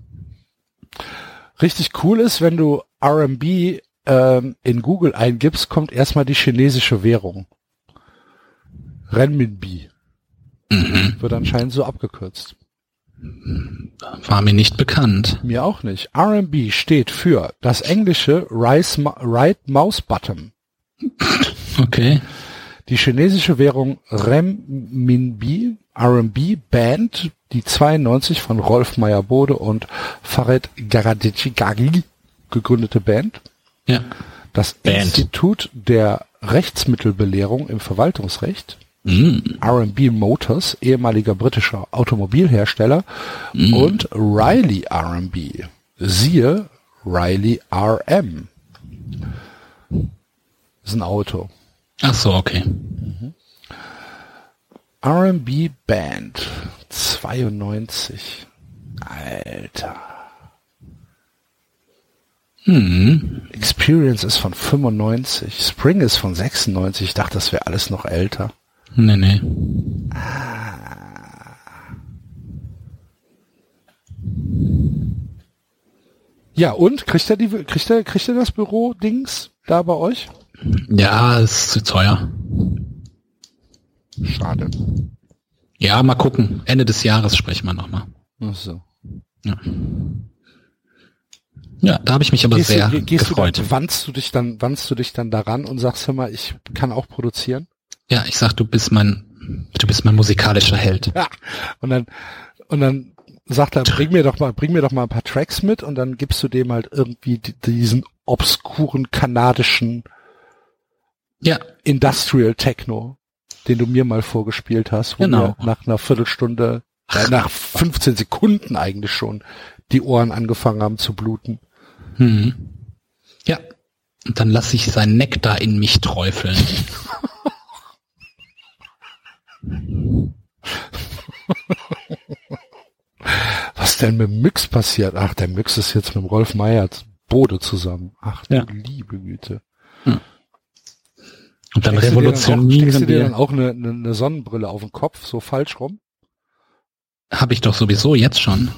Richtig cool ist, wenn du RMB ähm, in Google eingibst, kommt erstmal die chinesische Währung. Renminbi. Mhm. Wird anscheinend so abgekürzt. War mir nicht bekannt. Mir auch nicht. RMB steht für das englische Rise Ma Right Mouse Button. Okay. Die chinesische Währung Renminbi, RMB Band, die 92 von Rolf Meyer-Bode und Farid Garadicigagi gegründete Band. Ja. Das Band. Institut der Rechtsmittelbelehrung im Verwaltungsrecht. Mm. R&B Motors, ehemaliger britischer Automobilhersteller und Riley R&B. Siehe Riley RM. ist ein Auto. Ach so, okay. R&B Band 92. Alter. Hm. Experience ist von 95. Spring ist von 96. Ich dachte, das wäre alles noch älter. Nee, nee. Ja, und kriegt er die, kriegt er, kriegt er das Büro-Dings da bei euch? Ja, ist zu teuer. Schade. Ja, mal gucken. Ende des Jahres sprechen wir nochmal. Ach so. Ja. ja, da habe ich mich aber Gehst, sehr du, ge- gehst du gefreut. dann, wandst du dich dann, wandst du dich dann daran und sagst, hör mal, ich kann auch produzieren? Ja, ich sag, du bist mein, du bist mein musikalischer Held. Ja. Und dann, und dann sagt er, bring mir doch mal, bring mir doch mal ein paar Tracks mit und dann gibst du dem halt irgendwie di- diesen obskuren kanadischen Ja, Industrial Techno, den du mir mal vorgespielt hast, wo Genau. mir nach einer Viertelstunde, äh, nach 15 Sekunden eigentlich schon die Ohren angefangen haben zu bluten. hm. ja. Und dann lass ich sein Nektar in mich träufeln. Was denn mit Mix passiert? Ach, der Mix ist jetzt mit Rolf Meyer Bode zusammen. Ach Ja. liebe Güte. Und dann dann auch- steckst du revolutionieren dir dann wir. auch eine, eine, eine Sonnenbrille auf den Kopf, so falsch rum? Habe ich doch sowieso jetzt schon.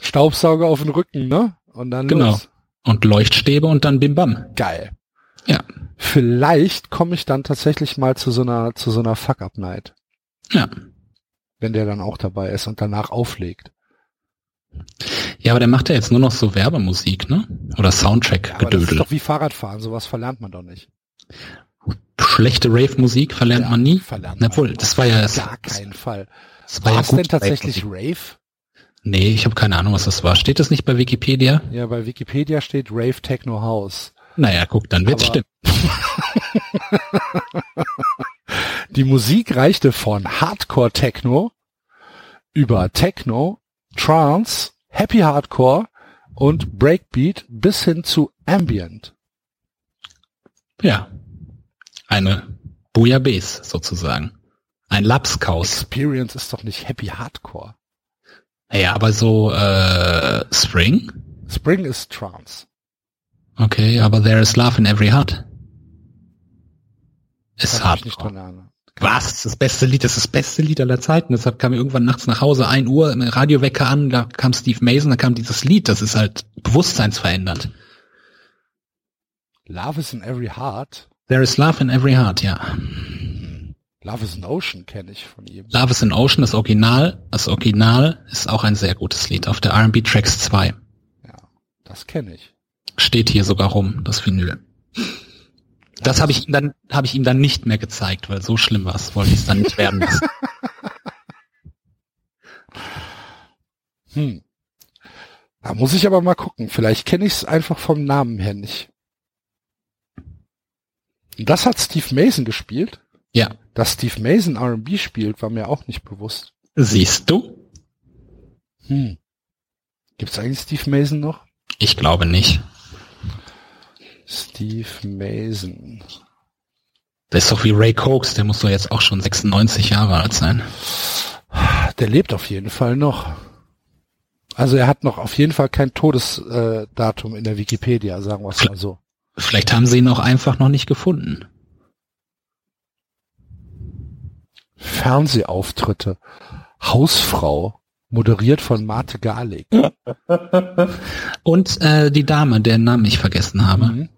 Staubsauger auf den Rücken, ne? Und dann Genau. los. Und Leuchtstäbe und dann Bim Bam. Geil. Ja. Vielleicht komme ich dann tatsächlich mal zu so einer, zu so einer Fuck-Up-Night, Ja. wenn der dann auch dabei ist und danach auflegt. Ja, aber der macht ja jetzt nur noch so Werbemusik, ne? Oder Aber das ist doch wie Fahrradfahren, sowas verlernt man doch nicht. Schlechte Rave-Musik verlernt Ja, man nie. verlernt Na man wohl, das war ja Gar keinen Fall. das war War ja denn tatsächlich. Rave? Nee, ich habe keine Ahnung, was das war. Steht das nicht bei Wikipedia? Ja, bei Wikipedia steht Rave Techno House. Naja, guck, dann wird's Aber- stimmen. Die Musik reichte von Hardcore Techno über Techno, Trance, Happy Hardcore und Breakbeat bis hin zu Ambient. Ja. Eine Bouillabaisse sozusagen. Ein Lapskaus. Experience ist doch nicht Happy Hardcore. Naja, aber so äh, Spring? Spring ist Trance. Okay, aber there is love in every heart. Ist hart. Was? Das ist das beste Lied, das ist das beste Lied aller Zeiten. Deshalb kam mir irgendwann nachts nach Hause, ein Uhr, Radiowecker an, da kam Steve Mason, da kam dieses Lied, das ist halt bewusstseinsverändernd. Love is in every heart. There is love in every heart, ja. Love is an Ocean kenne ich von ihm. Love is in Ocean, das Original, das Original ist auch ein sehr gutes Lied auf der R&B Tracks 2. Ja, das kenne ich. Steht hier sogar rum, das Vinyl. Das habe ich ihm dann, habe ich ihm dann nicht mehr gezeigt, weil so schlimm war es, wollte ich es dann nicht werden lassen. Hm. Da muss ich aber mal gucken. Vielleicht kenne ich es einfach vom Namen her nicht. Das hat Steve Mason gespielt. Ja, Dass Steve Mason R&B spielt, war mir auch nicht bewusst. siehst du? Hm. Gibt's eigentlich Steve Mason noch? Ich glaube nicht. Steve Mason. Der ist doch wie Ray Cokes, der muss doch jetzt auch schon 96 Jahre alt sein. Der lebt auf jeden Fall noch. Also er hat noch auf jeden Fall kein Todesdatum Datum in der Wikipedia, sagen wir es mal so. Vielleicht haben sie ihn auch einfach noch nicht gefunden. Fernsehauftritte. Hausfrau. Moderiert von Marte Garlik. Und äh, die Dame, deren Namen ich vergessen habe. Mhm.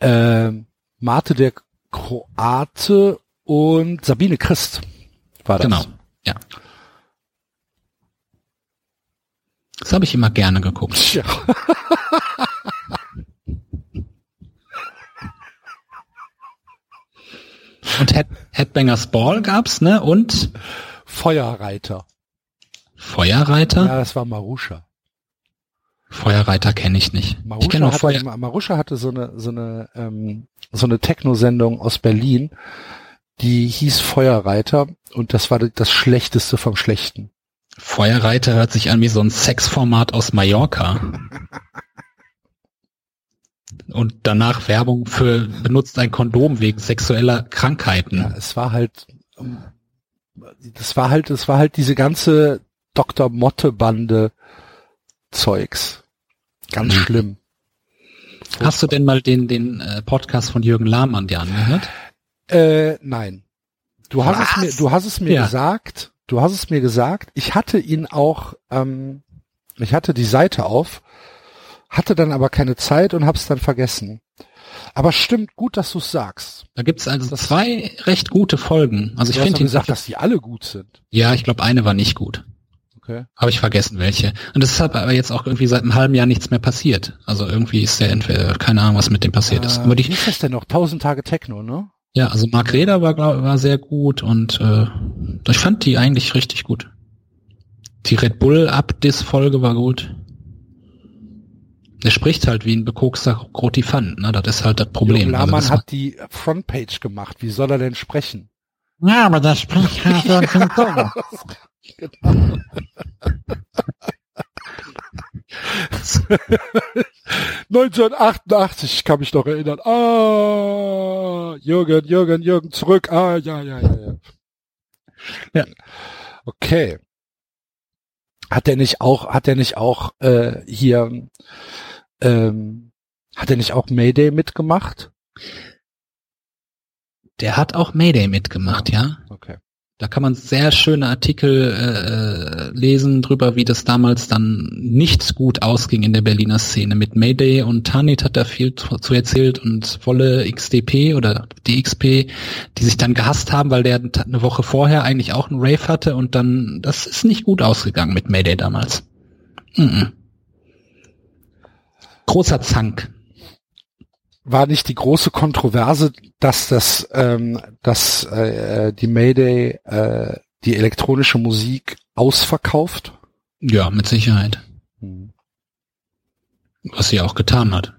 Ähm, Marte der Kroate und Sabine Christ war das. Genau. Ja. Das habe ich immer gerne geguckt. Tja. Und Head Headbangers Ball gab's, ne? Und Feuerreiter. Feuerreiter? Ja, das war Maruscha. Feuerreiter kenne ich nicht. ich Maruscha, kenne nur Feuer. hatte, Maruscha hatte so eine so eine ähm, so eine Techno-Sendung aus Berlin, die hieß Feuerreiter und das war das Schlechteste vom Schlechten. Feuerreiter hört sich an wie so ein Sexformat aus Mallorca. Und danach Werbung für benutzt ein Kondom wegen sexueller Krankheiten. Ja, es war halt, ähm, das war halt, es war halt diese ganze Dr. Motte Bande Zeugs. Ganz Mhm. schlimm. Hast du denn mal den, den äh, Podcast von Jürgen Lahmann dir angehört? Äh, nein. Du hast es mir, du hast es mir Ja. gesagt. Du hast es mir gesagt. Ich hatte ihn auch, ähm, ich hatte die Seite auf, hatte dann aber keine Zeit und hab's dann vergessen. Aber stimmt gut, dass du es sagst. Da gibt's also zwei recht gute Folgen. Also ich finde gesagt, dass die alle gut sind. Ja, ich glaube, eine war nicht gut. Okay. Habe ich vergessen, welche. Und es ist aber jetzt auch irgendwie seit einem halben Jahr nichts mehr passiert. Also irgendwie ist der entweder, keine Ahnung, was mit dem passiert ist. Äh, Aber wie die, ist das denn noch? Tausend Tage Techno, ne? ja, also Mark Reder war, glaub, war sehr gut und äh, ich fand die eigentlich richtig gut. Die Red Bull Abdis-Folge war gut. Der spricht halt wie ein bekokster Grotifant, ne? Das ist halt das Problem. Also Lahmann das hat die Frontpage gemacht. Wie soll er denn sprechen? Ja, aber das spricht halt so ein Symptom. Genau. 1988, ich kann mich noch erinnern. Ah, Jürgen, Jürgen, Jürgen, zurück. Ah, ja, ja, ja, ja. Ja. Okay. Hat er nicht auch, hat er nicht auch äh, hier, ähm, hat er nicht auch Mayday mitgemacht? der hat auch Mayday mitgemacht, ja. Okay. Da kann man sehr schöne Artikel äh, lesen drüber, wie das damals dann nicht gut ausging in der Berliner Szene mit Mayday und Tanit hat da viel zu, zu erzählt und Wolle XDP oder DXP, die sich dann gehasst haben, weil der eine Woche vorher eigentlich auch einen Rave hatte und dann, das ist nicht gut ausgegangen mit Mayday damals. Mhm. Großer Zank. War nicht die große Kontroverse, dass das, ähm, dass äh, die Mayday äh, die elektronische Musik ausverkauft? Ja, mit Sicherheit. Hm. Was sie auch getan hat.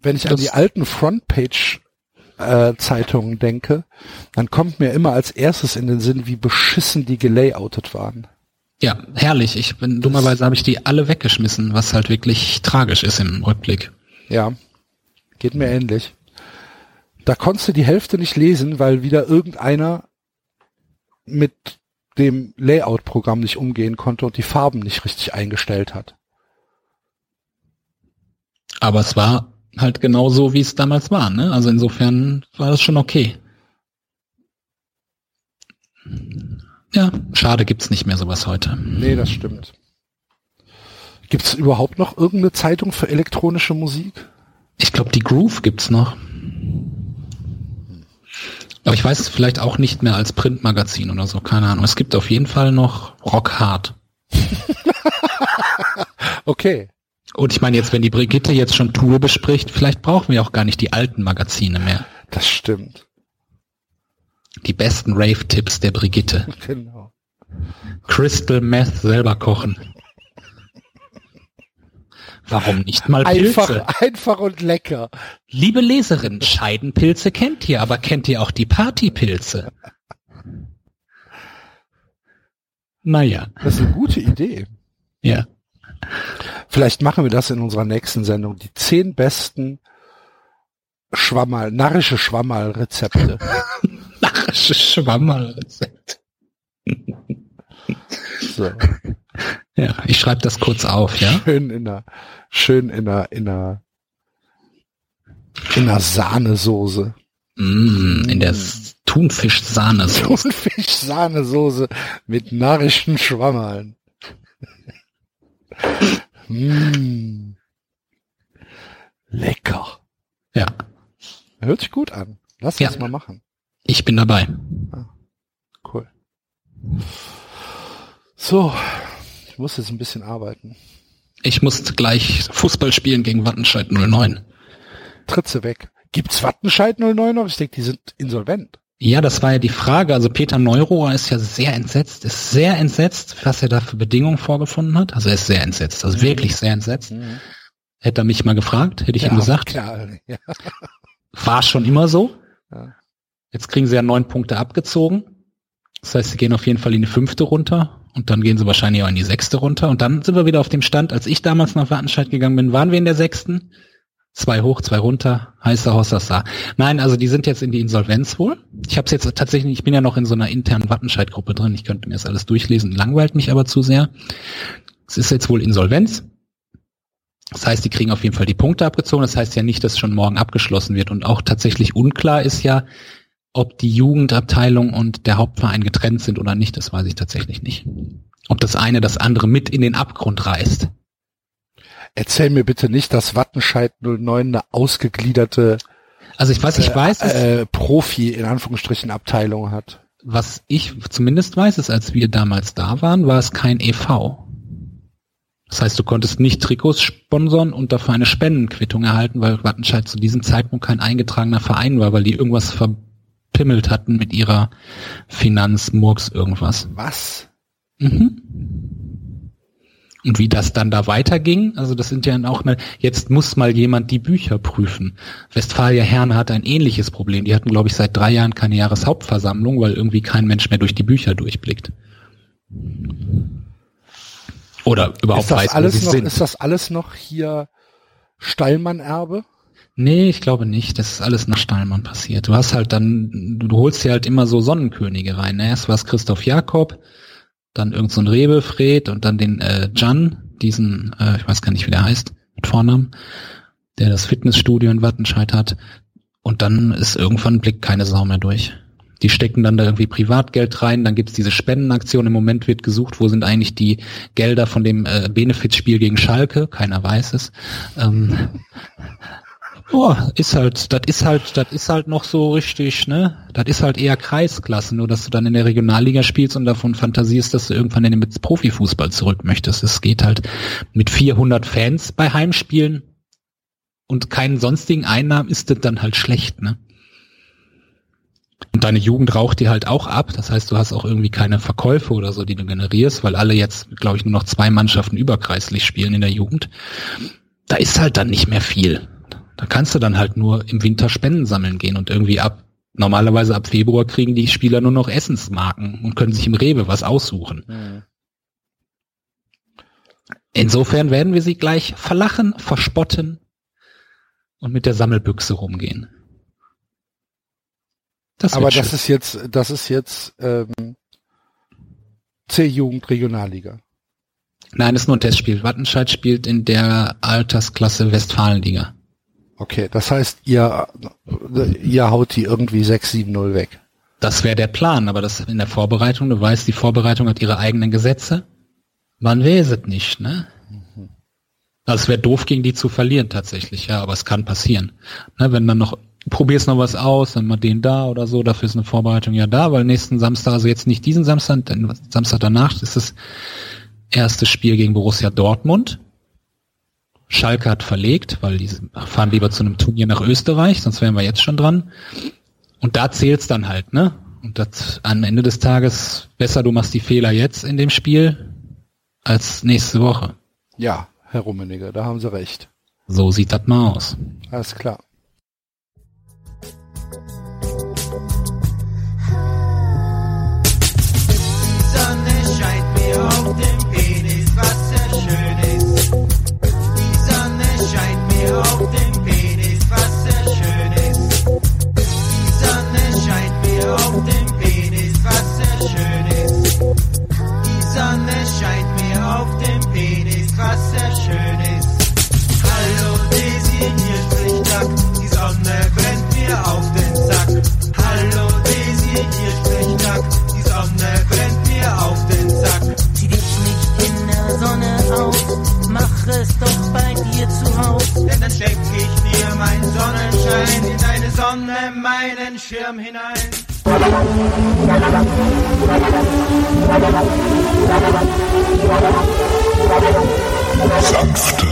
Wenn ich an Das- die alten Frontpage äh, Zeitungen denke, dann kommt mir immer als erstes in den Sinn, wie beschissen die gelayoutet waren. Ja, herrlich. Ich bin dummerweise habe ich die alle weggeschmissen, was halt wirklich tragisch ist im Rückblick. Ja, geht mir ähnlich. Da konntest du die Hälfte nicht lesen, weil wieder irgendeiner mit dem Layout-Programm nicht umgehen konnte und die Farben nicht richtig eingestellt hat. Aber es war halt genau so, wie es damals war. Ne? Also insofern war das schon okay. Ja, schade gibt's nicht mehr sowas heute. Nee, das stimmt. Gibt es überhaupt noch irgendeine Zeitung für elektronische Musik? Ich glaube, die Groove gibt's noch. Aber ich weiß es vielleicht auch nicht mehr als Printmagazin oder so, keine Ahnung. Es gibt auf jeden Fall noch Rock Hard. Okay. Und ich meine jetzt, wenn die Brigitte jetzt schon Tour bespricht, vielleicht brauchen wir auch gar nicht die alten Magazine mehr. Das stimmt. Die besten Rave-Tipps der Brigitte. Genau. Crystal Meth selber kochen. Warum nicht mal Pilze? Einfach, einfach und lecker. Liebe Leserin, Scheidenpilze kennt ihr, aber kennt ihr auch die Partypilze? Naja, Das ist eine gute Idee. ja. Vielleicht machen wir das in unserer nächsten Sendung. Die zehn besten Schwammerl, narrische Schwammerl-Rezepte. Narische Schwammerrezept. So. Ja, ich schreibe das kurz auf, ja? Schön in der, schön in der, in der, in der Sahnesoße. Mm, in der S- Thunfisch-Sahnesoße. Thunfisch-Sahnesoße mit narrischen Schwammerln. mm. Lecker. Ja, Hört sich gut an. Lass Ja. uns mal machen. ich bin dabei. Cool. So, ich muss jetzt ein bisschen arbeiten. Ich muss gleich Fußball spielen gegen Wattenscheid 09. Tritze weg. Gibt's Wattenscheid 09 noch? Ich denke, die sind insolvent. Ja, das war ja die Frage. Also Peter Neurohr ist ja sehr entsetzt, ist sehr entsetzt, was er da für Bedingungen vorgefunden hat. Also er ist sehr entsetzt, also wirklich sehr entsetzt. Hätte er mich mal gefragt, hätte ich ihm gesagt. Klar, ja. War schon immer so. Ja. Jetzt kriegen sie ja neun Punkte abgezogen. Das heißt, sie gehen auf jeden Fall in die fünfte runter und dann gehen sie wahrscheinlich auch in die sechste runter. Und dann sind wir wieder auf dem Stand, als ich damals nach Wattenscheid gegangen bin, waren wir in der sechsten. Zwei hoch, zwei runter, heißer Hossassa. Nein, also die sind jetzt in die Insolvenz wohl. Ich habe es jetzt tatsächlich, ich bin ja noch in so einer internen Wattenscheid-Gruppe drin. Ich könnte mir das alles durchlesen, langweilt mich aber zu sehr. Es ist jetzt wohl Insolvenz. Das heißt, die kriegen auf jeden Fall die Punkte abgezogen. Das heißt ja nicht, dass schon morgen abgeschlossen wird. Und auch tatsächlich unklar ist ja, ob die Jugendabteilung und der Hauptverein getrennt sind oder nicht. Das weiß ich tatsächlich nicht. Ob das eine das andere mit in den Abgrund reißt. Erzähl mir bitte nicht, dass Wattenscheid 09 eine ausgegliederte Also ich weiß, ich weiß es, äh, Profi in Anführungsstrichen Abteilung hat. was ich zumindest weiß, ist, als wir damals da waren, war es kein EV. Das heißt, du konntest nicht Trikots sponsern und dafür eine Spendenquittung erhalten, weil Wattenscheid zu diesem Zeitpunkt kein eingetragener Verein war, weil die irgendwas verpimmelt hatten mit ihrer Finanzmurks irgendwas. Was? Mhm. Und wie das dann da weiterging, also das sind ja auch mal, jetzt muss mal jemand die Bücher prüfen. Westfalia Herne hat ein ähnliches Problem. Die hatten, glaube ich, seit drei Jahren keine Jahreshauptversammlung, weil irgendwie kein Mensch mehr durch die Bücher durchblickt. Oder überhaupt Ist das weiß, wo alles sie noch, sind. ist das alles noch hier Stallmann-Erbe? Nee, ich glaube nicht. Das ist alles nach Steinmann passiert. Du hast halt dann, du holst dir halt immer so Sonnenkönige rein. Erst war es Christoph Jakob, dann irgend so ein Rebe, Fred und dann den äh, Jan, diesen, äh, ich weiß gar nicht, wie der heißt, mit Vornamen, der das Fitnessstudio in Wattenscheid hat. Und dann ist irgendwann blickt keine Sau mehr durch. Die stecken dann da irgendwie Privatgeld rein, dann gibt's diese Spendenaktion. Im Moment wird gesucht, wo sind eigentlich die Gelder von dem äh, Benefizspiel gegen Schalke? Keiner weiß es. Ähm, Oh, ist halt, das ist halt, das ist halt noch so richtig, ne? Das ist halt eher Kreisklasse, nur dass du dann in der Regionalliga spielst und davon fantasierst, dass du irgendwann in den Profifußball zurück möchtest. Es geht halt mit 400 Fans bei Heimspielen und keinen sonstigen Einnahmen ist das dann halt schlecht, ne? Und deine Jugend raucht dir halt auch ab. Das heißt, du hast auch irgendwie keine Verkäufe oder so, die du generierst, weil alle jetzt, glaube ich, nur noch zwei Mannschaften überkreislich spielen in der Jugend. Da ist halt dann nicht mehr viel. Da kannst du dann halt nur im Winter Spenden sammeln gehen und irgendwie ab, normalerweise ab Februar kriegen die Spieler nur noch Essensmarken und können sich im Rewe was aussuchen. Mhm. Insofern werden wir sie gleich verlachen, verspotten und mit der Sammelbüchse rumgehen. Das Aber das ist jetzt, das ist jetzt ähm, C-Jugend Regionalliga. Nein, das ist nur ein Testspiel. Wattenscheid spielt in der Altersklasse Westfalenliga. Okay, das heißt, ihr, ihr haut die irgendwie 6-7-0 weg. Das wäre der Plan, aber das in der Vorbereitung, du weißt, die Vorbereitung hat ihre eigenen Gesetze. Man weiß es nicht, ne? Also es wäre doof, gegen die zu verlieren tatsächlich, ja, aber es kann passieren. Ne, wenn dann noch, probierst noch was aus, dann mal den da oder so, dafür ist eine Vorbereitung ja da, weil nächsten Samstag, also jetzt nicht diesen Samstag, den Samstag danach ist das erste Spiel gegen Borussia Dortmund. Schalke hat verlegt, weil die fahren lieber zu einem Turnier nach Österreich, sonst wären wir jetzt schon dran. Und da zählt's dann halt, ne? Und das am Ende des Tages besser, du machst die Fehler jetzt in dem Spiel als nächste Woche. Ja, Herr Rummeniger, da haben Sie recht. So sieht das mal aus. Alles klar. Auf dem Penis, was sehr schön ist. Die Sonne scheint mir auf dem Penis, was sehr schön ist. Die Sonne scheint mir auf dem Penis, was sehr schön ist. Hallo Daisy, hier spricht Duck. Die Sonne brennt mir auf den Sack. Hallo Daisy, hier spricht Duck. Die Sonne brennt mir auf den Sack. Zieh dich nicht in der Sonne aus, mach es doch bei Haus. Denn dann steck ich dir mein Sonnenschein in deine Sonne, meinen Schirm hinein. Sanfte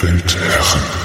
Wildherren.